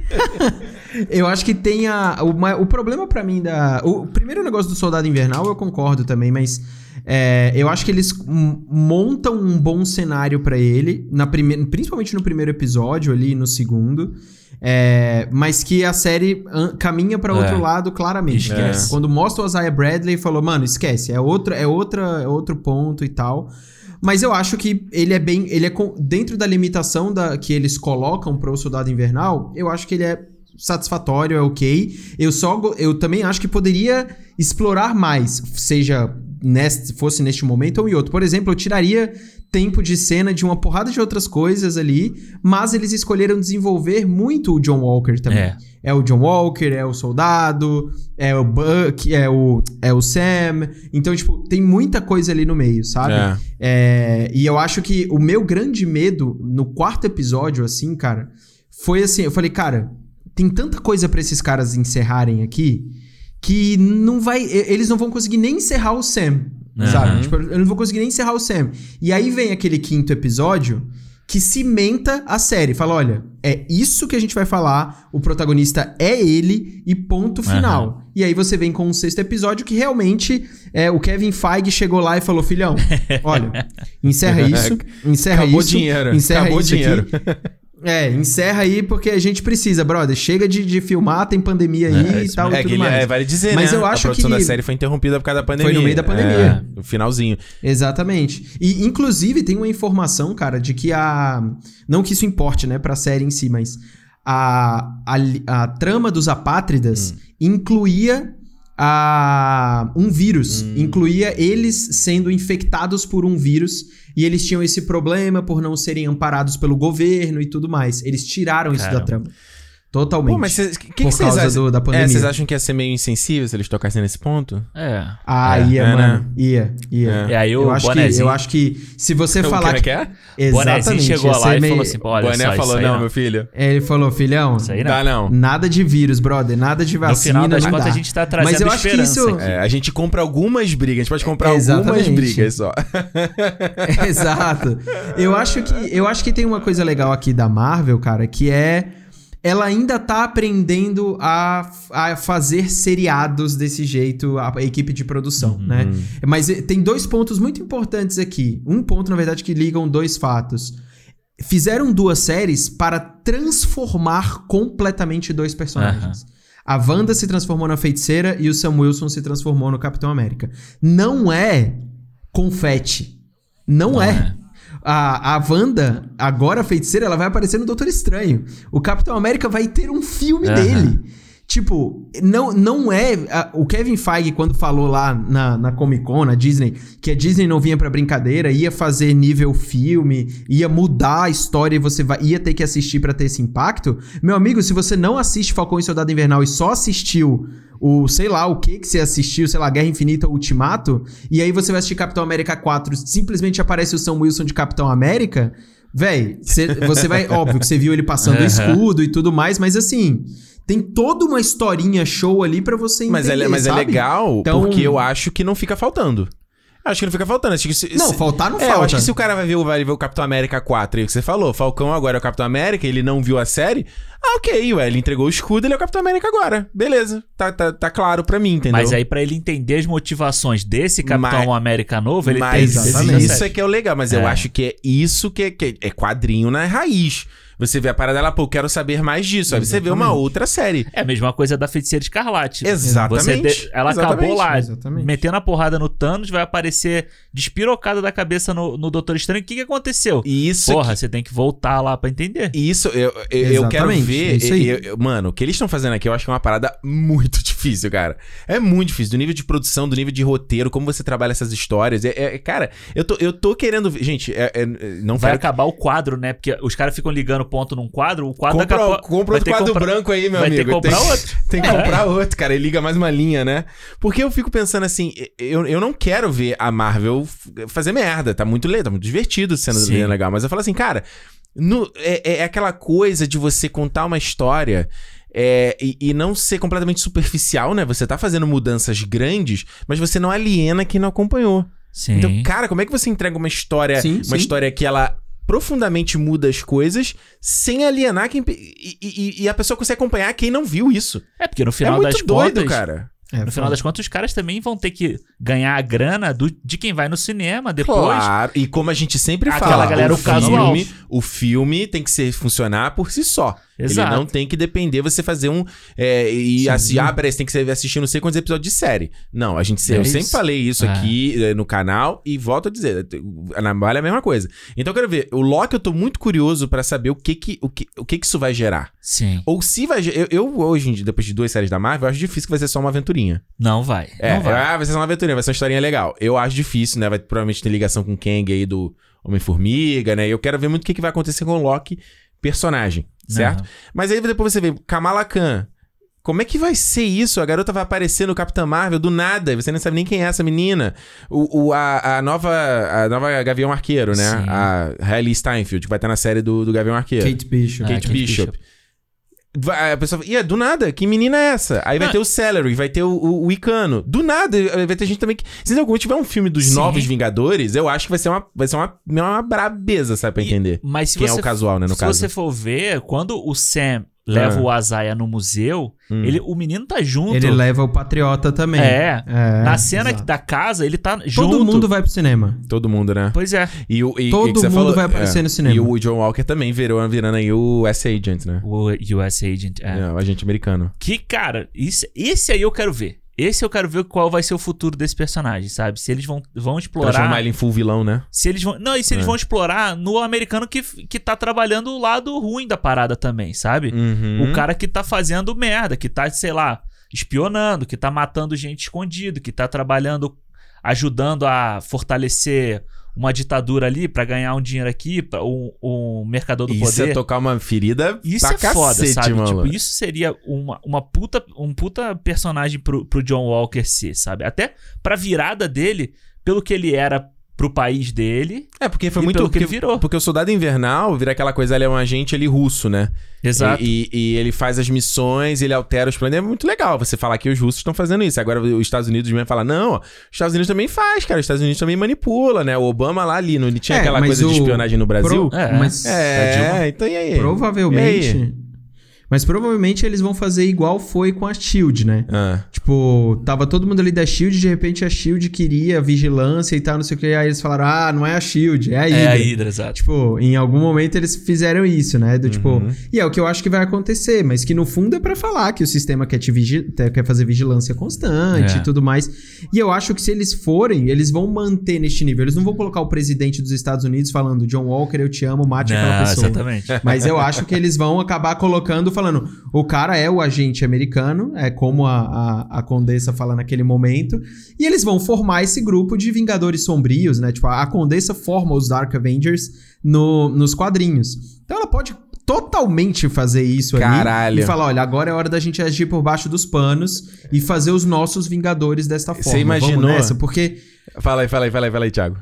<laughs> eu acho que tem a. O, o problema pra mim da. O primeiro negócio do Soldado Invernal eu concordo também, mas. é, eu acho que eles montam um bom cenário pra ele, na prime... principalmente no primeiro episódio ali, no segundo. É, mas que a série caminha pra outro É. lado claramente. Esquece. Quando mostra o Isaiah Bradley, falou, mano, esquece, é, outra, é, outra, é outro ponto e tal. Mas eu acho que ele é bem. Ele é dentro da limitação da, que eles colocam pro Soldado Invernal, eu acho que ele é satisfatório, é ok. Eu só. Eu também acho que poderia explorar mais, seja neste, fosse neste momento ou em outro. Por exemplo, eu tiraria tempo de cena de uma porrada de outras coisas ali, mas eles escolheram desenvolver muito o John Walker também. É. É o John Walker, é o soldado, é o Buck, é o, é o Sam. Então, tipo, tem muita coisa ali no meio, sabe? É. É, e eu acho que o meu grande medo no quarto episódio, assim, cara, foi assim: eu falei, cara, tem tanta coisa pra esses caras encerrarem aqui que não vai. Eles não vão conseguir nem encerrar o Sam, Aham. sabe? Tipo, eu não vou conseguir nem encerrar o Sam. E aí vem aquele quinto episódio que cimenta a série. Fala, olha, é isso que a gente vai falar, o protagonista é ele e ponto final. E aí você vem com um sexto episódio que realmente é, o Kevin Feige chegou lá e falou, filhão, olha, <laughs> encerra isso, encerra Acabou o isso, dinheiro, encerra acabou o isso dinheiro. aqui. É, encerra aí porque a gente precisa, brother. Chega de, de filmar, tem pandemia aí e tal É e que tudo mais. é, vale dizer, Mas né? eu acho a produção que- da série foi interrompida por causa da pandemia. no meio da pandemia. É, no finalzinho. Exatamente. E, inclusive, tem uma informação, cara, de que a. Não que isso importe, né, pra série em si, mas a, a, a trama dos apátridas incluía a, um vírus. Incluía eles sendo infectados por um vírus. E eles tinham esse problema por não serem amparados pelo governo e tudo mais. Eles tiraram isso da Caramba. trama. Totalmente. Pô, mas o que, que Por vocês causa acham? do- da É, pandemia. vocês acham que ia ser meio insensível se eles tocassem nesse ponto? É. Ah, É, ia, é, mano. né? Ia, ia. É. E aí o Eu acho, que, eu acho que se você O falar que, que... é que é? Exatamente. bonezinho chegou lá e meio- falou assim, olha Boné só, falou, isso aí não, não. meu filho. Ele falou, filhão, Isso aí não. Dá não. nada de vírus, brother, nada de No vacina, final das contas, a gente tá trazendo Mas eu acho que isso... aqui. É, a gente compra algumas brigas, a gente pode comprar Exatamente. algumas brigas só. <laughs> Exato. Eu acho que eu acho que tem uma coisa legal aqui da Marvel, cara, que é ela ainda tá aprendendo a, a fazer seriados desse jeito, a, a equipe de produção, Uhum. né? Mas eh, tem dois pontos muito importantes aqui. Um ponto, na verdade, que ligam dois fatos. Fizeram duas séries para transformar completamente dois personagens. A Wanda se transformou na feiticeira e o Sam Wilson se transformou no Capitão América. Não é confete. Não, Não é. é. A, a Wanda, agora feiticeira, ela vai aparecer no Doutor Estranho. O Capitão América vai ter um filme Aham. dele. Tipo, não, não é. a- o Kevin Feige, quando falou lá na, na Comic Con, na Disney, que a Disney não vinha pra brincadeira, ia fazer nível filme, ia mudar a história e você vai, ia ter que assistir pra ter esse impacto. Meu amigo, se você não assiste Falcão e Soldado Invernal e só assistiu o, sei lá, o que que você assistiu, sei lá, Guerra Infinita Ultimato, e aí você vai assistir Capitão América 4, simplesmente aparece o Sam Wilson de Capitão América, véi, cê- você vai, <laughs> óbvio que você viu ele passando o escudo e tudo mais, mas assim, tem toda uma historinha show ali pra você entender, Mas, é, mas é sabe? legal Então- porque eu acho que não fica faltando. Acho que não fica faltando. Acho que se, Não, se- faltar não é, eu falta. acho que se o cara vai ver, o- vai ver o Capitão América 4 e o que você falou, Falcão agora é o Capitão América, ele não viu a série. Ah, ok, ué, ele entregou o escudo, ele é o Capitão América agora. Beleza, tá, tá, tá claro pra mim, entendeu? Mas aí, pra ele entender as motivações desse Capitão Mas- América novo, ele tem Mas a Exatamente. isso é que é o legal, mas eu É. acho que é isso que é, que é quadrinho na raiz. Você vê a parada lá, pô, eu quero saber mais disso. Aí você vê uma Exatamente. outra série. É a mesma coisa da Feiticeira Escarlate. Exatamente. Você de- Ela Exatamente. acabou lá Exatamente. metendo a porrada no Thanos, vai aparecer despirocada da cabeça no, no Doutor Estranho. O que, que aconteceu? Isso Porra, você tem que voltar lá pra entender. Isso, eu, eu, eu quero Exatamente, ver. é isso aí. eu- eu- mano, o que eles estão fazendo aqui eu acho que é uma parada muito <laughs> difícil, cara. É muito difícil. Do nível de produção, do nível de roteiro, como você trabalha essas histórias. É, é- cara, eu tô, eu tô querendo. ver- Gente, é- é- não Vai acabar o quadro, né? Porque os caras ficam ligando ponto num quadro, o quadro Compra, acabou. compra outro quadro comprar- branco aí, meu vai amigo. ter que comprar tem, outro. <laughs> Tem que comprar outro, cara. E liga mais uma linha, né? Porque eu fico pensando assim, eu, eu não quero ver a Marvel fazer merda. Tá muito legal, tá muito divertido sendo Sim. legal. Mas eu falo assim, cara, no- é, é aquela coisa de você contar uma história. é, e, e não ser completamente superficial, né? Você tá fazendo mudanças grandes, mas você não aliena quem não acompanhou. Sim. Então, cara, como é que você entrega uma história, Sim, uma sim. história que ela profundamente muda as coisas sem alienar quem e, e- e a pessoa consegue acompanhar quem não viu isso. é porque no É final muito das doido, contas, cara. É, no final das contas, os caras também vão ter que ganhar a grana do- de quem vai no cinema depois. Claro. E como a gente sempre Aquela fala, galera, o, o casual. filme, o filme tem que ser funcionar por si só. Exato. Ele não tem que depender você fazer um. É, e Sim. assim, ah, você tem que ser- assistir não sei quantos episódios de série. Não, a gente É eu isso. sempre falei isso É. aqui eh, no canal e volto a dizer, na Vale é a mesma coisa. Então eu quero ver, o Loki eu tô muito curioso pra saber o que que, o que, o que que isso vai gerar. Sim. Ou se vai. Eu, eu, hoje, dia, depois de duas séries da Marvel, eu acho difícil que vai ser só uma aventurinha. Não vai. É, não vai. ah, vai ser só uma aventurinha, vai ser uma historinha legal. Eu acho difícil, né? Vai provavelmente ter ligação com o Kang aí do Homem-Formiga, né? E eu quero ver muito o que, que vai acontecer com o Loki, personagem, certo? Não. Mas aí depois você vê Kamala Khan. Como é que vai ser isso? A garota vai aparecer no Capitã Marvel do nada, você não sabe nem quem é essa menina. O, o- a, a nova a nova Gavião Arqueiro, né? Sim. A Hailey Steinfeld, que vai estar na série do, do Gavião Arqueiro. Kate Bishop. Ah, Kate, Kate Bishop. Vai- a pessoa fala, "Ih, é do nada, que menina é essa? Aí vai Não. ter o Celery, vai ter o, o, o Icano. Do nada, eh, vai ter gente também que. Se algum tiver um filme dos Sim. novos Vingadores, eu acho que vai ser uma, vai ser uma, uma brabeza, sabe, pra E- entender. Mas se Quem você, é o casual, né, no se caso. você for ver, quando o Sam leva Ah. o Azaia no museu, Hum. ele, o menino tá junto. Ele leva o Patriota também. É. É, Na cena exato. da casa, ele tá junto. Todo mundo vai pro cinema. Todo mundo, né? Pois é. E o, e, Todo e que você mundo falou- vai aparecer é. no cinema. E o John Walker também virou, virando aí o S-Agent, né? O US Agent. É. É, o agente americano. Que, cara, isso, esse aí eu quero ver. Esse eu quero ver qual vai ser o futuro desse personagem, sabe? Se eles vão, vão explorar. Transformar ele em full vilão, né? Se eles vão. Não, e se eles É. vão explorar no americano que, que tá trabalhando o lado ruim da parada também, sabe? Uhum. O cara que tá fazendo merda, que tá, sei lá, espionando, que tá matando gente escondido, que tá trabalhando, ajudando a fortalecer uma ditadura ali pra ganhar um dinheiro aqui, pra um, um mercador do Isso poder. é tocar uma ferida Isso é foda, cacete, sabe? mano. Tipo, isso seria uma, uma puta, um puta personagem pro, pro John Walker ser, sabe? Até pra virada dele, pelo que ele era pro país dele É, porque foi e muito. que Porque, ele virou. porque o soldado invernal vira aquela coisa, ele é um agente ali russo, né? Exato. E, e- e ele faz as missões, ele altera os planos. É muito legal você falar que os russos estão fazendo isso. Agora os Estados Unidos mesmo fala, não, ó, os Estados Unidos também faz, cara. Os Estados Unidos também manipula, né? O Obama lá ali, não ele tinha É, aquela coisa de o- espionagem no Brasil? Pro- É. Mas É, então e aí? E provavelmente. Mas provavelmente eles vão fazer igual foi com a Shield, né? Ah, Tipo, tava todo mundo ali da Shield, de repente a Shield queria vigilância e tal, não sei o que. Aí eles falaram: ah, não é a Shield, é a Hydra. É a Hydra, exato. Tipo, em algum momento eles fizeram isso, né? Do tipo. Uhum. E é o que eu acho que vai acontecer, mas que no fundo é pra falar que o sistema quer, te vigi- quer fazer vigilância constante É. e tudo mais. E eu acho que se eles forem, eles vão manter neste nível. Eles não vão colocar o presidente dos Estados Unidos falando: John Walker, eu te amo, mate aquela Não, pessoa. exatamente. Mas eu acho que eles vão acabar colocando, falando, o cara é o agente americano, é como a, a, a Condessa fala naquele momento, e eles vão formar esse grupo de Vingadores Sombrios, né? Tipo, a, a Condessa forma os Dark Avengers no, nos quadrinhos. Então ela pode totalmente fazer isso Caralho. ali e falar, olha, agora é hora da gente agir por baixo dos panos e fazer os nossos Vingadores desta Você forma. imaginou? Vamos nessa, porque Fala aí, fala aí, fala aí, fala aí, Thiago.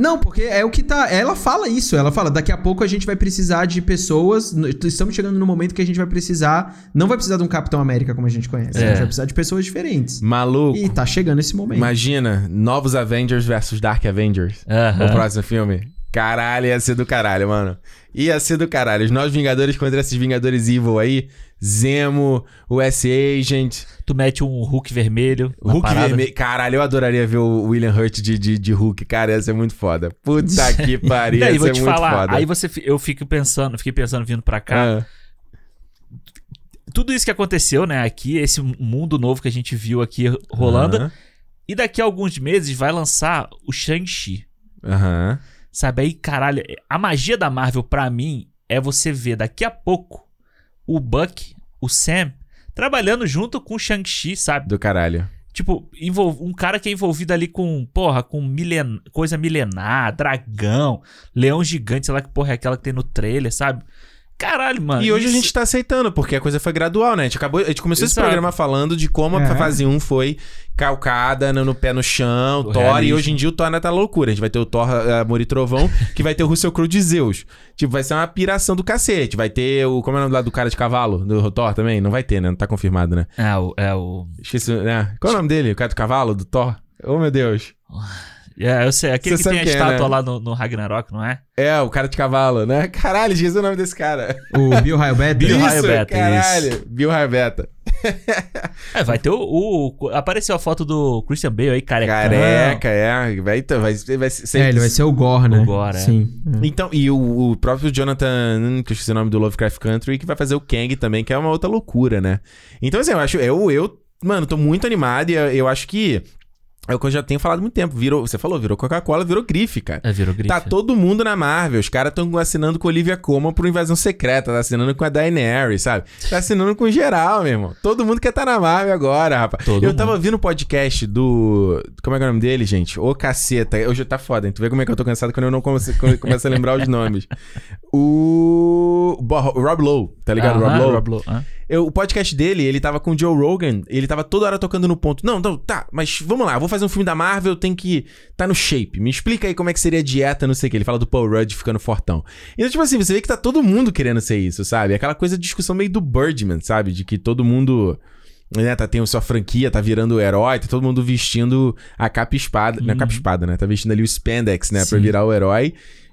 Não, porque é o que tá. Ela fala isso. Ela fala: daqui a pouco a gente vai precisar de pessoas. Estamos chegando no momento que a gente vai precisar. Não vai precisar de um Capitão América como a gente conhece. A É. gente vai precisar de pessoas diferentes. Maluco. E tá chegando esse momento. Imagina, novos Avengers versus Dark Avengers. Aham. O próximo filme. Caralho, ia ser do caralho, mano. Ia ser do caralho. Os novos Vingadores contra esses Vingadores Evil aí. Zemo, o S-Agent, Tu mete um Hulk vermelho. Hulk vermelho. Caralho, eu adoraria ver o William Hurt de, de, de Hulk. Cara, ia ser muito foda. Puta <laughs> que pariu, aí, ia ser muito falar. foda. Aí você, eu fico pensando, fiquei pensando vindo pra cá. Ah, Tudo isso que aconteceu, né, aqui, esse mundo novo que a gente viu aqui rolando. E daqui a alguns meses vai lançar o Shang-Chi. Aham. Sabe? Aí, caralho, a magia da Marvel, pra mim, é você ver daqui a pouco o Buck, o Sam, trabalhando junto com o Shang-Chi, sabe? Do caralho. Tipo, um cara que é envolvido ali com, porra, com milen... coisa milenar, dragão, leão gigante, sei lá que porra é aquela que tem no trailer, sabe? Caralho, mano. E hoje a isso- gente tá aceitando, porque a coisa foi gradual, né? A gente, acabou, a gente começou esse Exato. programa falando de como a É. fase 1 foi calcada no, no pé no chão, Do Thor, e realismo. hoje em dia o Thor ainda tá loucura. A gente vai ter o Thor uh, Amor e Trovão, <laughs> que vai ter o Russell Crowe de Zeus. Tipo, vai ser uma piração do cacete. Vai ter o. Como é o nome lá do cara de cavalo? Do Thor também? Não vai ter, né? Não tá confirmado, né? É o. É o... Esqueci, né? Qual é o nome dele? O cara do cavalo, do Thor? Oh, meu Deus. <laughs> É, eu sei. Aquele Você que tem a quem é, estátua né? lá no, no Ragnarok, não é? É, o cara de cavalo, né? <laughs> Caralho, esqueci o nome desse cara. O Bill Raibet. Bill isso, Raio Beta, caralho. Bill Raibeta. <laughs> É, vai ter o, o- Apareceu a foto do Christian Bale aí, careca. Careca, é. Vai, ter- vai, vai ser... É, ele vai ser o Gore, né? O Gore, é. Sim. é. Então, e o, o próprio Jonathan, hum, que eu esqueci o nome do Lovecraft Country, que vai fazer o Kang também, que é uma outra loucura, né? Então, assim, eu acho, eu, eu mano, tô muito animado e eu, eu acho que é o que eu já tenho falado há muito tempo. Virou, você falou, virou Coca-Cola, virou grife, cara. É, virou grife. Tá todo mundo na Marvel. Os caras estão assinando com Olivia Colman pro Invasão Secreta, tá assinando com a Daenerys, sabe? Tá assinando com geral, meu irmão. Todo mundo quer estar tá na Marvel agora, rapaz. Todo eu tava ouvindo o podcast do. Como é que é o nome dele, gente? Ô caceta. Hoje tá foda, hein? Tu vê como é que eu tô cansado quando eu não começo, começo a lembrar os nomes. <laughs> O. Bo- Rob Lowe, tá ligado? Aham, Rob Lowe. Rob Lowe, aham. Eu- o podcast dele, ele tava com o Joe Rogan, ele tava toda hora tocando no ponto. Não, não, tá, mas vamos lá, vou fazer um filme da Marvel, tem que tá no shape. Me explica aí como é que seria a dieta, não sei o que. Ele fala do Paul Rudd ficando fortão. Então, tipo assim, você vê que tá todo mundo querendo ser isso, sabe? Aquela coisa de discussão meio do Birdman, sabe? De que todo mundo. Né, tá, tem a sua franquia, tá virando o herói, tá todo mundo vestindo a capa espada. Não é capa e espada, né? Tá vestindo ali o spandex, né? Pra Sim. virar o herói.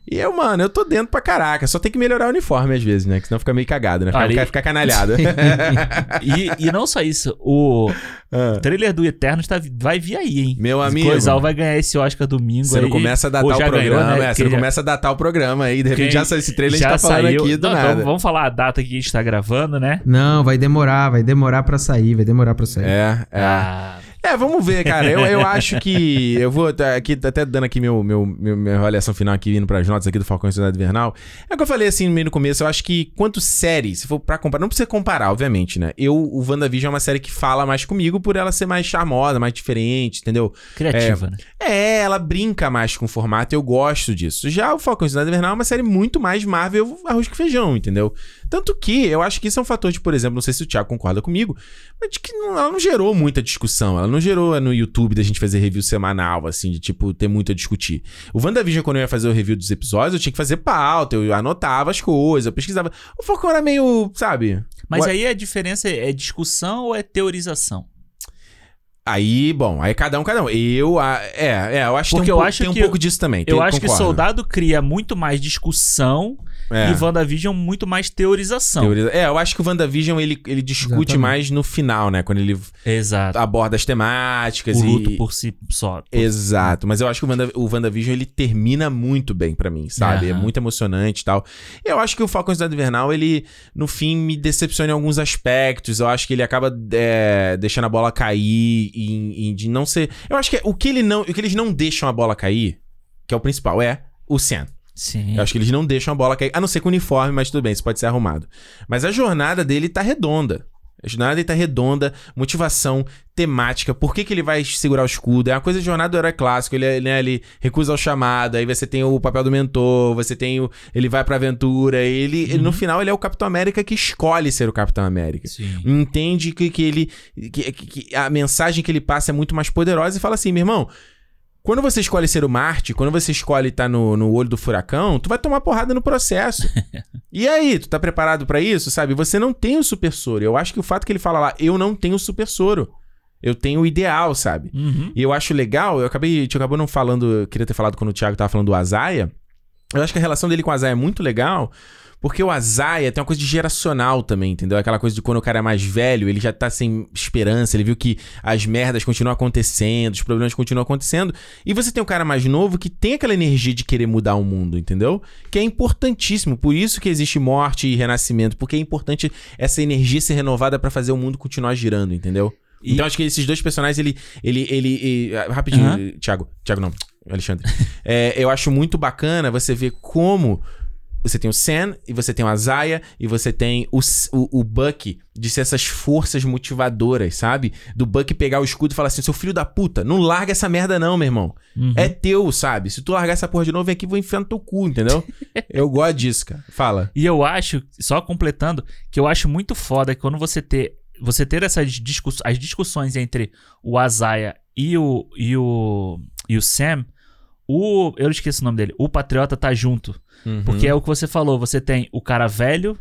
E eu, mano, eu tô dentro pra caraca. Só tem que melhorar o uniforme às vezes, né? Que senão fica meio cagado, né? Fica, Ali- fica, canalhado. <laughs> E, e não só isso, o Ah. trailer do Eternos tá, vai vir aí, hein? Meu amigo. Coisal vai ganhar esse Oscar domingo Você não começa a datar o já programa, ganhou, né? é, você não já- começa a datar o programa aí, de repente Quem já saiu esse trailer, a gente já tá falando saiu- aqui do Não, nada. Vamos, vamos falar a data que a gente tá gravando, né? Não, vai demorar, vai demorar pra sair, vai demorar pra sair. É, é. Ah, É, vamos ver, cara. Eu, eu <laughs> acho que. Eu vou tá aqui, tá até dando aqui meu, meu, meu- minha avaliação final aqui, indo pras notas aqui do Falcão e Cidade Invernal. É o que eu falei assim no meio no começo. Eu acho que quanto série, se for pra comparar, não precisa comparar, obviamente, né? Eu, o WandaVision é uma série que fala mais comigo por ela ser mais charmosa, mais diferente, entendeu? criativa, né? É, ela brinca mais com o formato eu gosto disso. Já o Falcão e Cidade Invernal é uma série muito mais Marvel arroz com feijão, entendeu? Tanto que eu acho que isso é um fator de, por exemplo, não sei se o Thiago concorda comigo, mas de que não- ela não gerou muita discussão. Ela não gerou no YouTube da gente fazer review semanal, assim, de tipo, ter muito a discutir. O WandaVision, quando eu ia fazer o review dos episódios, eu tinha que fazer pauta, eu anotava as coisas, eu pesquisava. O Falcão era meio, sabe? Mas Ué- aí a diferença é discussão ou é teorização? Aí, bom, aí cada um, cada um. Eu, ah, é, é, eu acho que tem um, eu pouco- acho tem um que- pouco disso também. Eu acho que concordo. Soldado cria muito mais discussão É. e WandaVision muito mais teorização. Teoria- É, eu acho que o WandaVision ele, ele discute Exatamente. mais no final, né? Quando ele Exato. aborda as temáticas O e. luto por si só. Exato, mas eu acho que o, Wanda, o WandaVision ele termina muito bem pra mim, sabe? É Aham. muito emocionante e tal. Eu acho que o Falcão e Cidade Invernal, ele, no fim, me decepciona em alguns aspectos. Eu acho que ele acaba é, deixando a bola cair e, e de não ser. Eu acho que o que, ele não, o que eles não deixam a bola cair, que é o principal, é o Sam. Sim. Eu acho que eles não deixam a bola cair, a não ser com uniforme, mas tudo bem, isso pode ser arrumado. Mas a jornada dele tá redonda. Jornada dele tá redonda, motivação, temática, por que, que ele vai segurar o escudo? É uma coisa de jornada do herói clássico, ele, né, ele recusa o chamado, aí você tem o papel do mentor, você tem o. Ele vai pra aventura, ele, ele, no final ele é o Capitão América que escolhe ser o Capitão América Sim. entende que, que ele. Que- que a mensagem que ele passa é muito mais poderosa e fala assim, meu irmão. Quando você escolhe ser o Marte, quando você escolhe estar no, no olho do furacão, tu vai tomar porrada no processo. <laughs> e aí, tu tá preparado pra isso, sabe? Você não tem o super soro. Eu acho que o fato que ele fala lá, eu não tenho super soro. Eu tenho o ideal, sabe? Uhum. E eu acho legal, eu acabei, a gente acabou não falando, queria ter falado quando o Thiago tava falando do Azaia. Eu acho que a relação dele com o Azaia é muito legal, porque o Azaia tem uma coisa de geracional também, entendeu? Aquela coisa de quando o cara é mais velho, ele já tá sem esperança, ele viu que as merdas continuam acontecendo, os problemas continuam acontecendo. E você tem um cara mais novo que tem aquela energia de querer mudar o mundo, entendeu? Que é importantíssimo. Por isso que existe morte e renascimento, porque é importante essa energia ser renovada pra fazer o mundo continuar girando, entendeu? E- Então acho que esses dois personagens, ele. ele, ele, ele- ah, rapidinho, Aham. Thiago. Thiago não, Alexandre. <laughs> É, eu acho muito bacana você ver como. Você tem o Sam, e você tem o Azaia, e você tem o, o, o Buck de ser essas forças motivadoras, sabe? Do Buck pegar o escudo e falar assim: seu filho da puta, não larga essa merda, não, meu irmão. Uhum. É teu, sabe? Se tu largar essa porra de novo, vem aqui e vou enfiar no teu cu, entendeu? <laughs> eu gosto disso, cara. Fala. E eu acho, só completando, que eu acho muito foda que quando você ter, você ter essas discuss, as discussões entre o Azaia e o, e o, e o Sam, o, eu esqueci o nome dele, o Patriota tá junto. Uhum. Porque é o que você falou, você tem o cara velho,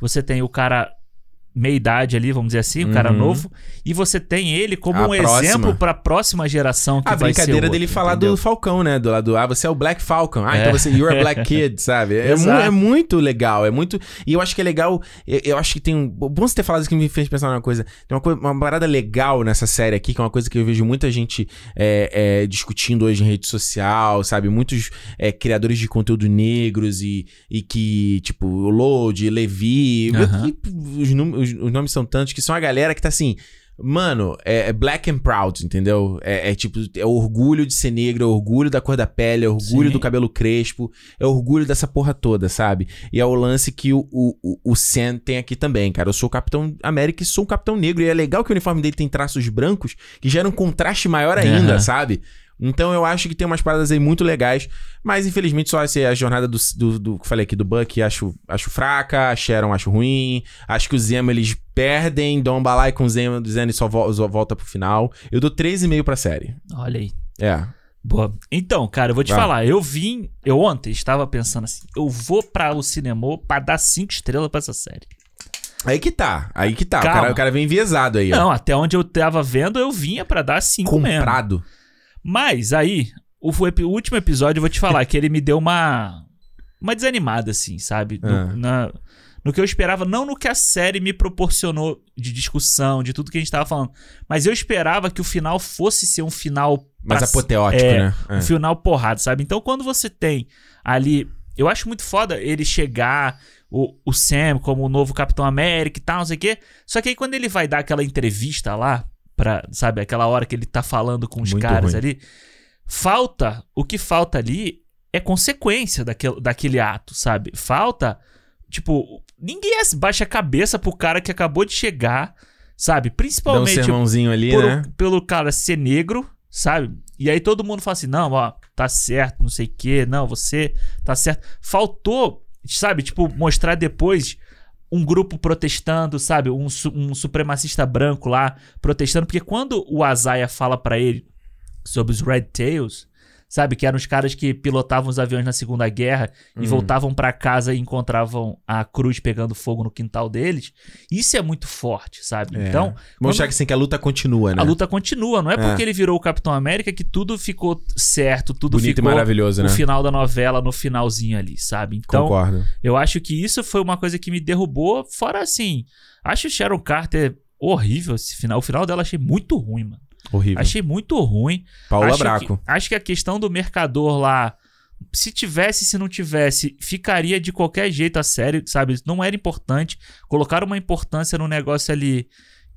você tem o cara meia idade ali, vamos dizer assim, um cara Uhum. novo, e você tem ele como A um próxima. exemplo pra próxima geração que A vai ser brincadeira outro, dele falar entendeu? do Falcão, né? Do lado, ah, você é o Black Falcon. Ah, É. então você, you're a Black <laughs> Kid, sabe? É, mu- é muito legal, é muito... E eu acho que é legal, eu, eu acho que tem um... Bom você ter falado isso que me fez pensar numa coisa. Tem uma, coisa, uma parada legal nessa série aqui, que é uma coisa que eu vejo muita gente é, é, discutindo hoje em rede social, sabe? Muitos é, criadores de conteúdo negros e, e que, tipo, o Load, Levi... Aham. e os, num- os- os nomes são tantos que são a galera que tá assim... Mano, é, é black and proud, entendeu? É, é tipo, é orgulho de ser negro, é orgulho da cor da pele, é orgulho Sim. do cabelo crespo, é orgulho dessa porra toda, sabe? E é o lance que o, o, o- Sam tem aqui também, cara. Eu sou o Capitão América e sou um Capitão Negro. E é legal que o uniforme dele tem traços brancos que geram um contraste maior ainda, Aham. sabe? Então eu acho que tem umas paradas aí muito legais. Mas infelizmente só essa é a jornada do, do, do que falei aqui do Buck acho, acho fraca, a Sharon acho ruim. Acho que o Zemo eles perdem, dão um balai com o Zemo, o Zemo só, vol- só volta pro final. Eu dou 3,5 pra série. Olha aí. É. Boa. Então, cara, eu vou te Vai. falar. Eu vim. Eu ontem estava pensando assim. Eu vou para o cinema pra dar cinco estrelas pra essa série. Aí que tá, aí que tá. O cara, o cara vem enviesado aí, ó. Não, até onde eu tava vendo, eu vinha pra dar cinco mesmo. Comprado. Mas aí, o, o último episódio, eu vou te falar que ele me deu uma. Uma desanimada, assim, sabe? No, Ah. na- no que eu esperava, não no que a série me proporcionou de discussão, de tudo que a gente tava falando. Mas eu esperava que o final fosse ser um final. Mais apoteótico, é, né? um final porrada, sabe? Então, quando você tem ali. Eu acho muito foda ele chegar, o, o Sam como o novo Capitão América e tal, não sei o quê. Só que aí, quando ele vai dar aquela entrevista lá, pra, sabe, aquela hora que ele tá falando com os Muito caras ruim. ali, falta. O que falta ali é consequência daquele, daquele ato, sabe? Falta. Tipo, ninguém baixa a cabeça pro cara que acabou de chegar, sabe? Dá um Principalmente sermãozinho ali, por né? pelo cara ser negro, sabe? E aí todo mundo fala assim: não, ó, tá certo, não sei o quê, não, você tá certo. Faltou, sabe, tipo, mostrar depois um grupo protestando, sabe? Um, um supremacista branco lá protestando, porque quando o Azaia fala pra ele sobre os Red Tails. Sabe, que eram os caras que pilotavam os aviões na Segunda Guerra e Uhum. voltavam pra casa e encontravam a cruz pegando fogo no quintal deles. Isso é muito forte, sabe? É. Então, Mostrar quando- que, assim, que a luta continua, né? a luta continua, não é É. porque ele virou o Capitão América que tudo ficou certo, tudo Bonito ficou e maravilhoso, né? final da novela no finalzinho ali, sabe? Então, Concordo. eu acho que isso foi uma coisa que me derrubou, fora assim, acho Sharon Carter horrível esse final, o final dela achei muito ruim, mano. Horrível. Achei muito ruim. Paula acho Braco. Que, acho que a questão do mercador lá, se tivesse, se não tivesse, ficaria de qualquer jeito a série, sabe? Não era importante. Colocaram uma importância no negócio ali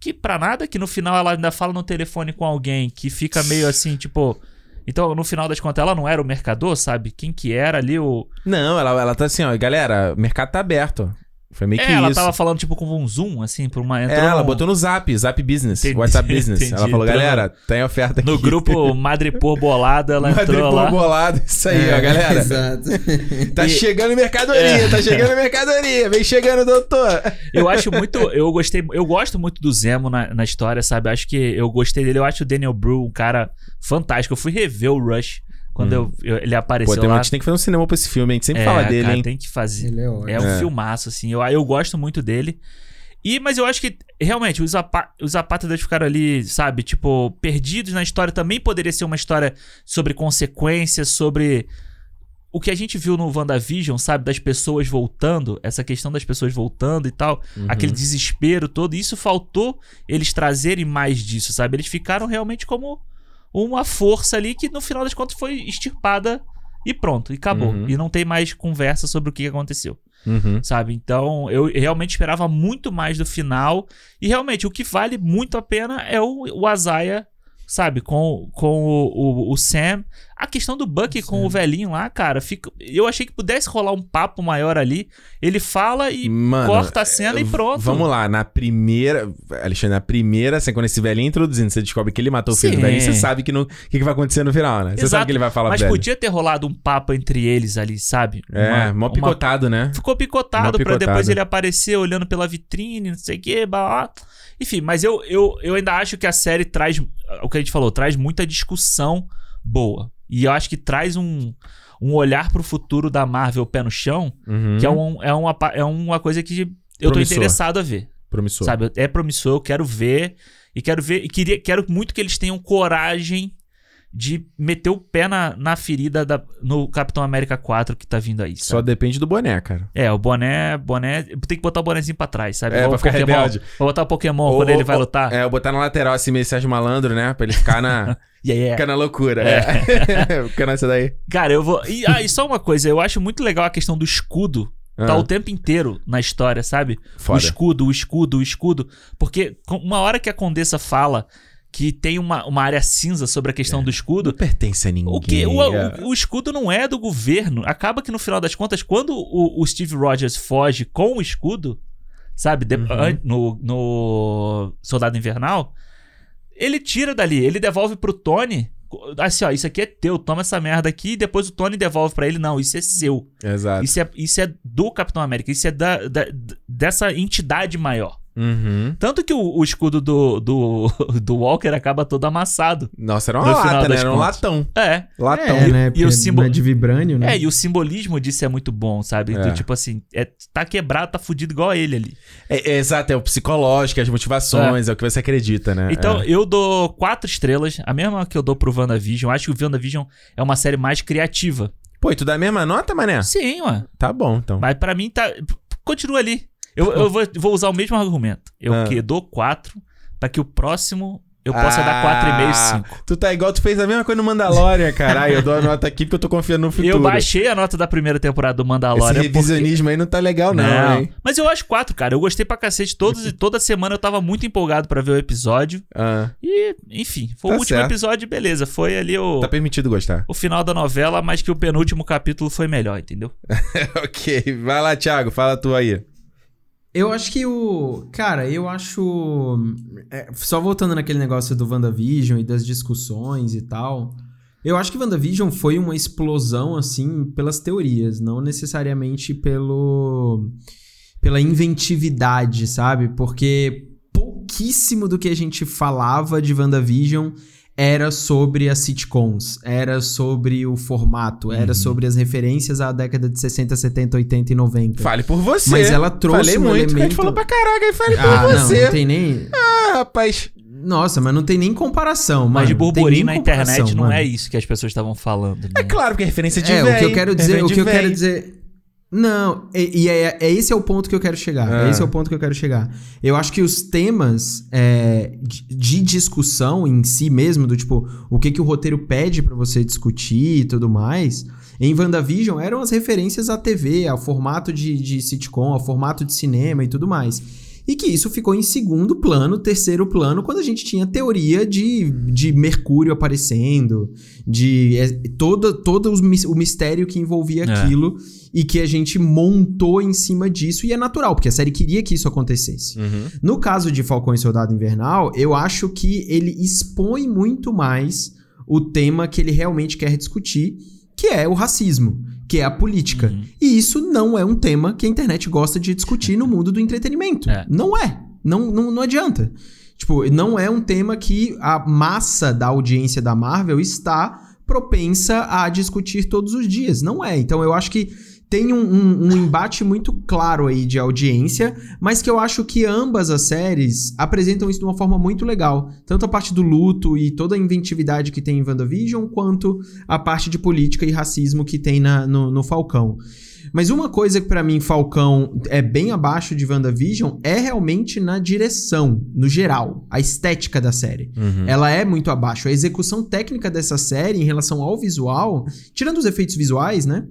que pra nada, que no final ela ainda fala no telefone com alguém que fica meio assim, tipo. Então, no final das contas, ela não era o mercador, sabe? Quem que era ali o. Não, ela, ela tá assim, ó, galera, o mercado tá aberto. Foi meio É, que ela isso. tava falando, tipo, com um zoom, assim, por uma. É, entrou ela num- botou no Zap, Zap Business, Entendi, WhatsApp <laughs> Business. entendi. Ela falou, Entrou galera, tem oferta aqui. No grupo Madrepor Bolado, ela entrou Madripoor lá. bolado, isso aí, ó, galera. Exato. <laughs> Tá E- chegando mercadoria, É. tá chegando mercadoria. Vem chegando, doutor. <laughs> Eu acho muito. Eu gostei. Eu gosto muito do Zemo na, na história, sabe? Acho que eu gostei dele. Eu acho o Daniel Bru um cara fantástico. Eu fui rever o Rush quando eu- eu- ele Pô, apareceu tem, a lá. gente tem que fazer um cinema pra esse filme, a gente sempre É, fala dele, cara, hein? tem que fazer. Ele é ótimo. É um É. filmaço, assim. Eu, eu gosto muito dele. E, mas eu acho que, realmente, os, apa os apátridas ficaram ali, sabe, tipo, perdidos na história. Também poderia ser uma história sobre consequências, sobre o que a gente viu no WandaVision, sabe, das pessoas voltando, essa questão das pessoas voltando e tal, Uhum. aquele desespero todo. Isso faltou eles trazerem mais disso, sabe? Eles ficaram realmente como uma força ali que no final das contas foi extirpada e pronto, e acabou. Uhum. E não tem mais conversa sobre o que aconteceu Uhum. sabe? Então, eu realmente esperava muito mais do final. E realmente, o que vale muito a pena é o, o Azaia, sabe? Com, com o, o, o Sam. A questão do Bucky com o velhinho lá, cara, fica, eu achei que pudesse rolar um papo maior ali. Ele fala e Mano, corta a cena e pronto. Vamos lá, na primeira. Alexandre, na primeira, assim, quando esse velhinho introduzindo, você descobre que ele matou o filho do Sim. velhinho, você sabe que o que, que vai acontecer no final, né? Você sabe Exato. que ele vai falar Mas podia ter rolado um papo entre eles ali, sabe? É, Uma- mó uma- picotado, né? Ficou picotado Mó pra picotado. depois ele aparecer olhando pela vitrine, não sei o que, blá, blá. Enfim, mas eu, eu, eu ainda acho que a série traz, o que a gente falou, traz muita discussão boa. E eu acho que traz um, um olhar pro futuro da Marvel pé no chão, Uhum. que é, um, é, uma, é uma coisa que eu tô Promissor. interessado a ver. Promissor. Sabe? É promissor, eu quero ver. E quero ver. E queria, quero muito que eles tenham coragem de meter o pé na, na ferida da- no Capitão América 4 que tá vindo aí. Só Sabe? depende do boné, cara. É, o boné, boné. Tem que botar o bonézinho pra trás, sabe? É, Igual pra ficar Pokémon. rebelde. Vou botar o Pokémon Ou- quando ele vai ou- lutar. É, eu botar na lateral assim, meio Sérgio Malandro, né? Pra ele ficar na, <laughs> aí é. ficar na loucura. É. <laughs> Fica nessa daí. Cara, eu vou. E, ah, e só uma coisa, eu acho muito legal a questão do escudo. Tá Ah. o tempo inteiro na história, sabe? Foda. O escudo, o escudo, o escudo. Porque uma hora que a Condessa fala que tem uma, uma área cinza sobre a questão do Não escudo. pertence a ninguém. O que o, é. o- o escudo não é do governo. Acaba que no final das contas, quando o, o Steve Rogers foge com o escudo, sabe, de- Uhum. no, no Soldado Invernal, ele tira dali, ele devolve pro Tony. Assim, ó, isso aqui é teu, toma essa merda aqui e depois o Tony devolve pra ele. Não, isso é seu. Exato. Isso é, isso é do Capitão América, isso é da, da- dessa entidade maior. Uhum. Tanto que o, o escudo do, do, <laughs> do Walker acaba todo amassado. Nossa, era uma lata, né? Era um contas. latão. É. Latão. É, né? E Porque o não é de vibrânio, né? É, e o simbolismo disso é muito bom, sabe? É. Do tipo assim, é, tá quebrado, tá fudido igual a ele ali. É, é, exato, é o psicológico, as motivações, é, o que você acredita, né? Então, É. eu dou quatro estrelas, a mesma que eu dou pro WandaVision. Acho que o WandaVision é uma série mais criativa. Pô, e tu dá a mesma nota, mané? Sim, ué. Tá bom, então. Mas pra mim tá. Continua ali. Eu, eu vou, vou usar o mesmo argumento. Eu Ah. que dou quatro pra que o próximo eu possa dar quatro e meio, Ah, cinco. Tu tá igual, tu fez a mesma coisa no Mandalorian, caralho. Eu dou a nota aqui porque eu tô confiando no <laughs> futuro. Eu baixei a nota da primeira temporada do Esse Mandalorian. porque- revisionismo aí não tá legal, não, hein? Mas eu acho quatro, cara. Eu gostei pra cacete. Todos, <laughs> toda semana eu tava muito empolgado pra ver o episódio. Ah, E, enfim, foi Tá o último certo. episódio, beleza. Foi ali o, tá permitido gostar. o final da novela, mas que o penúltimo capítulo foi melhor, entendeu? <laughs> ok, vai lá, Thiago, fala tu aí. Eu acho que o. Cara, eu acho. é, só voltando naquele negócio do WandaVision e das discussões e tal. Eu acho que WandaVision foi uma explosão, assim, pelas teorias, não necessariamente pelo. pela inventividade, sabe? Porque pouquíssimo do que a gente falava de WandaVision era sobre as sitcoms, era sobre o formato, era sobre as referências à década de 60, 70, 80 e 90. Fale por você. Mas ela trouxe Falei um muito, que a gente elemento- falou pra caraca, aí fale Ah, por não, você. não tem nem. Ah, rapaz. Nossa, mas não tem nem comparação, Mas de mano, não tem burburinho na internet comparação, não mano. é isso que as pessoas estavam falando. Né? É claro, porque é referência de É, véi, o que eu quero dizer, referência o de que eu quero dizer. Não, e, e é, é esse é o ponto que eu quero chegar. É esse é o ponto que eu quero chegar. Eu acho que os temas é, de, de discussão em si mesmo, do tipo, o que, que o roteiro pede pra você discutir e tudo mais, em WandaVision eram as referências à TV, ao formato de, de sitcom, ao formato de cinema e tudo mais. E que isso ficou em segundo plano, terceiro plano, quando a gente tinha teoria de, de Mercúrio aparecendo, de é, todo, todo o mistério que envolvia É. aquilo e que a gente montou em cima disso. E é natural, porque a série queria que isso acontecesse. Uhum. No caso de Falcão e Soldado Invernal, eu acho que ele expõe muito mais o tema que ele realmente quer discutir, que é o racismo, que é a política. Uhum. E isso não é um tema que a internet gosta de discutir no mundo do entretenimento. É. Não é. Não, não, não adianta. Tipo, não é um tema que a massa da audiência da Marvel está propensa a discutir todos os dias. Não é. Então eu acho que tem um, um- um embate muito claro aí de audiência, mas que eu acho que ambas as séries apresentam isso de uma forma muito legal. Tanto a parte do luto e toda a inventividade que tem em WandaVision, quanto a parte de política e racismo que tem na, no, no Falcão. Mas uma coisa que pra mim Falcão é bem abaixo de WandaVision é realmente na direção, no geral, a estética da série. Uhum. Ela é muito abaixo. A execução técnica dessa série em relação ao visual, tirando os efeitos visuais, né?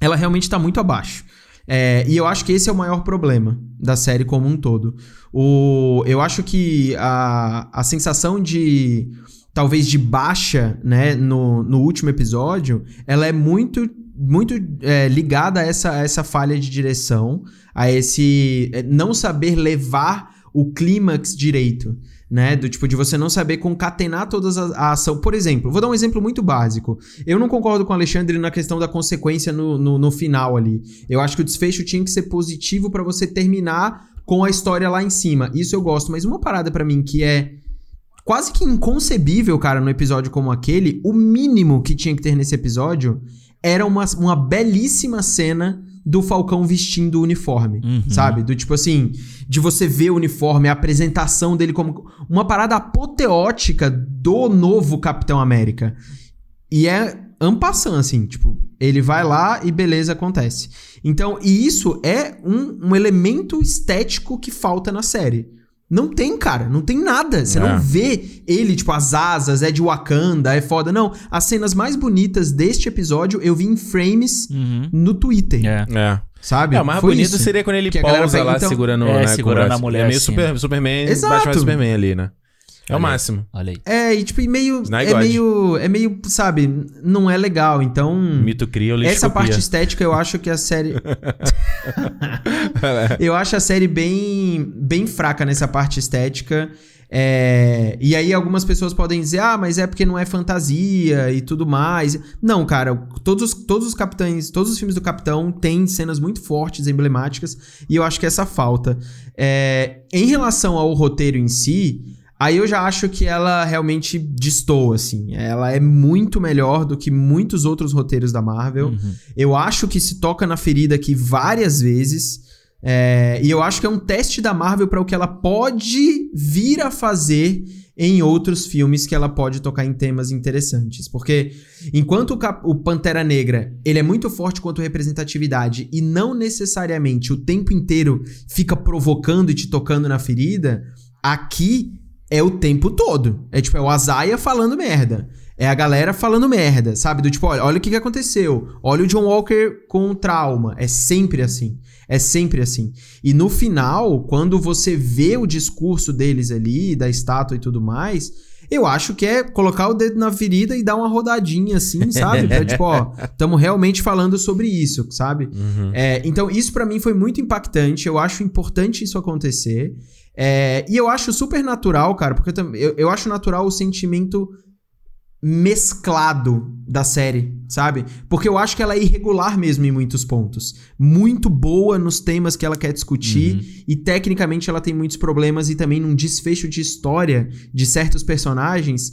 Ela realmente tá muito abaixo. É, e eu acho que esse é o maior problema da série como um todo. O, eu acho que a, a sensação de. talvez de baixa, né, no, no último episódio, ela é muito. Muito é, ligada a essa, a essa falha de direção, a esse é, não saber levar o clímax direito, né? Do tipo de você não saber concatenar todas a, a ação. Por exemplo, vou dar um exemplo muito básico. Eu não concordo com o Alexandre na questão da consequência no, no, no final ali. Eu acho que o desfecho tinha que ser positivo pra você terminar com a história lá em cima. Isso eu gosto, mas uma parada pra mim que é quase que inconcebível, cara, no episódio como aquele, o mínimo que tinha que ter nesse episódio era uma, uma belíssima cena do Falcão vestindo o uniforme, Uhum. sabe? Do tipo assim, de você ver o uniforme, a apresentação dele como uma parada apoteótica do novo Capitão América. E é ampassant, assim, tipo, ele vai lá e beleza, acontece. Então, e isso é um, um elemento estético que falta na série. Não tem, cara, não tem nada. Você É. não vê ele, tipo, as asas, é de Wakanda, é foda. Não, as cenas mais bonitas deste episódio eu vi em frames Uhum. no Twitter, É. É. sabe? É, o mais Foi bonito isso. seria quando ele Que a galera pausa pega, lá então- segurando, É, né, segurando a mulher É meio assim, super, Superman, Exato. Batman Superman ali, né? É o máximo. Olha aí. É, e tipo, e meio. É God. meio. É meio, sabe, não é legal. Então. Mito cria, Essa parte estética eu acho que a série. <laughs> eu acho a série bem, bem fraca nessa parte estética. É, E aí algumas pessoas podem dizer, ah, mas é porque não é fantasia e tudo mais. Não, cara, todos, os- todos os capitães, todos os filmes do Capitão têm cenas muito fortes, emblemáticas, e eu acho que essa falta. É, Em relação ao roteiro em si, aí eu já acho que ela realmente destoa, assim. Ela é muito melhor do que muitos outros roteiros da Marvel. Uhum. Eu acho que se toca na ferida aqui várias vezes. é, e eu acho que é um teste da Marvel para o que ela pode vir a fazer em outros filmes que ela pode tocar em temas interessantes. Porque enquanto o, Cap- o Pantera Negra ele é muito forte quanto representatividade e não necessariamente o tempo inteiro fica provocando e te tocando na ferida, aqui é o tempo todo. É tipo, é o Azaia falando merda. É a galera falando merda, sabe? Do tipo, olha, olha o que, que aconteceu. Olha o John Walker com trauma. É sempre assim. É sempre assim. E no final, quando você vê o discurso deles ali, da estátua e tudo mais, eu acho que é colocar o dedo na ferida e dar uma rodadinha assim, sabe? Pra, tipo, ó, <laughs> estamos realmente falando sobre isso, sabe? Uhum. É, então, isso pra mim foi muito impactante. Eu acho importante isso acontecer. É, e eu acho super natural, cara, porque eu, eu, eu acho natural o sentimento mesclado da série, sabe? Porque eu acho que ela é irregular mesmo em muitos pontos. Muito boa nos temas que ela quer discutir e tecnicamente ela tem muitos problemas e também num desfecho de história de certos personagens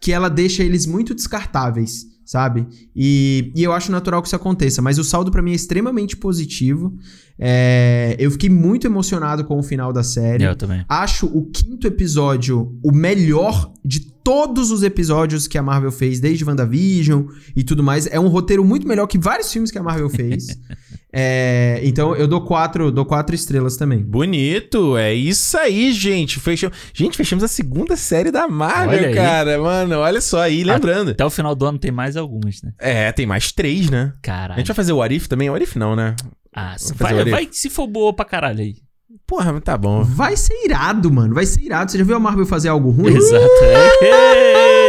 que ela deixa eles muito descartáveis, sabe? E, e eu acho natural que isso aconteça, mas o saldo pra mim é extremamente positivo. É, eu fiquei muito emocionado com o final da série. Eu também. Acho o quinto episódio o melhor de todos os episódios que a Marvel fez, desde WandaVision e tudo mais. É um roteiro muito melhor que vários filmes que a Marvel fez. <laughs> É, então eu dou quatro, dou quatro estrelas também. Bonito, é isso aí, gente. Fechou. Gente, fechamos a segunda série da Marvel, Olha aí. cara. Mano, olha só aí, lembrando. Até o final do ano tem mais alguns, né? É, tem mais três, né? A Caralho. gente vai fazer o Arif também? O Arif não, né? Ah, se Vamos fazer o vai, Arif. vai se for boa pra caralho aí. Porra, tá bom. Vai ser irado, mano. Vai ser irado. Você já viu a Marvel fazer algo ruim? Exato. <laughs>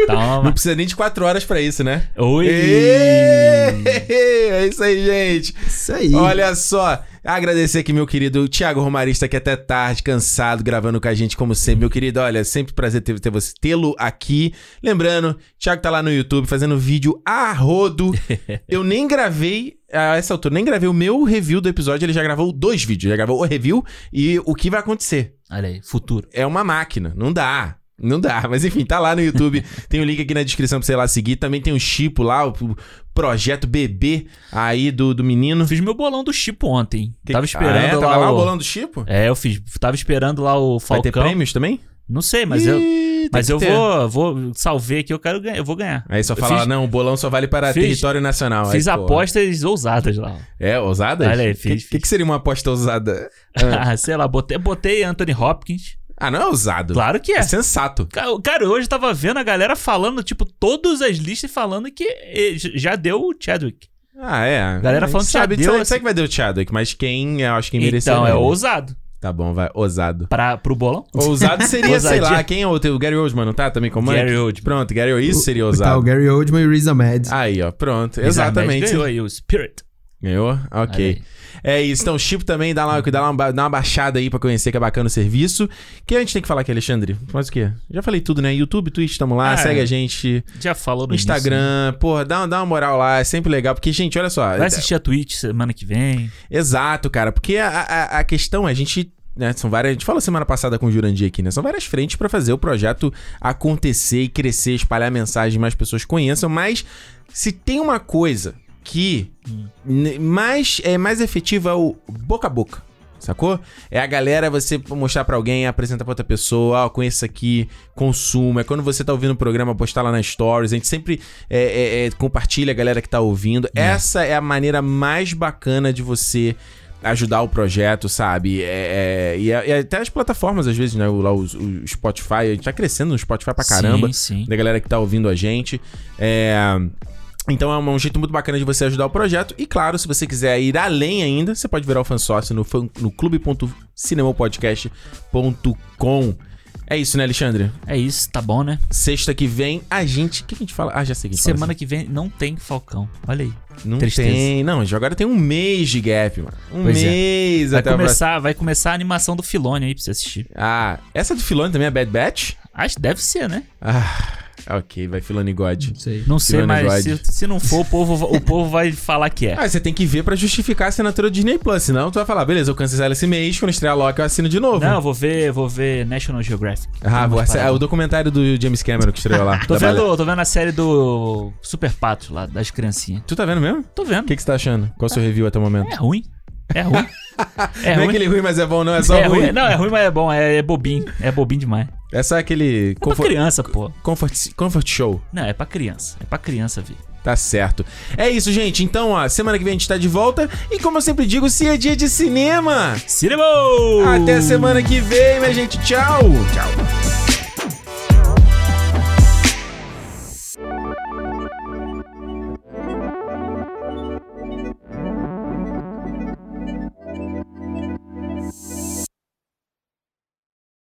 Ei, Não Toma. precisa nem de quatro horas pra isso, né? Oi. É isso aí, gente. Isso aí. Olha só, agradecer aqui meu querido Thiago Romarista, que até tarde, cansado, gravando com a gente, como sempre. Meu querido, olha, sempre prazer ter, ter você, tê-lo aqui. Lembrando, Thiago tá lá no YouTube fazendo vídeo a rodo. <laughs> Eu nem gravei, a essa altura, nem gravei o meu review do episódio, ele já gravou dois vídeos. Já gravou o review e o que vai acontecer. Olha aí, futuro. É uma máquina, não dá. Não dá, <laughs> mas enfim, tá lá no YouTube. tem o link aqui na descrição pra você ir lá seguir. Também tem o Chipo lá, o projeto bebê aí do, do menino. Fiz meu bolão do Chipo ontem. Que- Tava esperando ah, é? lá, Tava lá o o... bolão do Chipo? É, eu fiz. Tava esperando lá o Vai ter Falcão. prêmios também? Não sei, mas eu, Ih, tem mas eu ter. vou, vou salvei aqui, eu quero ganhar, eu vou ganhar. Aí só Eu fala, fiz- não, o bolão só vale para fiz- território nacional. Fiz Aí, apostas ousadas lá. É, ousadas? Olha aí, O fiz, que, que seria uma aposta ousada? <laughs> Ah, sei lá, botei, botei Anthony Hopkins. Ah, não é ousado. Claro que É é. sensato. Ca- Cara, hoje eu tava vendo a galera falando, tipo, todas as listas falando que eh, já deu o Chadwick. Ah, é. Galera A gente falando que já sabe, deu, sabe, assim. sabe que vai dar o Chadwick, mas quem, eu acho que merecia. Então, é mesmo. ousado. Tá bom, vai, ousado. Pra, pro bolão? Ousado <laughs> seria, sei lá, quem é o teu? O Gary Oldman, não tá? Também como Gary Oldman. Pronto, Gary Oldman. Isso seria Tá, o ousado. Gary Oldman e o Riz Ahmed. Aí, ó, pronto. Riz Ahmed Exatamente. Ganhou aí o Spirit. Ganhou? Ok. aí. É isso. Então, Chipo também, dá, lá, dá, uma, dá uma baixada aí pra conhecer que é bacana o serviço. O que a gente tem que falar aqui, Alexandre? Mas o quê? Já falei tudo, né? YouTube, Twitch, tamo lá. Ah, segue é. a gente. Já falou no Instagram. Porra, dá, dá uma moral lá. É sempre legal. Porque, gente, olha só. início. Vai assistir a Twitch semana que vem. Exato, cara. Porque a, a, a questão é, a gente. Né, são várias. A gente falou semana passada com o Jurandir aqui, né? São várias frentes pra fazer o projeto acontecer e crescer, espalhar mensagem, mais pessoas conheçam. Mas se tem uma coisa que mais, é, mais efetivo é o boca a boca. Sacou? É a galera, você mostrar pra alguém, apresentar pra outra pessoa, ó, conheça isso aqui, consuma. É quando você tá ouvindo o programa, postar lá nas stories. A gente sempre é, é, é, compartilha a galera que tá ouvindo. Essa é a maneira mais bacana de você ajudar o projeto, sabe? É, é, e, é- e até as plataformas, às vezes, né? O, lá, o, o Spotify, a gente tá crescendo no Spotify pra caramba Sim, sim. da galera que tá ouvindo a gente. É. Então é um jeito muito bacana de você ajudar o projeto. E claro, se você quiser ir além ainda, você pode virar o fansócio no, fan- no clube.cinemopodcast.com. É isso, né, Alexandre? É isso, tá bom, né? Sexta que vem, a gente. O que, a gente fala? Ah, já sei que a Semana que vem não tem Falcão. Olha aí. assim. Não tristeza. tem. Não, agora tem um mês de gap, mano. Um Pois é. mês Vai até a começar, vai começar a animação do Filone aí pra você assistir. Ah, essa do Filone também é Bad Batch? Acho que deve ser, né? Ah, ok, vai Filone God. Não sei. Não sei, mas se, se não for, o povo, o <laughs> povo vai falar que é. Ah, você tem que ver pra justificar a assinatura do Disney Plus, senão tu vai falar, beleza, eu cancelo esse mês, quando estrear Loki eu assino de novo. Não, eu vou ver, vou ver National Geographic. Ah, vou, é o documentário do James Cameron que estreou lá. <laughs> Tô baleia. vendo, tô vendo a série do Super Pato lá, das criancinhas. Tu tá vendo mesmo? Tô O vendo. que, que você tá achando? Qual é o seu review até o momento? É ruim. É ruim. <laughs> É não é ruim. aquele ruim, mas é bom, não, é só é ruim. ruim. Não, é ruim, mas é bom. É, é bobinho. É bobinho demais. É só aquele É pra comfort, criança, pô. comfort, comfort show. Não, é pra criança. É pra criança ver. Tá certo. É isso, gente. Então, ó, semana que vem a gente tá de volta. E como eu sempre digo, se é dia de cinema. Cinema! Até semana que vem, minha gente. Tchau. Tchau.